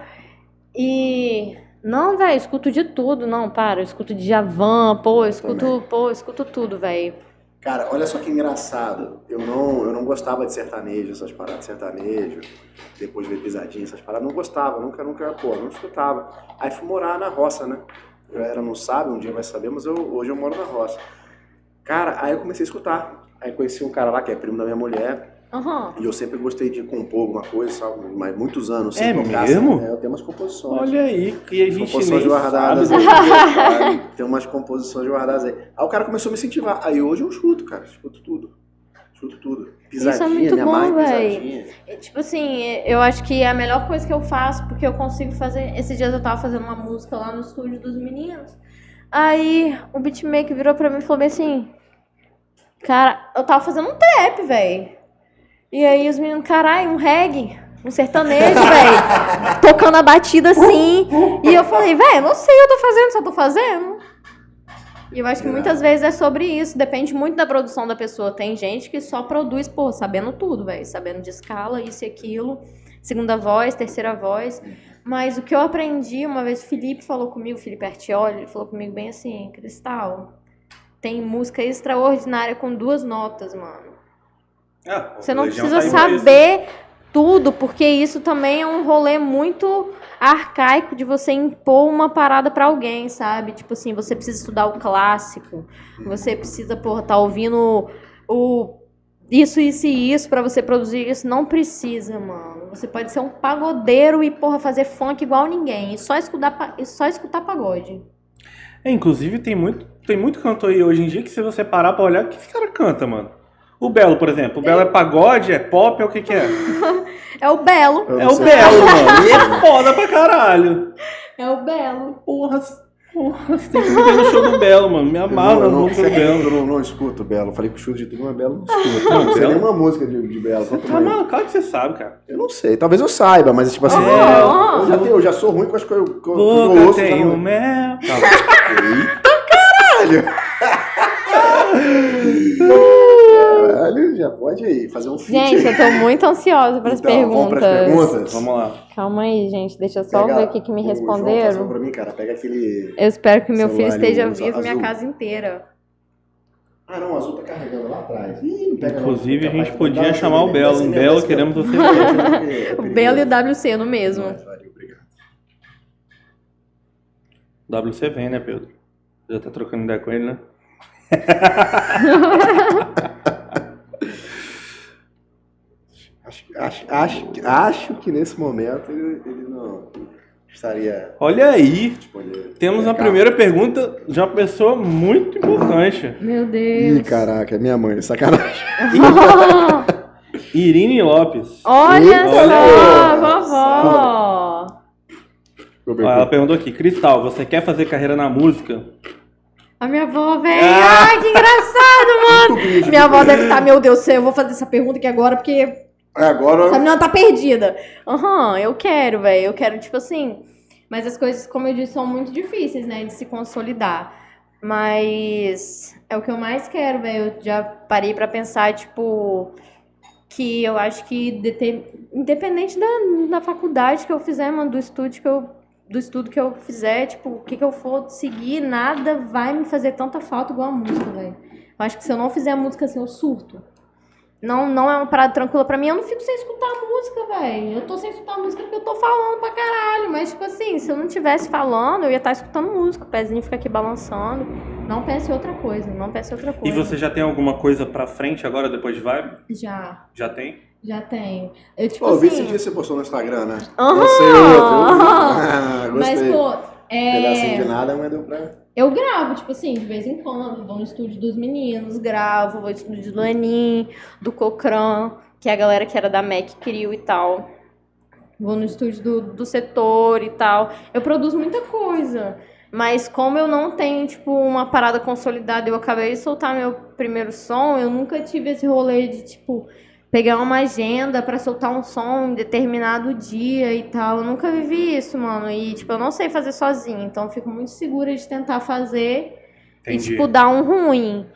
E... Não, velho, escuto de tudo, não, para, eu escuto de Javan, pô, eu escuto, pô, eu escuto tudo, velho. Cara, olha só que engraçado. Eu não, eu não gostava de sertanejo, essas paradas de sertanejo. Depois veio pisadinha, essas paradas. Não gostava, nunca, nunca, pô, não escutava. Aí fui morar na roça, né? Eu era não sabe, um dia vai saber, mas eu, hoje eu moro na roça. Cara, aí eu comecei a escutar. Aí conheci um cara lá que é primo da minha mulher. Aham. E eu sempre gostei de compor alguma coisa, sabe? Mas muitos anos sem É tocar. mesmo? assim, né? Eu tenho umas composições. Olha aí, que a gente composições nem guardadas sabe. aí. Tem umas composições guardadas aí. Aí o cara começou a me incentivar. Aí hoje eu escuto, cara. Escuto tudo. Escuto tudo. Pisadinha, muito minha bom, mãe, véi. pisadinha. É, Tipo assim, eu acho que é a melhor coisa que eu faço, porque eu consigo fazer. Esses dias eu tava fazendo uma música lá no estúdio dos meninos. Aí o beatmaker virou pra mim e falou bem assim: Cara, eu tava fazendo um trap, velho. E aí os meninos, caralho, um reggae, um sertanejo, velho. Tocando a batida assim. E eu falei, velho, não sei o que eu tô fazendo, só tô fazendo. E eu acho que muitas vezes é sobre isso, depende muito da produção da pessoa. Tem gente que só produz, pô, sabendo tudo, velho, sabendo de escala, isso e aquilo, segunda voz, terceira voz. Mas o que eu aprendi, uma vez o Felipe falou comigo, o Felipe Artioli, ele falou comigo bem assim, Cristal, tem música extraordinária com duas notas, mano. Ah, Você não precisa tá saber tudo, porque isso também é um rolê muito arcaico de você impor uma parada pra alguém, sabe? Tipo assim, você precisa estudar o clássico, você precisa, porra, tá ouvindo o isso, isso e isso pra você produzir isso. Não precisa, mano. Você pode ser um pagodeiro e, porra, fazer funk igual ninguém. E só escutar, e só escutar pagode. É, inclusive, tem muito, tem muito cantor aí hoje em dia que se você parar pra olhar, o que esse cara canta, mano? O Belo, por exemplo. O Belo é pagode, é pop, é o que que é? É o Belo. É o. Belo, mano. E é foda pra caralho. É o Belo. Porra, porra, você tem que ver no show do Belo, mano. Me amarra não, no show do Belo. eu não, não escuto Belo. Eu falei que o chute de tudo, mas Belo não escuto. Não, não sei Belo- nenhuma música de, de Belo. quanto Tá maluco, claro que você sabe, cara. Eu não sei. Talvez eu saiba, mas tipo assim. É. eu, já tenho, eu já sou ruim com as coisas que eu, que eu ouço. tem o mel. Caralho, já pode aí fazer um feat Gente, aí. eu tô muito ansiosa para as Então, vamos perguntas. pras perguntas? Vamos lá. Calma aí, gente. Deixa eu só Pega ver o que, que me o João responderam. pra mim, cara. Pega aquele. Eu espero que meu filho esteja o vivo minha azul. casa inteira. Ah, não, o azul tá carregando lá atrás. Ih, não pega não. Inclusive, a gente podia chamar o Belo. minha Belo, vez, queremos você. O. Belo e o WC no mesmo. Mas, valeu, obrigado. WC vem, né, Pedro? Já tá trocando ideia com ele, né? Acho, acho, acho, que- acho que nesse momento ele, ele não estaria Olha aí. disponível. Temos É, uma cara. primeira pergunta de uma pessoa muito importante. Meu Ih, Deus. caraca, é minha mãe, sacanagem. Irine Lopes. Olha Eita, só, olha. vovó. Ó, ela perguntou aqui, Cristal, você quer fazer carreira na música? A minha avó, velho. Ah. Ai, que engraçado, mano. Minha avó deve estar, meu Deus do céu, eu vou fazer essa pergunta aqui agora porque É, Agora. essa menina tá perdida. Aham, eu quero, velho. Eu quero, tipo assim. Mas as coisas, como eu disse, são muito difíceis, né, de se consolidar. Mas é o que eu mais quero, velho. Eu já parei pra pensar, tipo, que eu acho que independente da, da faculdade que eu fizer, mano, do estudo que eu do estudo que eu fizer, tipo, o que que eu for seguir, nada vai me fazer tanta falta igual a música, velho. Eu acho que se eu não fizer música assim, eu surto. Não, não é uma parada tranquila pra mim. Eu não fico sem escutar música, velho. Eu tô sem escutar música porque eu tô falando pra caralho. Mas, tipo assim, se eu não tivesse falando, eu ia estar escutando música. O pezinho fica aqui balançando. Não pense em outra coisa. Não pense em outra E coisa. você já tem alguma coisa pra frente agora, depois de Vibe? Já, Já tem? já tenho. Eu, tipo Pô, eu vi assim. esse dia que você postou no Instagram, né? Aham. Eu sei outro. eu vi. Ah, Mas, gostei. pô, Pedacinho de é. nada, mas deu pra. Eu gravo, tipo assim, de vez em quando. Vou no estúdio dos meninos, gravo. Vou no estúdio do Lenin, do Cocran, que é a galera que era da Mac Criou e tal. Vou no estúdio do, do setor e tal. Eu produzo muita coisa. Mas como eu não tenho, tipo, uma parada consolidada, eu acabei de soltar meu primeiro som, eu nunca tive esse rolê de, tipo, pegar uma agenda pra soltar um som em determinado dia e tal. Eu nunca vivi isso, mano. E, tipo, eu não sei fazer sozinha. Então, eu fico muito segura de tentar fazer e, Entendi. tipo, dar um ruim.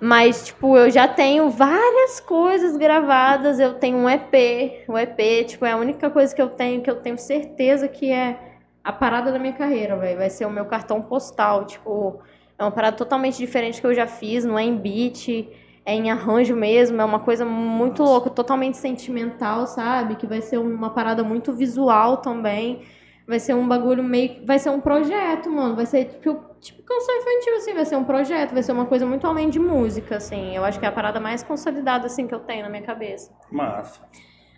Mas, tipo, eu já tenho várias coisas gravadas. Eu tenho um EP. O EP, tipo, é a única coisa que eu tenho que eu tenho certeza que é a parada da minha carreira, velho. Vai ser o meu cartão postal. Tipo, é uma parada totalmente diferente que eu já fiz. Não é em beat, é em arranjo mesmo. É uma coisa muito louca, totalmente sentimental, sabe? Que vai ser uma parada muito visual também. Vai ser um bagulho meio. Vai ser um projeto, mano. Vai ser tipo, tipo canção infantil, assim. Vai ser um projeto. Vai ser uma coisa muito além de música, assim. Eu acho que é a parada mais consolidada, assim, que eu tenho na minha cabeça. Massa.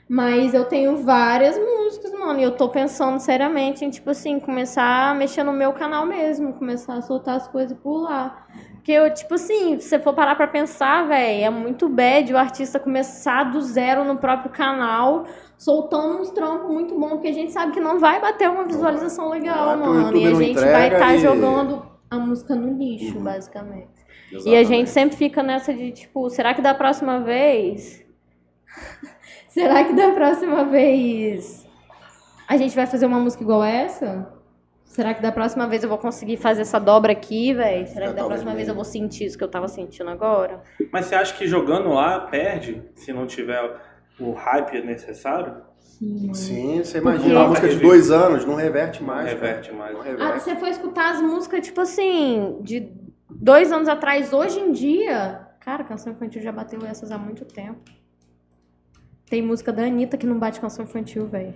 Mas eu tenho várias músicas, mano. E eu tô pensando seriamente em, tipo assim, começar a mexer no meu canal mesmo. Começar a soltar as coisas por lá. Porque eu, tipo assim, se você for parar pra pensar, velho, é muito bad o artista começar do zero no próprio canal, soltando uns trampos muito bons, porque a gente sabe que não vai bater uma visualização legal, o mano. E a gente vai estar e- jogando a música no lixo, Uhum. basicamente. E a Exatamente. gente sempre fica nessa de, tipo, será que da próxima vez. será que da próxima vez a gente vai fazer uma música igual essa? Será que da próxima vez eu vou conseguir fazer essa dobra aqui, velho? Será que da próxima vez eu vou sentir isso que eu tava sentindo agora? Mas você acha que jogando lá perde, se não tiver o hype necessário? Sim. Sim, você Porque- imagina, uma música de dois anos não reverte Não mais. cara. reverte mais. Não Ah, reverte. você foi escutar as músicas, tipo assim, de dois anos atrás, hoje em dia. Cara, canção infantil já bateu essas há muito tempo. Tem música da Anitta que não bate canção infantil, velho.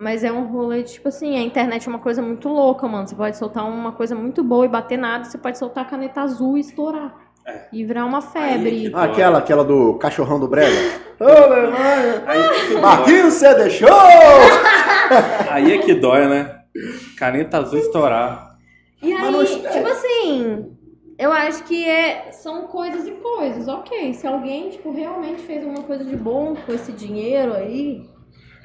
Mas é um rolê, tipo assim, a internet é uma coisa muito louca, mano. Você pode soltar uma coisa muito boa e bater nada, você pode soltar a caneta azul e estourar. É. E virar uma febre. Aí Ah, aquela, aquela do cachorrão do Brega. Ô, meu dói. Marquinhos, você deixou? Aí é que dói, né? Caneta azul estourar. E aí, não- tipo assim, eu acho que é, são coisas e coisas. Ok, se alguém, tipo, realmente fez alguma coisa de bom com esse dinheiro aí.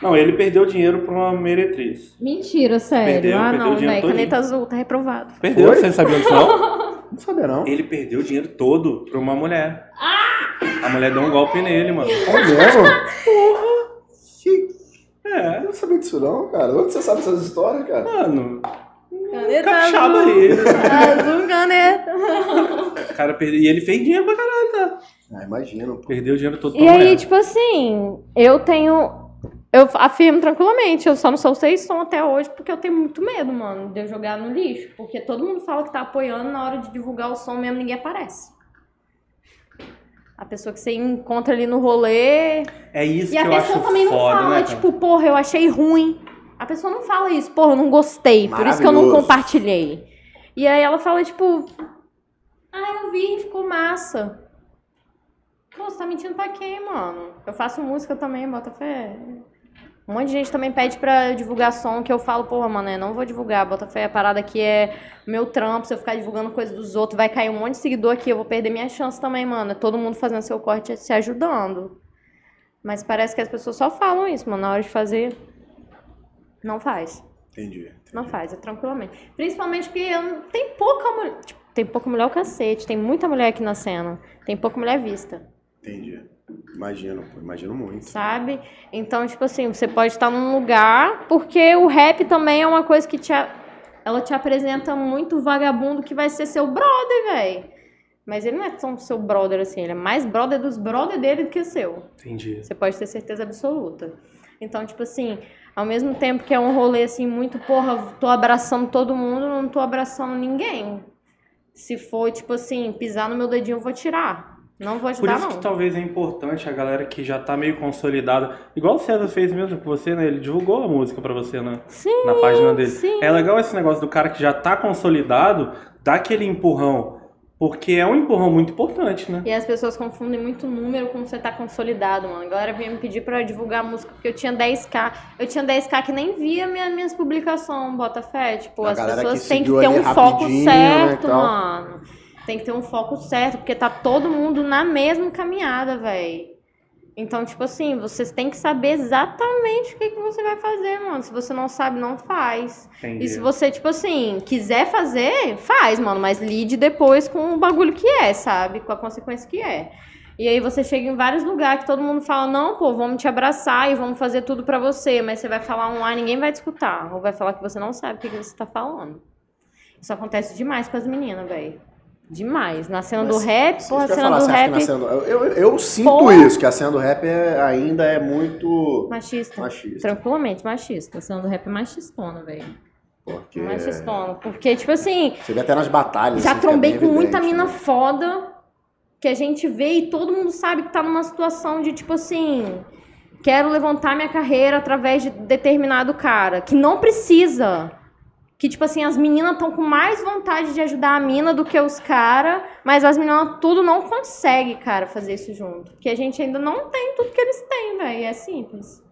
Não, ele perdeu dinheiro pra uma meretriz. Mentira, sério. Perdeu, ah, perdeu não, velho. todinho. Caneta azul, tá reprovado. Perdeu, Foi? você não sabia disso não? Não sabia, não. Ele perdeu o dinheiro todo pra uma mulher. A mulher deu um golpe nele, mano. É mesmo? Porra. Que- É. Eu não sabia disso, não, cara. Onde você sabe essas histórias, cara? Mano, Caneta capixaba azul. aí. Azul, caneta. O cara perdeu. E ele fez dinheiro pra caralho, tá? Ah, imagina, pô. Perdeu o dinheiro todo pra E aí, mulher. tipo assim, eu tenho. Eu afirmo tranquilamente, eu só não soltei som até hoje porque eu tenho muito medo, mano, de eu jogar no lixo. Porque todo mundo fala que tá apoiando, na hora de divulgar o som mesmo ninguém aparece. A pessoa que você encontra ali no rolê. É isso e que a eu pessoa acho também não foda, fala, né? tipo, porra, eu achei ruim. A pessoa não fala isso, porra, eu não gostei, por isso que eu não compartilhei. E aí ela fala, tipo, ah, eu vi, ficou massa. Pô, você tá mentindo pra quem, mano? Eu faço música também, bota fé. Um monte de gente também pede pra divulgar som que eu falo, porra, mano, eu não vou divulgar. Bota fé, a parada aqui é meu trampo. Se eu ficar divulgando coisa dos outros, vai cair um monte de seguidor aqui. Eu vou perder minha chance também, mano. É todo mundo fazendo seu corte se ajudando. Mas parece que as pessoas só falam isso, mano. Na hora de fazer, não faz. Entendi. Não faz, é tranquilamente. Principalmente porque tem pouca mulher. Tipo, tem pouca mulher o cacete. Tem muita mulher aqui na cena. Tem pouca mulher vista. Entendi. Imagino. Imagino muito. sabe? Então, tipo assim, você pode estar num lugar, porque o rap também é uma coisa que te, a- ela te apresenta muito vagabundo que vai ser seu brother, velho. Mas ele não é tão seu brother assim, ele é mais brother dos brother dele do que seu. Entendi. Você pode ter certeza absoluta. Então, tipo assim, ao mesmo tempo que é um rolê assim, muito, porra, tô abraçando todo mundo, não tô abraçando ninguém. Se for, tipo assim, pisar no meu dedinho, eu vou tirar. Não vou Por ajudar, isso não. que talvez é importante a galera que já tá meio consolidada. Igual o César fez mesmo com você, né? Ele divulgou a música pra você na, Sim, na página dele. sim. É legal esse negócio do cara que já tá consolidado, dar aquele empurrão. Porque é um empurrão muito importante, né? E as pessoas confundem muito número com você tá consolidado, mano. A galera vinha me pedir pra divulgar a música porque eu tinha 10k. Eu tinha 10k que nem via minha, minhas publicações, Botafé. Tipo, A as pessoas têm que ter um foco né, certo, tal. mano. Tem que ter um foco certo, porque tá todo mundo na mesma caminhada, velho. Então, tipo assim, vocês têm que saber exatamente o que, que você vai fazer, mano. Se você não sabe, não faz. Entendi. E se você, tipo assim, quiser fazer, faz, mano, mas lide depois com o bagulho que é, sabe? Com a consequência que é. E aí você chega em vários lugares que todo mundo fala, não, pô, vamos te abraçar e vamos fazer tudo pra você. Mas você vai falar um A, ninguém vai te escutar. Ou vai falar que você não sabe o que, que você tá falando. Isso acontece demais com as meninas, velho. Demais. Na cena do Mas rap, Isso pô, a cena falar, do rap na cena do- Eu, eu, eu sinto Porra. isso, que a cena do rap é- ainda é muito machista. machista. Tranquilamente machista. A cena do rap é machistona, velho. Porque Machistona. Porque, tipo assim, você vê até nas batalhas. Já assim, fica trombei bem com muita evidente, mina né? foda que a gente vê e todo mundo sabe que tá numa situação de tipo assim. Quero levantar minha carreira através de determinado cara. Que não precisa. Que, tipo assim, as meninas estão com mais vontade de ajudar a mina do que os caras, mas as meninas tudo não consegue, cara, fazer isso junto. Porque a gente ainda não tem tudo que eles têm, velho. É simples.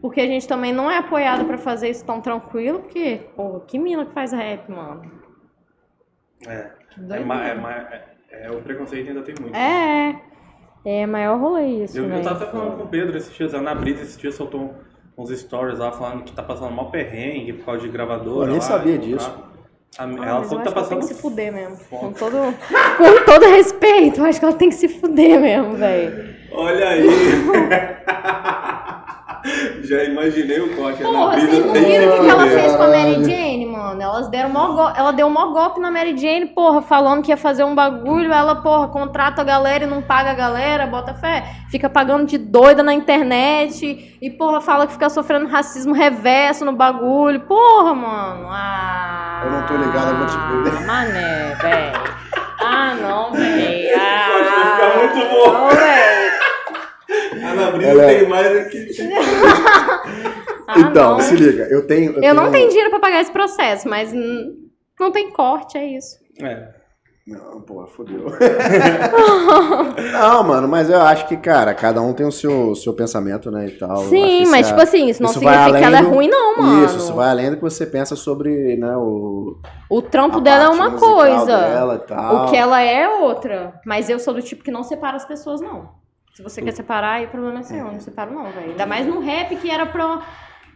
Porque a gente também não é apoiado pra fazer isso tão tranquilo, porque, pô, que mina que faz rap, mano? É. É, é, é- é, o preconceito ainda tem muito. É, é maior rolê isso, Eu, eu tava até falando com o Pedro esses dias, a Ana Brisa esses dias soltou uns stories lá falando que tá passando mal perrengue por causa de gravadora. Eu nem lá, sabia disso. A- Ah, ela falou que tá que ela tem passando. que se fuder mesmo. Com todo, com todo respeito, eu acho que ela tem que se fuder mesmo, velho. Olha aí! Já imaginei o corte. Brisa vocês não viram o que ela fez com a Mary. Jane, mano? Elas deram mó Ela deu mó golpe na Mary Jane, porra, falando que ia fazer um bagulho. Ela, porra, contrata a galera e não paga a galera, bota fé. Fica pagando de doida na internet. E, porra, fala que fica sofrendo racismo reverso no bagulho. Porra, mano. Ah. Eu não tô ligado, eu vou te- Ah, mané, velho. Ah, não, velho. Ah, vai ficar muito bom. Não, velho. Ana Brisa Ela é- tem mais aqui. Ah, então, não. se liga, eu tenho. Eu não tenho- tenho dinheiro pra pagar esse processo, mas hum, não tem corte, é isso. É. Não, pô, fodeu. não, mano, mas eu acho que, cara, cada um tem o seu, seu pensamento, né, e tal. Eu Sim, mas isso tipo é- assim, isso não isso vai significa que ela é ruim, não, mano. Isso, isso vai além do que você pensa sobre, né, o... O trampo dela é uma coisa. Dela e tal. O que ela é é outra. Mas eu sou do tipo que não separa as pessoas, não. Se você quer separar, aí o problema é seu. Eu não separo, não, velho. Ainda mais no rap, que era pra.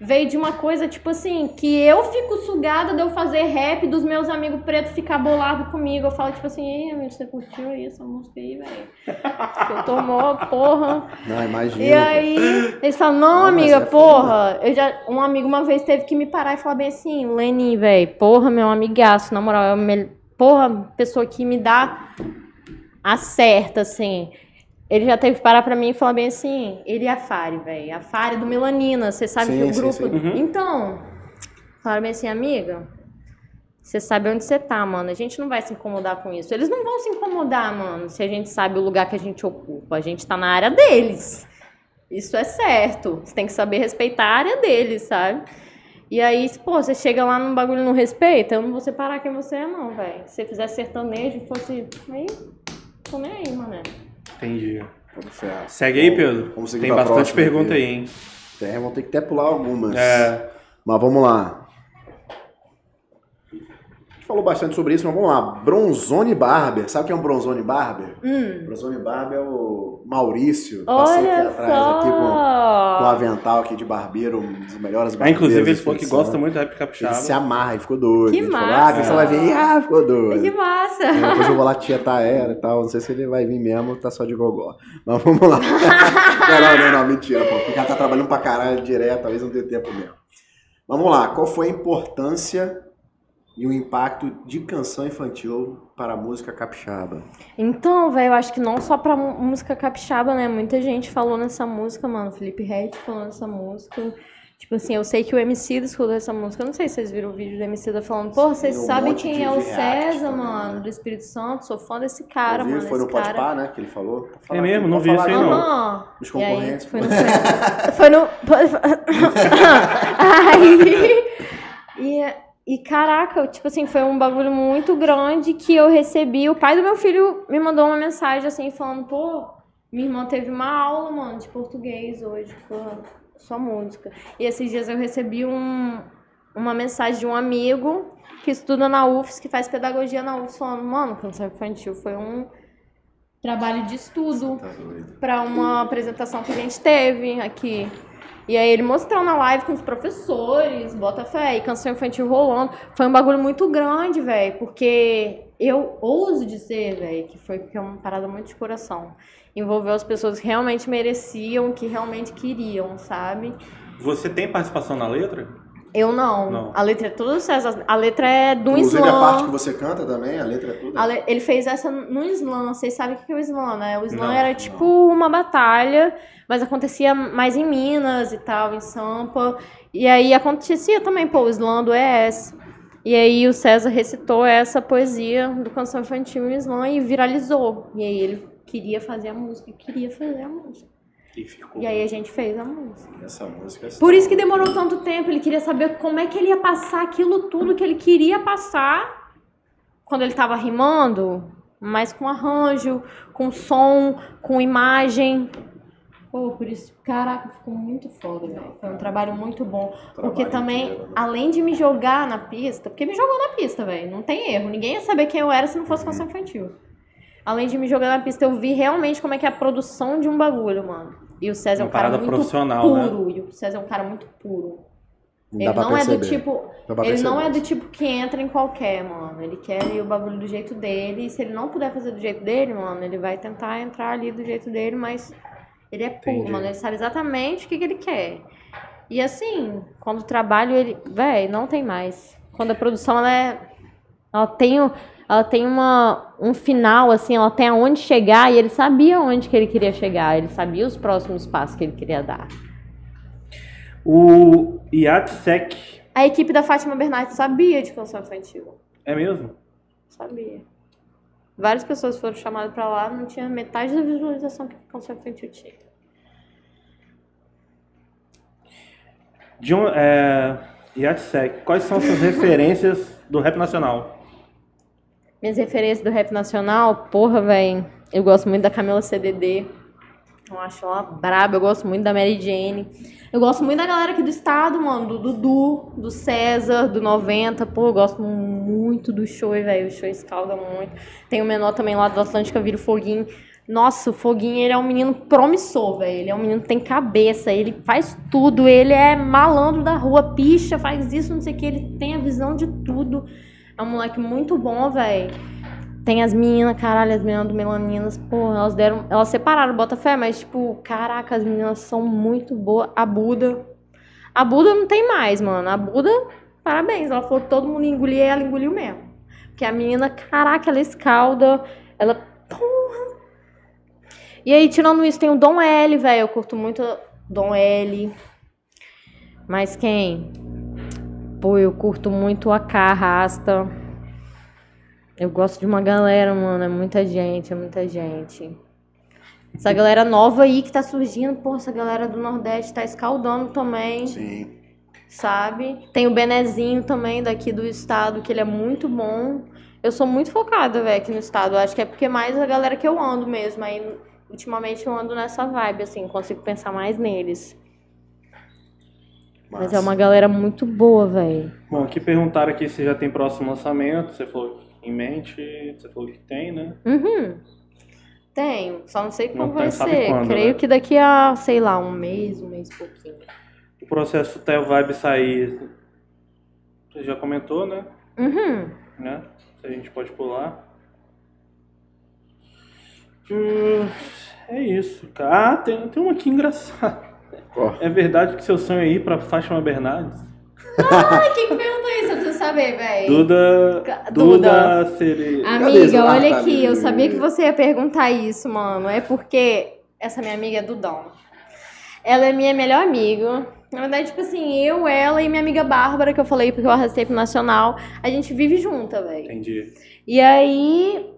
Veio de uma coisa, tipo assim, que eu fico sugada de eu fazer rap dos meus amigos pretos ficar bolado comigo. Eu falo, tipo assim, ei, amigo, você curtiu aí essa música aí, velho? Eu mó, porra. Não, imagina. E aí, eles falam, não, Não, amiga, é porra. Eu já, um amigo uma vez teve que me parar e falar bem assim, Leni, velho, porra, meu amigaço, na moral, é o mel- porra, pessoa que me dá a certa, assim. Ele já teve que parar pra mim e falar bem assim, ele e a Fari, velho. A Fari do Melanina, você sabe Sim, que o sim, grupo. sim. Uhum. Então, falaram bem assim, amiga. Você sabe onde você tá, mano. A gente não vai se incomodar com isso. Eles não vão se incomodar, mano, se a gente sabe o lugar que a gente ocupa. A gente tá na área deles. Isso é certo. Você tem que saber respeitar a área deles, sabe? E aí, pô, você chega lá num bagulho não respeita, eu não vou separar quem você é, não, velho. Se você fizer sertanejo e fosse. Aí, tô nem aí, mané. Entendi. Vamos ferrar. Segue aí, Pedro. Vamos seguir Tem pra bastante próxima pergunta aqui. aí, hein? Tem, vamos ter que até pular algumas. É. Mas vamos lá. A gente falou bastante sobre isso, mas vamos lá. Bronzone Barber. Sabe o que é um Bronzone Barber? Hum. Bronzone Barber é o Maurício. Passou aqui atrás aqui com, com o avental aqui de barbeiro, um dos melhores Ah, barbeiros. inclusive, ele falou que gosta muito da rap Ele capixaba. se amarra, ele ficou doido. Que ele falou, massa! ah, que você vai vir. Ah, ficou doido. Que massa! É, Depois eu vou lá tietar ela e tal. Não sei se ele vai vir mesmo, tá só de gogó. Mas vamos lá. não, não, não, não, mentira, pô. Porque ela tá trabalhando pra caralho direto, talvez não dê tempo mesmo. Vamos lá, qual foi a importância e o impacto de canção infantil para a música capixaba? Então, velho, eu acho que não só pra mu- música capixaba, né? Muita gente falou nessa música, mano. Felipe Red falou nessa música. Tipo assim, eu sei que o MC escutou essa música. Eu não sei se vocês viram o vídeo do MC da falando, porra, vocês um sabem quem é o César, também, mano, né? do Espírito Santo. Sou fã desse cara, Eu vi, mano. foi no cara. Pá, né? Que ele falou. Falar É mesmo? Não vi isso aí, não. Aham. Os E aí, concorrentes. foi no. foi no. aí. E, e caraca, tipo assim, foi um bagulho muito grande que eu recebi. O pai do meu filho me mandou uma mensagem assim, falando, pô, minha irmã teve uma aula, mano, de português hoje, com sua música. E esses dias eu recebi um, uma mensagem de um amigo que estuda na UFS, que faz pedagogia na UFS, falando, mano, canção infantil foi um trabalho de estudo Tá para uma apresentação que a gente teve aqui. E aí ele mostrou na live com os professores, bota fé, e canção infantil rolando. Foi um bagulho muito grande, velho, porque eu ouso dizer, velho, que foi porque é uma parada muito de coração. Envolveu as pessoas que realmente mereciam, que realmente queriam, sabe? Você tem participação na letra? Eu não. Não. A letra é toda César. A letra é do Inclusive a parte que slam. você canta também, a letra é tudo. A le- Ele fez essa no slam. Vocês sabem o que é o slam, né? O slam Não, era não. tipo uma batalha, mas acontecia mais em Minas e tal, em Sampa. E aí acontecia também, pô, o slam do ES. E aí o César recitou essa poesia do canção infantil em slam e viralizou. E aí ele queria fazer a música, queria fazer a música. E ficou. E aí a gente fez a música. Essa música é Por isso que demorou tanto tempo. Ele queria saber como é que ele ia passar aquilo tudo que ele queria passar quando ele tava rimando, mas com arranjo, com som, com imagem. Pô, por isso, caraca, ficou muito foda, velho. Foi um trabalho muito bom. Porque Trabalho também, inteiro, né? além de me jogar na pista, porque me jogou na pista, velho. Não tem erro. Ninguém ia saber quem eu era se não fosse canção infantil. Além de me jogar na pista, eu vi realmente como é que é a produção de um bagulho, mano. E o César é um cara muito profissional, né? puro. E o César é um cara muito puro. Não Ele não é do perceber. tipo. Ele não é perceber. do tipo que entra em qualquer, mano. Ele quer ir o bagulho do jeito dele. E se ele não puder fazer do jeito dele, mano, ele vai tentar entrar ali do jeito dele, mas ele é puro, Entendi. mano. Ele sabe exatamente o que, que ele quer. E assim, quando o trabalho, ele. Véi, não tem mais. Quando a produção ela é. Ela tem, o- ela tem uma, um final, assim, ela tem aonde chegar e ele sabia onde que ele queria chegar. Ele sabia os próximos passos que ele queria dar. O Yatsek A equipe da Fátima Bernardes sabia de canção infantil. é mesmo? Sabia. Várias pessoas foram chamadas pra lá, não tinha metade da visualização que a canção infantil tinha. John, é, Yatsek, quais são suas referências do rap nacional? Minhas referências do rap nacional, porra, velho. Eu gosto muito da Camila CDD. Eu acho ela braba. Eu gosto muito da Mary Jane. Eu gosto muito da galera aqui do estado, mano. Do Dudu, do César, do 90. Pô, eu gosto muito do show, velho. O show escalda muito. Tem o menor também lá do Atlântica, vira o Foguinho. Nossa, o Foguinho, ele é um menino promissor, velho. Ele é um menino que tem cabeça, ele faz tudo, ele é malandro da rua, picha, faz isso, não sei o que, ele tem a visão de tudo. É um moleque muito bom, velho. Tem as meninas, caralho, as meninas do Melaninas, pô, elas deram. Elas separaram o Botafé, mas, tipo, caraca, as meninas são muito boas. A Buda. A Buda não tem mais, mano. A Buda, parabéns. Ela falou que todo mundo engolia e ela engoliu mesmo. Porque a menina, caraca, ela escalda. Ela. Porra! E aí, tirando isso, tem o Dom L, velho. Eu curto muito Dom L. Mas quem? Pô, eu curto muito a K Rasta. Eu gosto de uma galera, mano. É muita gente, é muita gente. Essa galera nova aí que tá surgindo, pô, essa galera do Nordeste tá escaldando também, Sim. sabe? Tem o Benezinho também daqui do estado, que ele é muito bom. Eu sou muito focada, velho, aqui no estado. Eu acho que é porque é mais a galera que eu ando mesmo. Aí, ultimamente, eu ando nessa vibe, assim, consigo pensar mais neles. Mas é uma galera muito boa, velho. Bom, aqui perguntaram aqui se já tem próximo lançamento. Você falou em mente, você falou que tem, né? Uhum. Tenho, só não sei Não como tem, vai ser. quando, Creio né? que daqui a, sei lá, um mês, um mês e pouquinho. O processo até o Vibe sair, você já comentou, né? Uhum. né? Se a gente pode pular. Hum, é isso, cara. Ah, tem, tem uma aqui engraçada. É verdade que seu sonho é ir pra Fátima Bernardes? Ai, quem que perguntou isso? Eu preciso saber, velho. Duda. Duda Seri. Amiga, olha aqui, eu sabia que você ia perguntar isso, mano. É porque essa minha amiga é Dudão. Ela é minha melhor amiga. Na verdade, tipo assim, eu, ela e minha amiga Bárbara, que eu falei porque eu arrastei pro Nacional, a gente vive junta, velho. Entendi. E aí,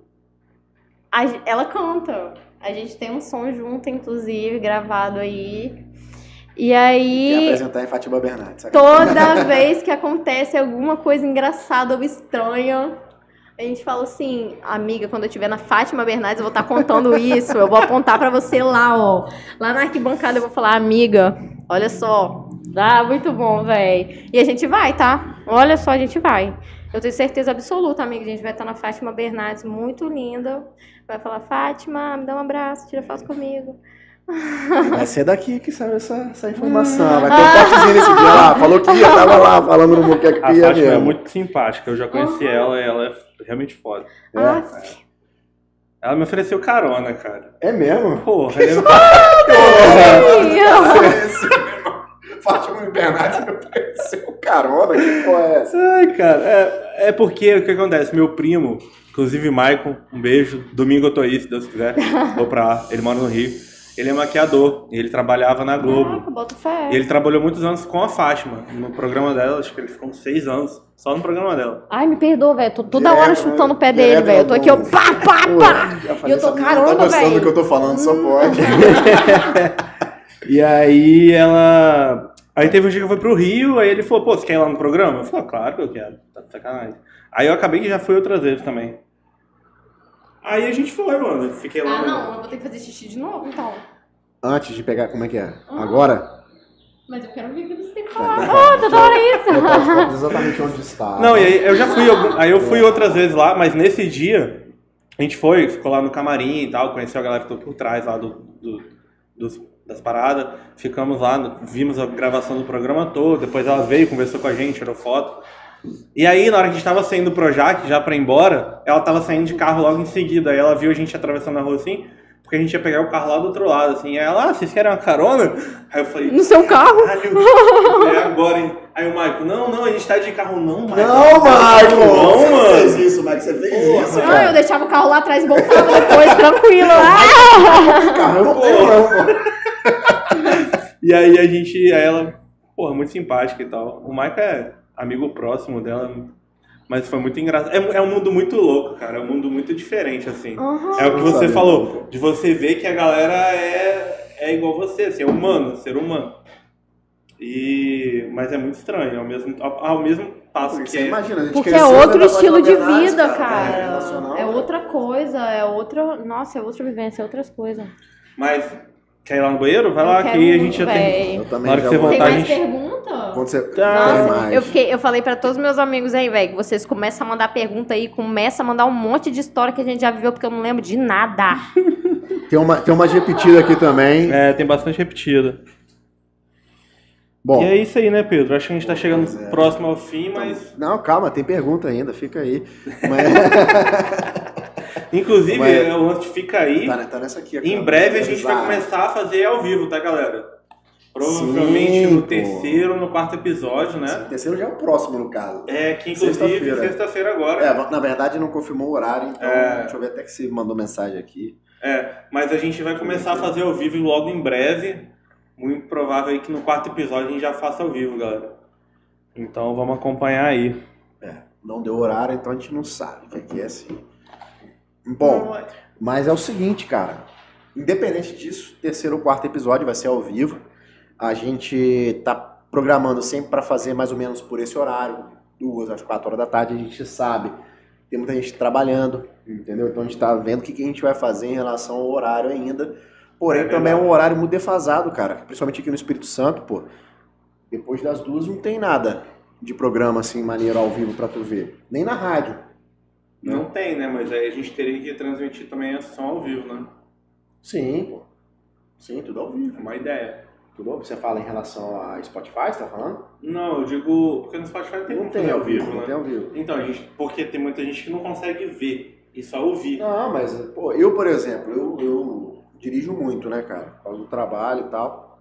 a ela canta. A gente tem um som junto, inclusive, gravado aí. E Quer aí, apresentar em Fátima Bernardes. toda vez que acontece alguma coisa engraçada ou estranha, a gente fala assim, amiga, quando eu estiver na Fátima Bernardes, eu vou estar contando isso, eu vou apontar pra você lá, ó. Lá na arquibancada eu vou falar, amiga, olha só. Ah, muito bom, véi. E a gente vai, tá? Olha só, a gente vai. Eu tenho certeza absoluta, amiga, a gente vai estar na Fátima Bernardes, muito linda. Vai falar, Fátima, me dá um abraço, tira foto comigo. Vai ser daqui que saiu essa, essa informação. Vai ter um cortezinho nesse dia lá. Falou que ia, tava lá falando no Moqueca A que ia Fátima é muito simpática. Eu já conheci Uhum. ela e ela é realmente foda. É. Ah, Ela me ofereceu carona, cara. É mesmo? Porra, ele... Fátima Bernardes me pareceu carona, que porra é essa? Ai, cara, é, é porque o que acontece? Meu primo, inclusive Maicon, um beijo. Domingo eu tô aí, se Deus quiser. Vou pra lá. Ele mora no Rio. Ele é maquiador e ele trabalhava na Globo. Caraca, bota fé. E ele trabalhou muitos anos com a Fátima, no programa dela, acho que ele ficou uns seis anos, só no programa dela. Ai, me perdoa, velho. Tô toda Direto, hora chutando o pé dele, velho. Eu tô aqui, ó, no- pá, pá, Pô, pá. E eu tô, caramba, Tá gostando velho. do que eu tô falando, só pode. E aí ela. Aí teve um dia que eu fui pro Rio, aí ele falou, pô, você quer ir lá no programa? Eu falei, "Ah, claro que eu quero, tá de sacanagem. Aí eu acabei que já fui outras vezes também. Aí a gente foi, mano. eu Fiquei lá. Ah, não. Eu vou ter que fazer xixi de novo, então. Antes de pegar, como é que é? Agora? Mas eu quero ver o que você tem que Tá, falar. tá. Ah, toda hora isso. Copos exatamente onde está. Não, e aí eu já fui, algum- aí eu fui outras vezes lá, mas nesse dia a gente foi, ficou lá no camarim e tal, conheceu a galera que tô por trás lá do, do- dos- das paradas, ficamos lá, vimos a gravação do programa todo, depois ela veio, conversou com a gente, tirou foto. E aí, na hora que a gente tava saindo do Projac, já pra ir embora, ela tava saindo de carro logo em seguida, aí ela viu a gente atravessando a rua assim, porque a gente ia pegar o carro lá do outro lado, assim, aí ela, ah, vocês querem uma carona? Aí eu falei, No seu carro? Caralho, é agora, hein? Aí o Michael, não, não, a gente tá de carro, não, Michael. Não, Michael! Não, Você mano. fez isso, Michael, você fez Porra. isso, eu cara. deixava o carro lá atrás e voltava depois, tranquilo. Ah! Carro eu não tenho, não, pô. E aí a gente, aí ela, porra, muito simpática e tal. O Michael é amigo próximo dela, mas foi muito engraçado. É, é um mundo muito louco, cara, é um mundo muito diferente, assim. Aham. É o que você falou, de você ver que a galera é, é igual você, assim, é humano, ser humano. E, mas é muito estranho, ao mesmo, ao, ao mesmo passo Porque que você é- imagina, a gente Porque é outro voz estilo de vida, É, cara. relacional, É né? outra coisa, é outra. Nossa, é outra vivência, é outras coisas. Mas quer ir lá no banheiro? Vai Eu lá que a muito, gente já tem. Eu também Na hora que já você vou- Tem voltar, a mais gente- pergunta? Quando você Tá. tem Nossa, mais. eu, fiquei, eu falei pra todos os meus amigos aí, velho, que vocês começam a mandar pergunta aí, começa a mandar um monte de história que a gente já viveu, porque eu não lembro de nada. Tem uma, tem uma repetida aqui também. É, tem bastante repetida. Bom, E é isso aí, né, Pedro? Acho que a gente tá chegando Pois é. próximo ao fim, mas. não, calma, tem pergunta ainda, fica aí. Mas, Inclusive, Mas- é, o lance fica aí. tá, tá nessa aqui. Em breve a gente vai começar a fazer ao vivo, tá, galera? Provavelmente Sim, no terceiro, no quarto episódio, Sim, né? O terceiro já é o próximo, no caso. É, que inclusive Sexta-feira. sexta-feira agora. É, na verdade não confirmou o horário, então É. deixa eu ver até que você mandou mensagem aqui. É, mas a gente vai começar a fazer ao vivo logo em breve. Muito provável aí que no quarto episódio a gente já faça ao vivo, galera. Então vamos acompanhar aí. É, não deu horário, então a gente não sabe, que aqui é assim. Bom, mas é o seguinte, cara. Independente disso, terceiro ou quarto episódio vai ser ao vivo. A gente tá programando sempre para fazer mais ou menos por esse horário, duas às quatro horas da tarde. A gente sabe, tem muita gente trabalhando, entendeu? Então a gente tá vendo o que, que a gente vai fazer em relação ao horário ainda. Porém, É também é um horário muito defasado, cara. Principalmente aqui no Espírito Santo, pô. Depois das duas não tem nada de programa assim, maneiro ao vivo pra tu ver. Nem na rádio. Não tem, né? Mas aí a gente teria que transmitir também a som ao vivo, né? Sim, pô. Sim, tudo ao É vivo. uma ideia. Tudo ao vivo. Você fala em relação a Spotify, você tá falando? Não, eu digo. Porque no Spotify não tem Não tem ao vivo, não né? tem ao vivo. Então, a gente. Porque tem muita gente que não consegue ver e só ouvir. Não, mas, pô, eu, por exemplo, eu, eu dirijo muito, né, cara? Por causa do trabalho e tal.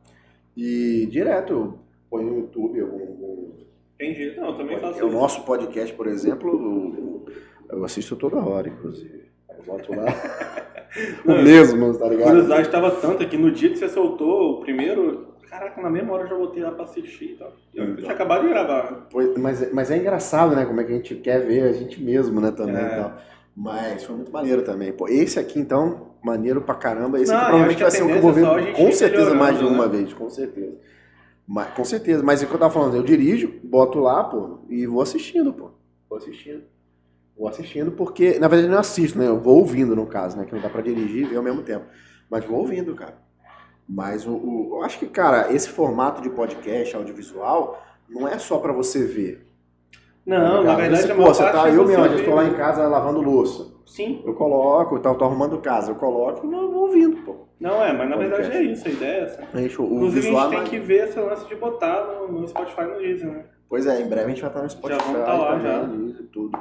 E direto eu ponho no YouTube algum. algum Entendi. Não, eu também faço é o nosso podcast, por exemplo, eu, eu assisto toda hora, inclusive. Eu boto lá. o Não, mesmo, tá A ligado? curiosidade tava tanta que no dia que você soltou o primeiro. Caraca, na mesma hora eu já botei lá pra assistir e tal. Eu Então. tinha acabado de gravar. Pois- Mas, é- mas é engraçado, né? Como é que a gente quer ver a gente mesmo, né? Também É. e tal. Mas foi muito maneiro também. Pô, esse aqui, então, maneiro pra caramba. Esse Não, aqui provavelmente vai a ser o que eu vou ver é a gente com certeza mais de uma né? vez, com certeza. Mas, com certeza. Mas é o que eu tava falando, eu dirijo, boto lá, pô, e vou assistindo, pô. Vou assistindo. Vou assistindo porque, na verdade, eu não assisto, né? Eu vou ouvindo, no caso, né? Que não dá pra dirigir e ver ao mesmo tempo. Mas vou ouvindo, cara. Mas o, o- eu acho que, cara, esse formato de podcast audiovisual não é só pra você ver. Não, na Cara, verdade esse, a pô, você tá, é eu mesmo, eu estou lá né? em casa lavando louça. Sim. Eu coloco, tá, tô arrumando casa, eu coloco e vou vou ouvindo, pô. Não é, mas na verdade Podcast. é isso, a ideia é essa. Gente, o Inclusive visual a gente tem que ver esse lance de botar no, no Spotify no Deezer, né? Pois é, em breve a gente vai estar no Spotify vamos tá lá, já. e tudo.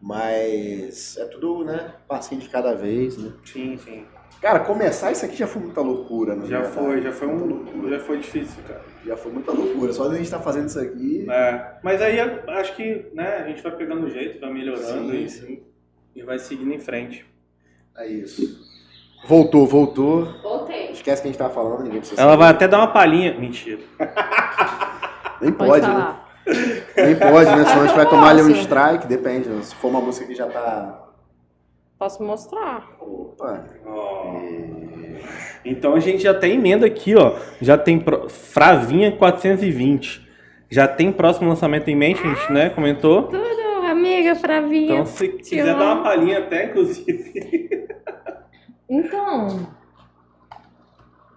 Mas é tudo, né, passinho de cada vez, né. Sim, sim. Cara, começar isso aqui já foi muita loucura, né? Já foi, já foi Muita um. loucura. Já foi difícil, cara. Já foi muita loucura. Só a gente tá fazendo isso aqui. É, mas aí acho que né, a gente vai pegando o jeito, vai melhorando Sim, e, sim. e vai seguindo em frente. É isso. Voltou, voltou. Voltei. Esquece que a gente tava falando, ninguém precisa Ela saber. vai até dar uma palhinha. Mentira. Nem Pode, pode, né? Nem pode, né? Senão a gente vai tomar ali um strike, depende. né? Se for uma música que já tá. Posso mostrar. Opa. Então a gente já tem emenda aqui, ó. Já tem pro... Fravinha 420. Já tem próximo lançamento em mente, a gente, né? Comentou. Tudo, amiga, Fravinha. Então, se quiser amo. dar uma palhinha até, inclusive. Então,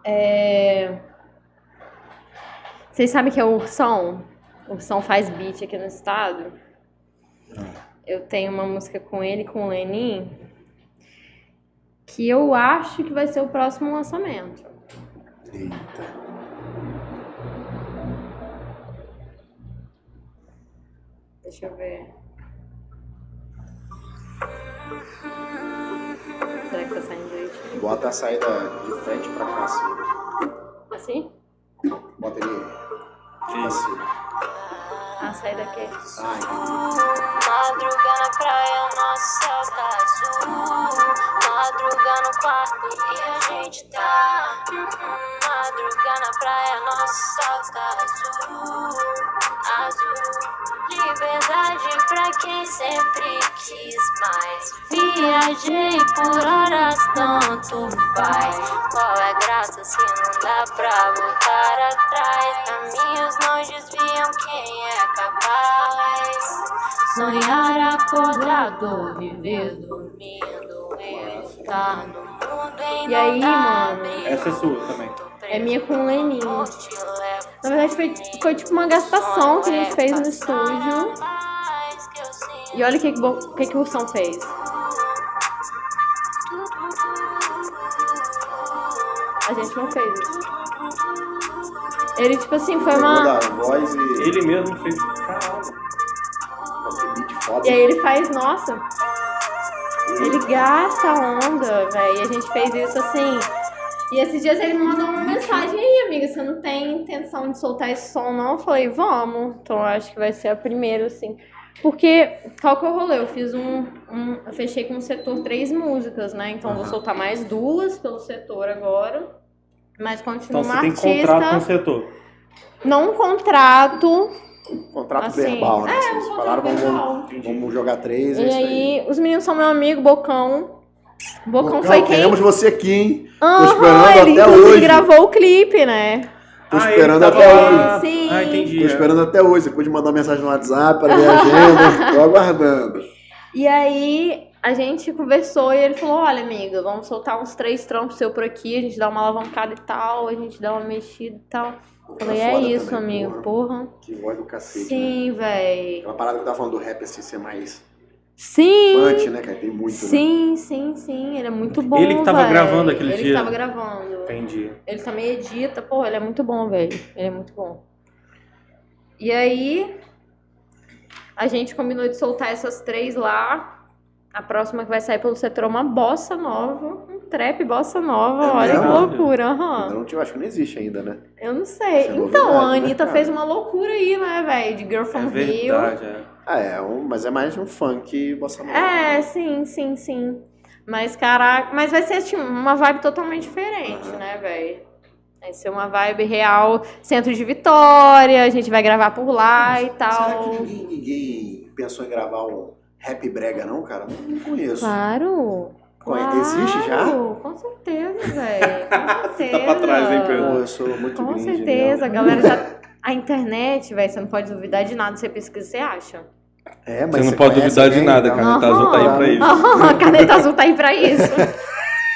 é... Vocês sabem que é o Ursão? O Ursão faz beat aqui no estado. Eu tenho uma música com ele, com o Lenin, que eu acho que vai ser o próximo lançamento. Eita. Deixa eu ver. Será que tá saindo direitinho? Bota a saída de frente pra cá, assim. Assim? Bota ele assim. Ah, a saída aqui. Ai, Madruga na praia, nosso céu tá azul. Madruga no quarto e a gente tá. Madruga na praia, nosso céu tá azul. Azul. Liberdade pra quem sempre quis mais. Viajei por horas, tanto faz. Qual é graça se não dá pra voltar atrás? Caminhos não desviam quem é capaz. Sonhar acordado, viver dormindo, estar no mundo e, E aí, mano? Essa é sua também. É minha com o Leninho. Na verdade, foi, foi tipo uma gastação que a gente fez no estúdio. eu sinto. E olha o que, que, bo- o que, que o som fez. A gente não fez isso. Ele, tipo assim, foi uma. da voz e. Ele mesmo fez. Caralho. E aí ele faz, nossa, ele gasta a onda, velho. E a gente fez isso assim. E esses dias ele me mandou uma mensagem aí, amiga, você não tem intenção de soltar esse som, não? Eu falei, vamos. Então eu acho que vai ser a primeira, assim. Porque, qual que é o rolê? Eu fiz um, um- Eu fechei com o setor três músicas, né? Então eu vou soltar mais duas pelo setor agora. Mas continua Então você uma tem artista. contrato com o setor. Não um contrato. Contrato Assim, verbal, né? é, Vocês um falaram, contrato vamos, verbal. vamos jogar três, é E isso aí. aí, os meninos são meu amigo, Bocão. Bocão, Bocão, foi quem. Queremos você aqui, hein? Aham, esperando ele até hoje. gravou o clipe, né? Tô Ah, esperando tava até lá. hoje. Sim. Ah, entendi. Tô esperando até hoje. Você pode mandar mensagem no WhatsApp para ver a agenda. Tô aguardando. E aí, a gente conversou e ele falou: Olha, amiga, vamos soltar uns três trampos seu por aqui, a gente dá uma alavancada e tal, a gente dá uma mexida e tal. Falei: Tá É foda isso, também, amigo, porra. Que voz do cacete, né? Sim, véi. Aquela parada que eu tava falando do rap assim ser mais Sim. punch, né, cara? Tem muito, né? Sim, sim, sim. Ele é muito bom. Ele que tava véi. gravando aquele ele dia. que tava gravando. Entendi. Ele também edita, pô, ele é muito bom, velho. Ele é muito bom. E aí, a gente combinou de soltar essas três lá. A próxima que vai sair pelo setor é uma bossa nova. Um trap bossa nova. É Olha que loucura. Ainda não tinha, acho que não existe ainda, né? Eu não sei. É então, novidade, a né, Anitta cara? fez uma loucura aí, né, velho? De Girl É from Rio. verdade, é. Ah, é, um, mas é mais um funk bossa nova. É, sim, sim, sim. Mas, caraca, mas vai ser tipo, uma vibe totalmente diferente, Aham. né, velho? Vai ser uma vibe real, centro de Vitória, a gente vai gravar por lá e Será tal. que ninguém, ninguém pensou em gravar um rap brega, não, cara? Não, não conheço. Claro. Claro, existe já? Com certeza, velho. Com certeza. Tá pra trás, hein, Pedro? Eu sou muito Com gringe certeza, a mesmo. galera já. A internet, velho, você não pode duvidar de nada, você pesquisa, você acha. É, mas Você não pode conhece duvidar de nada, então? cara. Caneta azul tá aí pra isso. A caneta azul tá aí pra isso.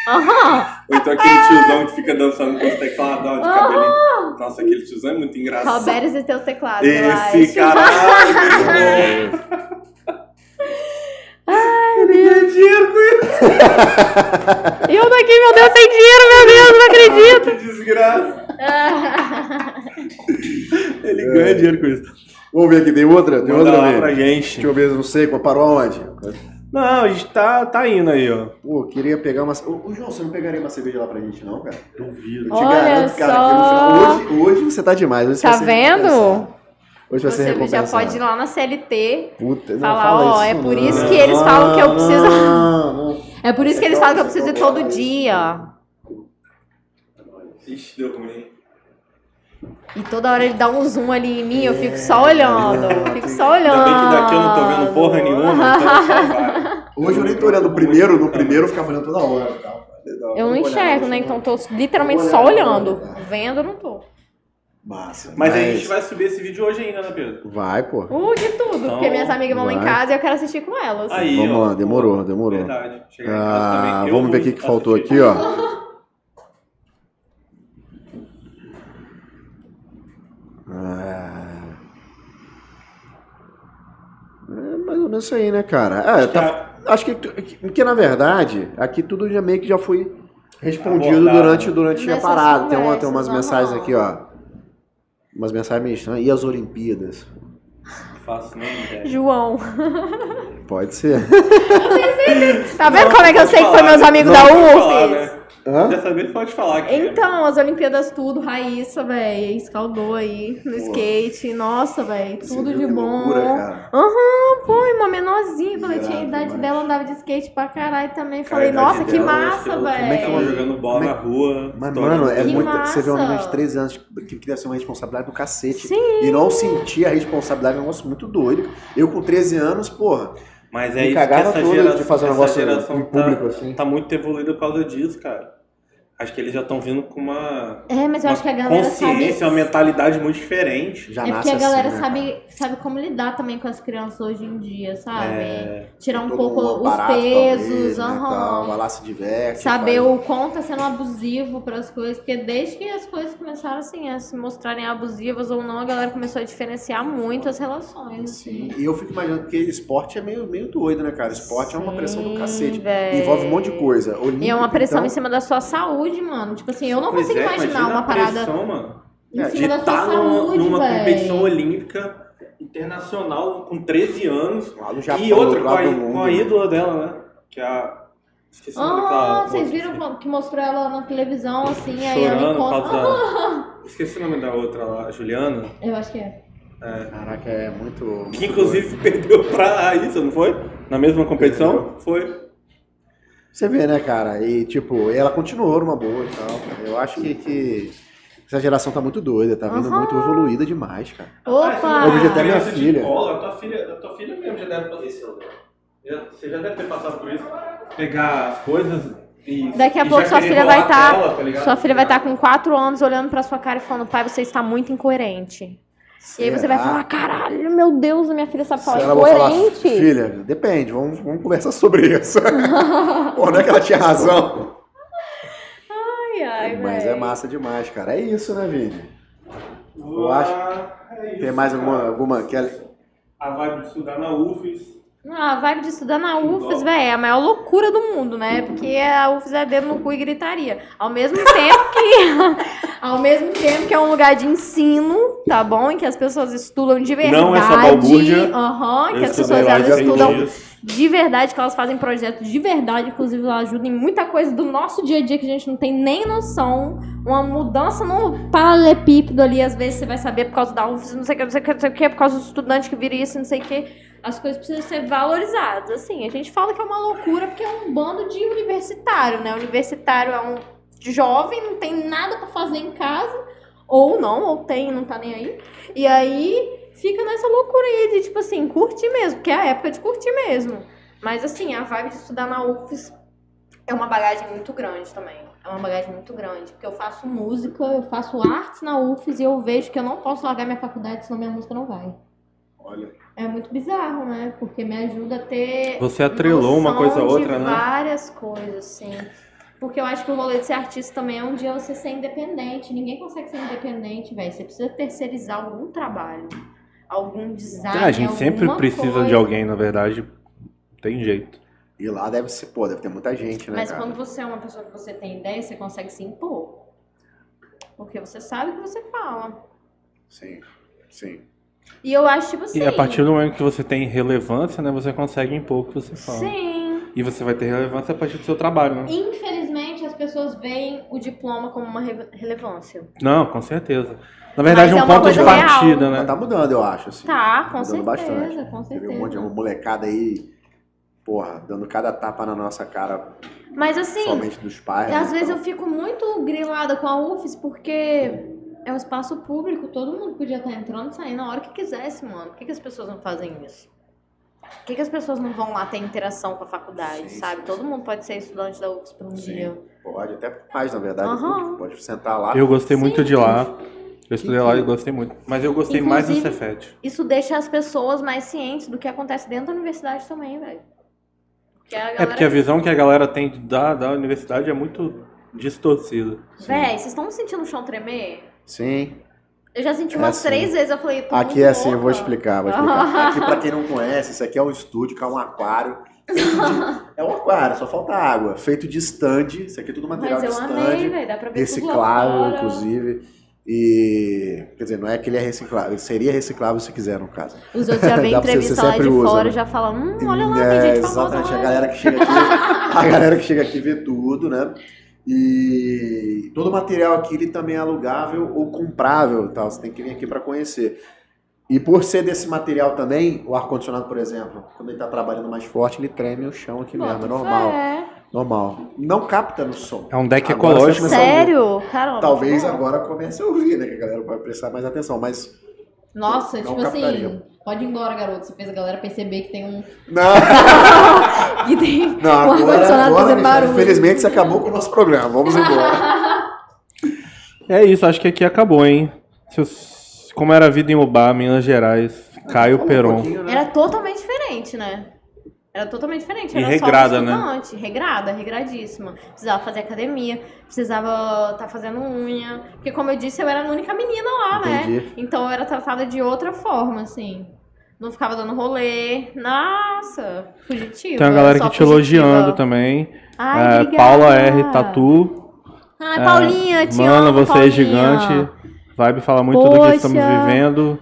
Aham. Ou então aquele tiozão que fica dançando com os tecladão de cabelinho. Nossa, aquele tiozão é muito engraçado. Roberts e teus teclados, eu Esse acho. Ele ganha dinheiro com isso. E eu daqui, meu Deus, sem dinheiro, meu Deus, não acredito. Que desgraça. Ele ganha dinheiro com isso. Vamos ver aqui, tem outra? Tem Manda outra lá pra gente. Deixa eu ver, não sei, parou aonde? Não, a gente tá, tá indo aí, ó. Pô, queria pegar uma. Ô, ô, João, você não pegaria uma cerveja lá pra gente, não, cara? Duvido. Eu te Olha garanto, cara, que no só. final. Hoje, hoje você tá demais. Hoje você Tá vendo? Hoje vai ser Você já recompensado. pode ir lá na CLT. Puta, não, falar, fala ó, isso, é por não. isso que eles falam que eu preciso- Não, não. É por isso que eles falam que eu preciso ir todo dia. Ixi, deu ruim. E toda hora ele dá um zoom ali em mim, eu fico só olhando. Eu fico só olhando. Ainda bem que daqui eu não tô vendo porra nenhuma, então. Hoje eu nem tô olhando o primeiro, no primeiro eu ficava olhando toda hora. Eu não enxergo, né? Então tô literalmente só olhando. Vendo, eu não tô. Massa. Mas a gente vai subir esse vídeo hoje ainda, né, Pedro? Vai, pô. Uh, de tudo. Então, porque minhas amigas vão lá em casa e eu quero assistir com elas. Aí, Vamos ó. lá, demorou, demorou. Verdade. Chegar em casa Ah, também. Eu vamos ver o que, que faltou aqui, ó. Ah. É mais ou menos isso aí, né, cara? É, tá- acho que, que, que, na verdade, aqui tudo já meio que já foi respondido Abordado, durante, durante a parada. Tem, uma, tem umas mensagens aqui, ó. Umas mensagens meio estranhas. E as Olimpíadas? Não faço nem ideia. João. Pode ser. Tá vendo como é que eu sei que foi falar, meus né? amigos Não, da UFES? falar, né? Hã? Dessa vez pode falar aqui. Então, as Olimpíadas tudo, Raíssa, velho, escaldou aí no Pô. skate. Nossa, velho, tudo de que bom. loucura, cara. Aham, pô, e uma menorzinha, quando eu tinha a idade demais. dela, andava de skate pra caralho também. Cara, Falei, a idade nossa, que dela, massa, Como é que velho. tava jogando bola Mas- na rua. Mas, mano, é Que muito. Você vê uma menina de massa. 13 anos que queria ser uma responsabilidade do cacete. Sim. E não sentir a responsabilidade é um negócio muito doido. Eu com 13 anos, porra, Mas é me isso que essa geração, de fazer um negócio geração em tá, público assim. tá muito evoluída por causa disso, cara. Acho que eles já estão vindo com uma, É, mas eu uma acho que a galera consciência, sabe. uma mentalidade muito diferente. Já É nasce porque a galera assim, né, sabe, sabe como lidar também com as crianças hoje em dia, sabe? É, Tirar um pouco os barato, pesos, talvez, né, aham. tal, Vai lá, se diverte. Saber faz- o quão tá sendo abusivo pras coisas, porque desde que as coisas começaram assim a se mostrarem abusivas ou não, a galera começou a diferenciar muito as relações. Sim, e eu fico imaginando que esporte é meio, meio doido, né, cara? Esporte é uma pressão do Sim, cacete. véi. Envolve um monte de coisa. E é uma pressão então, em cima da sua saúde, mano. Tipo assim, eu não Pois consigo é, imaginar imagina uma parada pressão, mano. em É, cima de da sua estar numa, saúde, numa véi. competição olímpica internacional com 13 anos. Lá do Japão, e outra, com a, com a né? ídola dela, né? Que é a. Esqueci Ah, vocês outra, viram assim. que mostrou ela na televisão, assim, aí ela Chorando encontra. da. Esqueci o nome da outra lá, Juliana. Eu acho que é. Caraca, é muito. muito Que inclusive perdeu pra Raíssa, não foi? Na mesma competição? Foi. Você vê, né, cara? E, tipo, ela continuou numa boa e tal. Eu acho que, que essa geração tá muito doida, tá vindo Aham. muito evoluída demais, cara. Opa! Eu vejo até minha filha. Cola, a tua filha. A tua filha mesmo já deve fazer isso. Você já deve ter passado por isso. Pegar as coisas e. Daqui a e pouco já sua querer filha vai estar. tá ligado? sua filha vai estar com 4 anos olhando pra sua cara e falando, pai, você está muito incoerente. E aí você vai Será? falar, caralho, meu Deus, a minha filha sabe falar Se ela vai falar, incoerente. filha, depende, vamos, vamos conversar sobre isso. Pô, não é que ela tinha razão. Ai, ai, Mas véi. é massa demais, cara. É isso, né, Vini? Eu acho- É isso, Tem mais alguma. cara. alguma que ela- A vibe de estudar na UFES. Ah, a vibe de estudar na UFES, velho, é a maior loucura do mundo, né? Porque a UFES é dedo no cu e gritaria. Ao mesmo tempo que. ao mesmo tempo que é um lugar de ensino, tá bom? Em que as pessoas estudam de verdade. Não essa balbúrdia. Aham, que as pessoas elas estudam de verdade, que elas fazem projetos de verdade, inclusive elas ajudam em muita coisa do nosso dia a dia que a gente não tem nem noção. Uma mudança no paralelepípedo ali, às vezes você vai saber por causa da UFES, não sei o que, não sei o que, não sei o que, por causa do estudante que vira isso, não sei o que. As coisas precisam ser valorizadas. Assim, a gente fala que é uma loucura porque é um bando de universitário, né? Universitário é um jovem, não tem nada pra fazer em casa, ou não, ou tem, não tá nem aí. E aí fica nessa loucura aí de, tipo assim, curtir mesmo, porque é a época de curtir mesmo. Mas assim, a vibe de estudar na UFES é uma bagagem muito grande também. É uma bagagem muito grande. Porque eu faço música, eu faço artes na UFES e eu vejo que eu não posso largar minha faculdade, senão minha música não vai. Olha. É muito bizarro, né? Porque me ajuda a ter. Você atrelou uma coisa a outra, de né? Várias coisas, sim. Porque eu acho que o rolê de ser artista também é um dia você ser independente. Ninguém consegue ser independente, velho. Você precisa terceirizar algum trabalho, algum design. Ah, a gente sempre precisa coisa. de alguém, na verdade. Tem jeito. E lá deve ser, pô, deve ter muita gente, né, Mas cara? quando você é uma pessoa que você tem ideia, você consegue se impor. Porque você sabe o que você fala. Sim, sim. E eu acho, tipo assim. E a partir do momento que você tem relevância, né, você consegue impor o que você fala. Sim. E você vai ter relevância a partir do seu trabalho, né? Infelizmente, as pessoas veem o diploma como uma re- relevância. Não, com certeza. Na verdade, Mas é é um uma ponto de coisa real. partida, Mas né? tá mudando, eu acho, assim. Tá, com mudando certeza, bastante. com Teve um monte de certeza. molecada aí, porra, dando cada tapa na nossa cara, Mas assim, somente dos pais. às né, vezes eu então. fico muito grilada com a UFES porque é um espaço público, todo mundo podia estar entrando e saindo na hora que quisesse, mano. Por que, que as pessoas não fazem isso? Por que, que as pessoas não vão lá ter interação com a faculdade, Sim, sabe? sim, Todo sim. mundo pode ser estudante da UFES por um Sim. dia. Pode, até mais, na verdade. Aham. Pode sentar lá. Eu gostei muito de lá. Eu estudei lá e gostei muito. Mas eu gostei mais do Cefet. Isso deixa as pessoas mais cientes do que acontece dentro da universidade também, velho. A galera... É porque a visão que a galera tem da, da universidade é muito distorcida. Véi, vocês estão sentindo o chão tremer? Sim. Eu já senti É umas assim. três vezes, eu falei, tô Aqui é assim, eu vou louca. explicar, vou explicar. Aqui, pra quem não conhece, isso aqui é um estúdio, que é um aquário. É um aquário, só falta água. Feito de stand. Isso aqui é tudo material Mas de stand. amei, velho, dá pra ver reciclável, inclusive. E. Quer dizer, não é que ele é reciclável, seria reciclável se quiser, no caso. Os outros já vêm Dá pra você- você entrevista lá de usa, fora né? já falam, hum, olha lá, É, tem gente famosa exatamente. lá. A galera que chega aqui, a galera que chega aqui vê tudo, né? E todo o material aqui ele também é alugável ou comprável, tal. Você tem que vir aqui para conhecer. E por ser desse material também, o ar-condicionado, por exemplo, quando ele tá trabalhando mais forte, ele treme o chão aqui mesmo, é Bota normal. fé. Normal. Não capta no som. É um deck Agora ecológico. Sério? Caramba. Talvez agora comece a ouvir, né? Que a galera vai prestar mais atenção. Mas. Nossa, Não tipo captaria. assim, pode ir embora, garoto. Você fez a galera perceber que tem um. Não, Que tem não um ar-condicionado fazendo barulho. infelizmente você acabou com o nosso programa. Vamos embora. É isso, acho que aqui acabou, hein? Como era a vida em Ubá, Minas Gerais, Caio um Peron. pouquinho, né? Era totalmente diferente, né? Era totalmente diferente. E Era regrada, só um né? Regrada, regradíssima. Precisava fazer academia, precisava estar fazendo unha. Porque, como eu disse, eu era a única menina lá, né? Entendi. Então eu era tratada de outra forma, assim. Não ficava dando rolê. Nossa, fugitiva. Tem uma galera aqui te elogiando fugitiva. também. Ai, É. Paula R. Tatu. Ai, Paulinha, te Mano, amo, você Paulinha. é gigante. Vibe fala muito do que Poxa. estamos vivendo.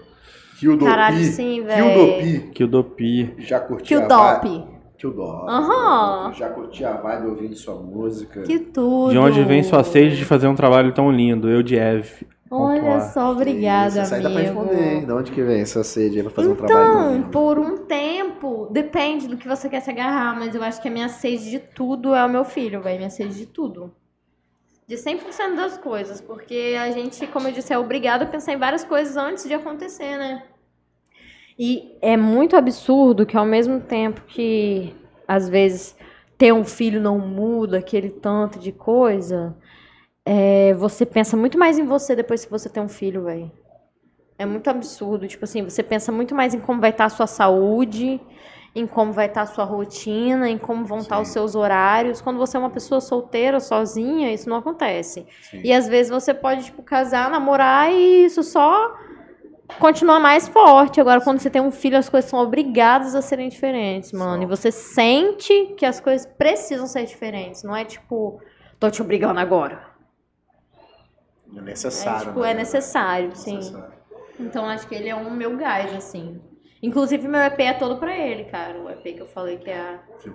Kildopi. Caralho, sim, velho. Kildopi. Kildopi. Já curti. Kildopi. Aham. Já curti a vibe ouvindo sua música. Que tudo. De onde vem sua sede de fazer um trabalho tão lindo? Eu de Eve. Olha Pontuar. só, obrigada, Isso aí dá pra amigo. responder, hein? De onde que vem essa sede aí pra fazer um trabalho tão Então, lindo? por um tempo, depende do que você quer se agarrar, mas eu acho que a minha sede de tudo é o meu filho, velho. Minha sede de tudo. De 100% das coisas, porque a gente, como eu disse, é obrigado a pensar em várias coisas antes de acontecer, né? E é muito absurdo que ao mesmo tempo que, às vezes, ter um filho não muda aquele tanto de coisa, é, você pensa muito mais em você depois que você tem um filho, velho. É muito absurdo. Tipo assim, você pensa muito mais em como vai estar a sua saúde, em como vai estar a sua rotina, em como vão estar os Sim. seus horários. Quando você é uma pessoa solteira, sozinha, isso não acontece. Sim. E às vezes você pode, tipo, casar, namorar e isso só continua mais forte. Agora, quando você tem um filho, as coisas são obrigadas a serem diferentes, mano. São. E você sente que as coisas precisam ser diferentes. Não é tipo, tô te obrigando agora. É É, necessário. tipo, né? é necessário, sim. Necessário. Então acho que ele é um meu gás, assim. Inclusive, meu EP é todo pra ele, cara. O EP que eu falei que é, Que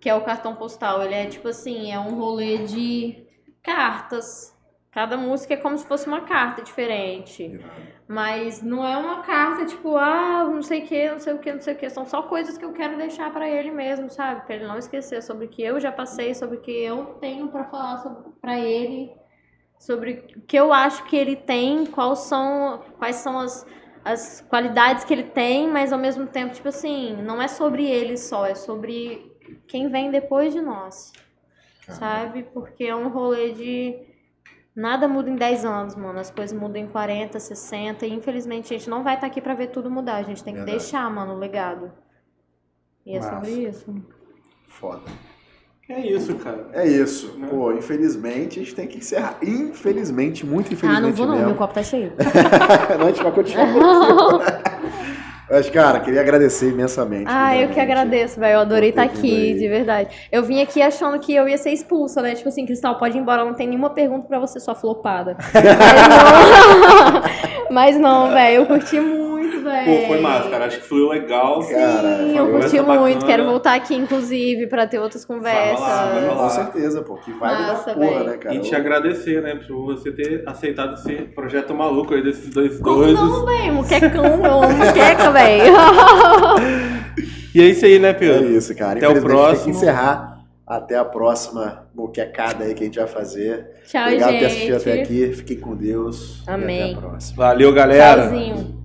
que é o cartão postal. Ele é tipo assim, é um rolê de cartas. Cada música é como se fosse uma carta diferente. Mas não é uma carta tipo, ah, não sei o que, não sei o que, não sei o que. São só coisas que eu quero deixar pra ele mesmo, sabe? Pra ele não esquecer sobre o que eu já passei, sobre o que eu tenho pra falar pra ele, sobre o que eu acho que ele tem, quais são, quais são as, as qualidades que ele tem, mas ao mesmo tempo, tipo assim, não é sobre ele só, é sobre quem vem depois de nós, sabe? Porque é um rolê de. Nada muda em 10 anos, mano. As coisas mudam em 40, 60. E infelizmente a gente não vai estar aqui pra ver tudo mudar. A gente tem que Verdade. deixar, mano, o legado. E é Massa. sobre isso. Foda. É isso, cara. É isso. Né? Pô, infelizmente a gente tem que encerrar. Infelizmente, muito Ah, infelizmente não vou não, meu copo tá cheio. não, a gente vai continuar. Mas, cara, queria agradecer imensamente. Ah, eu que agradeço, velho. Eu adorei estar vindo aqui, de verdade. Eu vim aqui achando que eu ia ser expulsa, né? Tipo assim, Cristal, pode ir embora, não tem nenhuma pergunta pra você, sua flopada. Mas não, Mas não, velho, eu curti muito, velho. Pô, foi massa, cara. Acho que fluiu legal. Cara, Sim, foi eu curti muito. bacana. Quero voltar aqui, inclusive, pra ter outras conversas. Vai rolar, vai rolar. Com certeza, pô. Que vibe Massa, da porra, velho. né, cara? E te agradecer, né, por você ter aceitado esse projeto maluco aí desses dois Como doidos. não, velho? Muquecão, eu amo muqueca, velho. E é isso aí, né, É Pedro? isso, cara. Até o Infelizmente, Tem próximo. que encerrar. Até a próxima moquecada aí que a gente vai fazer. Tchau, Obrigado por ter gente. assistido até aqui. Fiquem com Deus. E Amém. até a próxima. Valeu, galera. Tchauzinho.